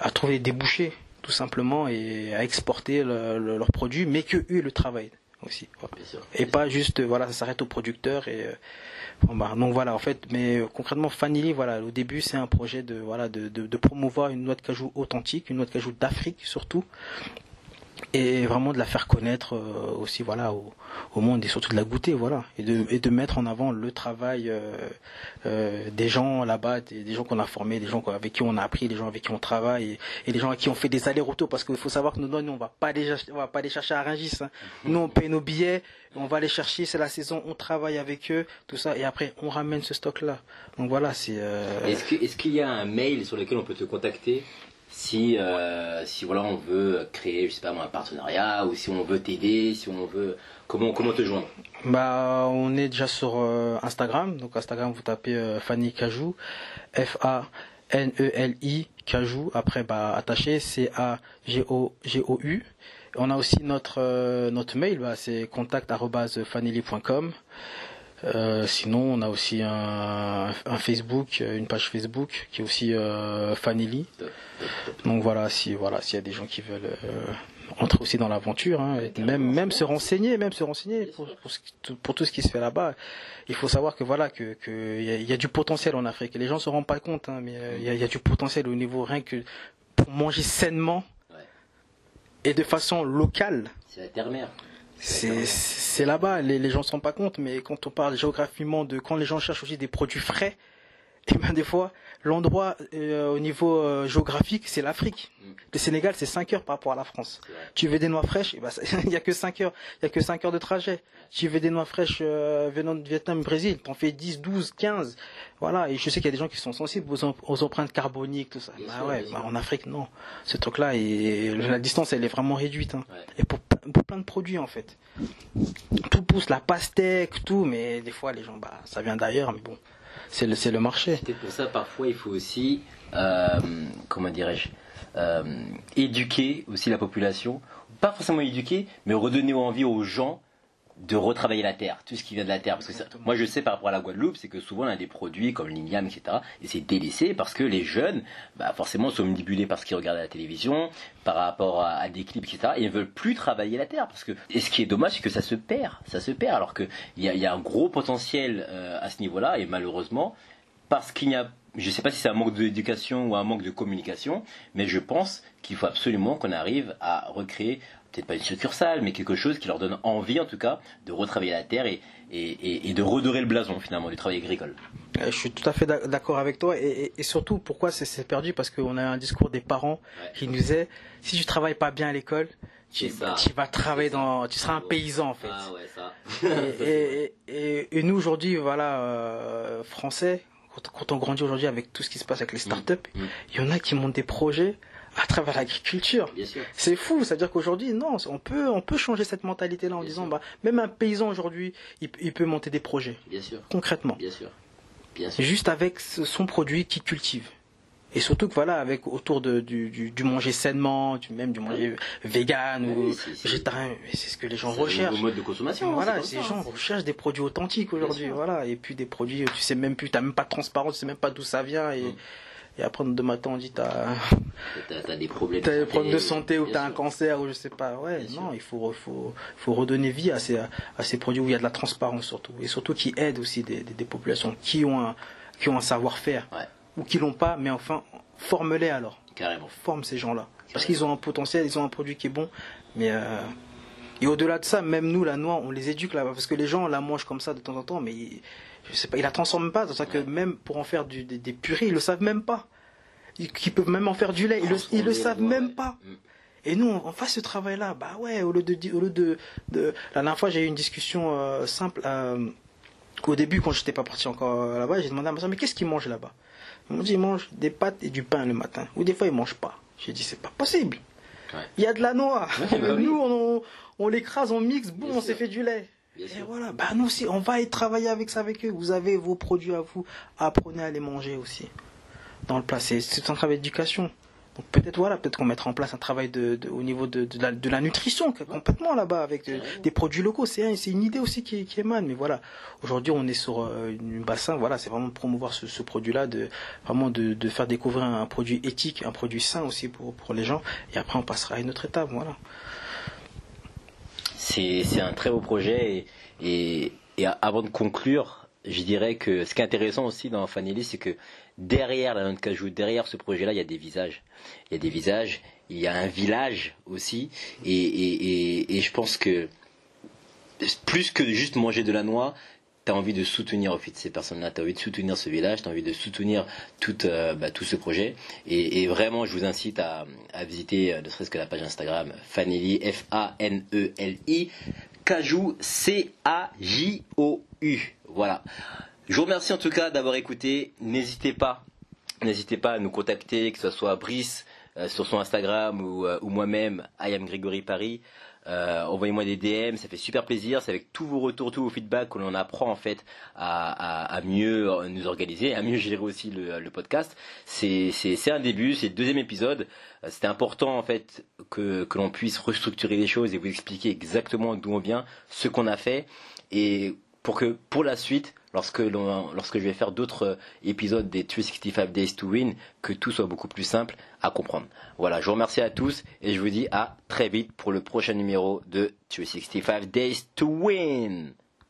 à trouver des débouchés tout simplement et à exporter leurs produits, mais que eux le travaillent aussi. Et pas juste voilà, ça s'arrête aux producteurs et bah, donc voilà en fait, mais euh, concrètement Fanny, voilà, au début c'est un projet de voilà de, de, de promouvoir une noix de cajou authentique, une noix de cajou d'Afrique surtout, et vraiment de la faire connaître euh, aussi voilà au, au, monde et surtout de la goûter voilà. Et de, et de mettre en avant le travail euh, euh, des gens là-bas des, des, gens qu'on a formés des gens avec qui on a appris des gens avec qui on travaille et, et des gens avec qui on fait des allers-retours. Parce qu'il faut savoir que nous, nous on va pas les on va pas les chercher à Rungis hein. nous on paye nos billets on va les chercher c'est la saison on travaille avec eux tout ça et après on ramène ce stock là donc voilà c'est est-ce qu'il y a un mail sur lequel on peut te contacter? Si euh, si voilà on veut créer je sais pas un partenariat ou si on veut t'aider si on veut comment comment te joindre? Bah on est déjà sur euh, Instagram. Donc Instagram vous tapez euh, Fanny Cajou. F A N E L I Cajou. Après bah attaché C A G O G O U. On a aussi notre notre mail bah, c'est contact@fanily.com sinon, on a aussi un, un, Facebook, une page Facebook qui est aussi euh, Fanily. Donc voilà, si voilà, s'il y a des gens qui veulent euh, entrer aussi dans l'aventure, hein, même même se renseigner, même se renseigner pour, pour, tout ce qui se fait là-bas. Il faut savoir que voilà que qu'il y, a, y a du potentiel en Afrique. Les gens se rendent pas compte, hein, mais il y, a, y, a, du potentiel au niveau rien que pour manger sainement et de façon locale. C'est la terre-mère. C'est là-bas, les, les gens se rendent pas compte, mais quand on parle géographiquement de quand les gens cherchent aussi des produits frais, et ben des fois, l'endroit euh, au niveau euh, géographique, c'est l'Afrique. Mm. Le Sénégal, c'est 5 heures par rapport à la France. Tu veux des noix fraîches, eh ben, il y a que 5 heures, il y a que 5 heures de trajet. Tu veux des noix fraîches euh, venant de Vietnam, Brésil, t'en fais 10, 12, 15. Voilà, et je sais qu'il y a des gens qui sont sensibles aux, empreintes carboniques, tout ça. Bah ouais, bah, en Afrique, non. Ce truc-là, et la distance, elle est vraiment réduite. Hein. Et pour, pour plein de produits, en fait. Tout pousse, la pastèque, tout, mais des fois, les gens, bah, ça vient d'ailleurs, mais bon c'est le, le marché. C'est pour ça parfois il faut aussi, euh, comment dirais-je, euh, éduquer aussi la population, pas forcément éduquer, mais redonner envie aux gens de retravailler la terre, tout ce qui vient de la terre. Parce que moi, je sais par rapport à la Guadeloupe, c'est que souvent on a des produits comme l'igname, etc. Et c'est délaissé parce que les jeunes, bah, forcément, sont manipulés par ce qu'ils regardent à la télévision, par rapport à, des clips, etc. Et ils ne veulent plus travailler la terre. Parce que, et ce qui est dommage, c'est que ça se perd. Ça se perd. Alors qu'il y a, y a un gros potentiel euh, à ce niveau-là. Et malheureusement, parce qu'il n'y a je ne sais pas si c'est un manque d'éducation ou un manque de communication, mais je pense qu'il faut absolument qu'on arrive à recréer peut-être pas une succursale, mais quelque chose qui leur donne envie, en tout cas, de retravailler la terre et, et, de redorer le blason, finalement, du travail agricole. Euh, je suis tout à fait d'accord avec toi. Et, surtout, pourquoi c'est perdu? Parce qu'on a un discours des parents qui nous disait si tu travailles pas bien à l'école, tu, vas travailler dans. Tu seras un paysan, en fait. Ah ouais, ça. et, nous, aujourd'hui, voilà, euh, français, quand, on grandit aujourd'hui avec tout ce qui se passe avec les mm. startups, mm. il y en a qui montent des projets à travers l'agriculture. C'est fou, c'est-à-dire qu'aujourd'hui, non, on peut, on peut changer cette mentalité-là en disant, bah, même un paysan aujourd'hui, il, peut monter des projets. Bien sûr. Concrètement. Bien sûr. Bien sûr. Juste avec son produit qu'il cultive. Et surtout que voilà, avec autour de, du, du, manger sainement, du, même du manger vegan ou végétarien, c'est ce que les gens recherchent. mode de consommation. Hein, voilà, ces gens recherchent des produits authentiques aujourd'hui, voilà, et puis des produits, tu sais même plus, t'as même pas de transparence, tu sais même pas d'où ça vient et. Mm. Et après, de matin, on dit t'as. T'as des problèmes. T'as des problèmes de santé ou t'as un cancer ou je sais pas. Ouais, non, il faut, faut, faut redonner vie à ces, à ces produits où il y a de la transparence surtout. Et surtout qui aident aussi des, des, populations qui ont un, qui ont un savoir-faire. Ou qui l'ont pas, mais enfin, forme-les alors. Carrément. Forme ces gens-là. Parce qu'ils ont un potentiel, ils ont un produit qui est bon. Mais. Euh, et au-delà de ça, même nous, la noix, on les éduque là-bas. Parce que les gens la mangent comme ça de temps en temps, mais je sais pas, ils la transforment pas, c'est ça que même pour en faire du, des, purées, ils le savent même pas. Ils, peuvent même en faire du lait, ils le, ils le savent même pas. Mm. Et nous, on, fait ce travail-là. Bah ouais, au lieu de, au lieu de, de... la dernière fois, j'ai eu une discussion euh, simple. Euh, au début, quand j'étais pas parti encore euh, là-bas, j'ai demandé à ma soeur, mais qu'est-ce qu'ils mangent là-bas? Ils m'ont dit, ils mangent des pâtes et du pain le matin. Ou des fois, ils mangent pas. J'ai dit, c'est pas possible. Il y a de la noix. Bah nous, on, on l'écrase, on mixe, boum, on s'est fait du lait. Et voilà, bah nous aussi, on va y travailler avec ça avec eux. Vous avez vos produits à vous, apprenez à les manger aussi. Dans le plat, c'est un travail d'éducation. Donc peut-être voilà, peut-être qu'on mettra en place un travail de, au niveau de, de, la, de, la, nutrition complètement là-bas avec des produits locaux. C'est c'est une idée aussi qui, qui émane. Mais voilà, aujourd'hui on est sur euh, une bassin. Voilà, c'est vraiment de promouvoir ce, ce produit-là, de vraiment de, de, faire découvrir un, produit éthique, un produit sain aussi pour pour les gens. Et après on passera à une autre étape. Voilà c'est un très beau projet et, avant de conclure, je dirais que ce qui est intéressant aussi dans Fanelli, c'est que derrière la note cajou, derrière ce projet-là, il y a des visages. Il y a des visages, il y a un village aussi, et, et je pense que plus que juste manger de la noix, tu as envie de soutenir au fait ces personnes-là, tu as envie de soutenir ce village, tu as envie de soutenir tout, euh, bah, tout ce projet. Et, vraiment, je vous incite à, visiter, euh, ne serait-ce que la page Instagram, Fanelli, F-A-N-E-L-I, Cajou, C-A-J-O-U. Voilà. Je vous remercie en tout cas d'avoir écouté. N'hésitez pas, n'hésitez pas à nous contacter, que ce soit Brice euh, sur son Instagram ou, ou moi-même, I am Grégory Paris. Euh, envoyez-moi des DM, ça fait super plaisir. C'est avec tous vos retours, tous vos feedbacks que l'on apprend en fait à, mieux nous organiser, à mieux gérer aussi le, podcast. C'est un début, c'est le deuxième épisode. Euh, c'était important en fait que, l'on puisse restructurer les choses et vous expliquer exactement d'où on vient, ce qu'on a fait et pour que pour la suite lorsque, lorsque je vais faire d'autres euh, épisodes des 365 Days to Win, que tout soit beaucoup plus simple à comprendre. Voilà, je vous remercie à tous et je vous dis à très vite pour le prochain numéro de 365 Days to Win.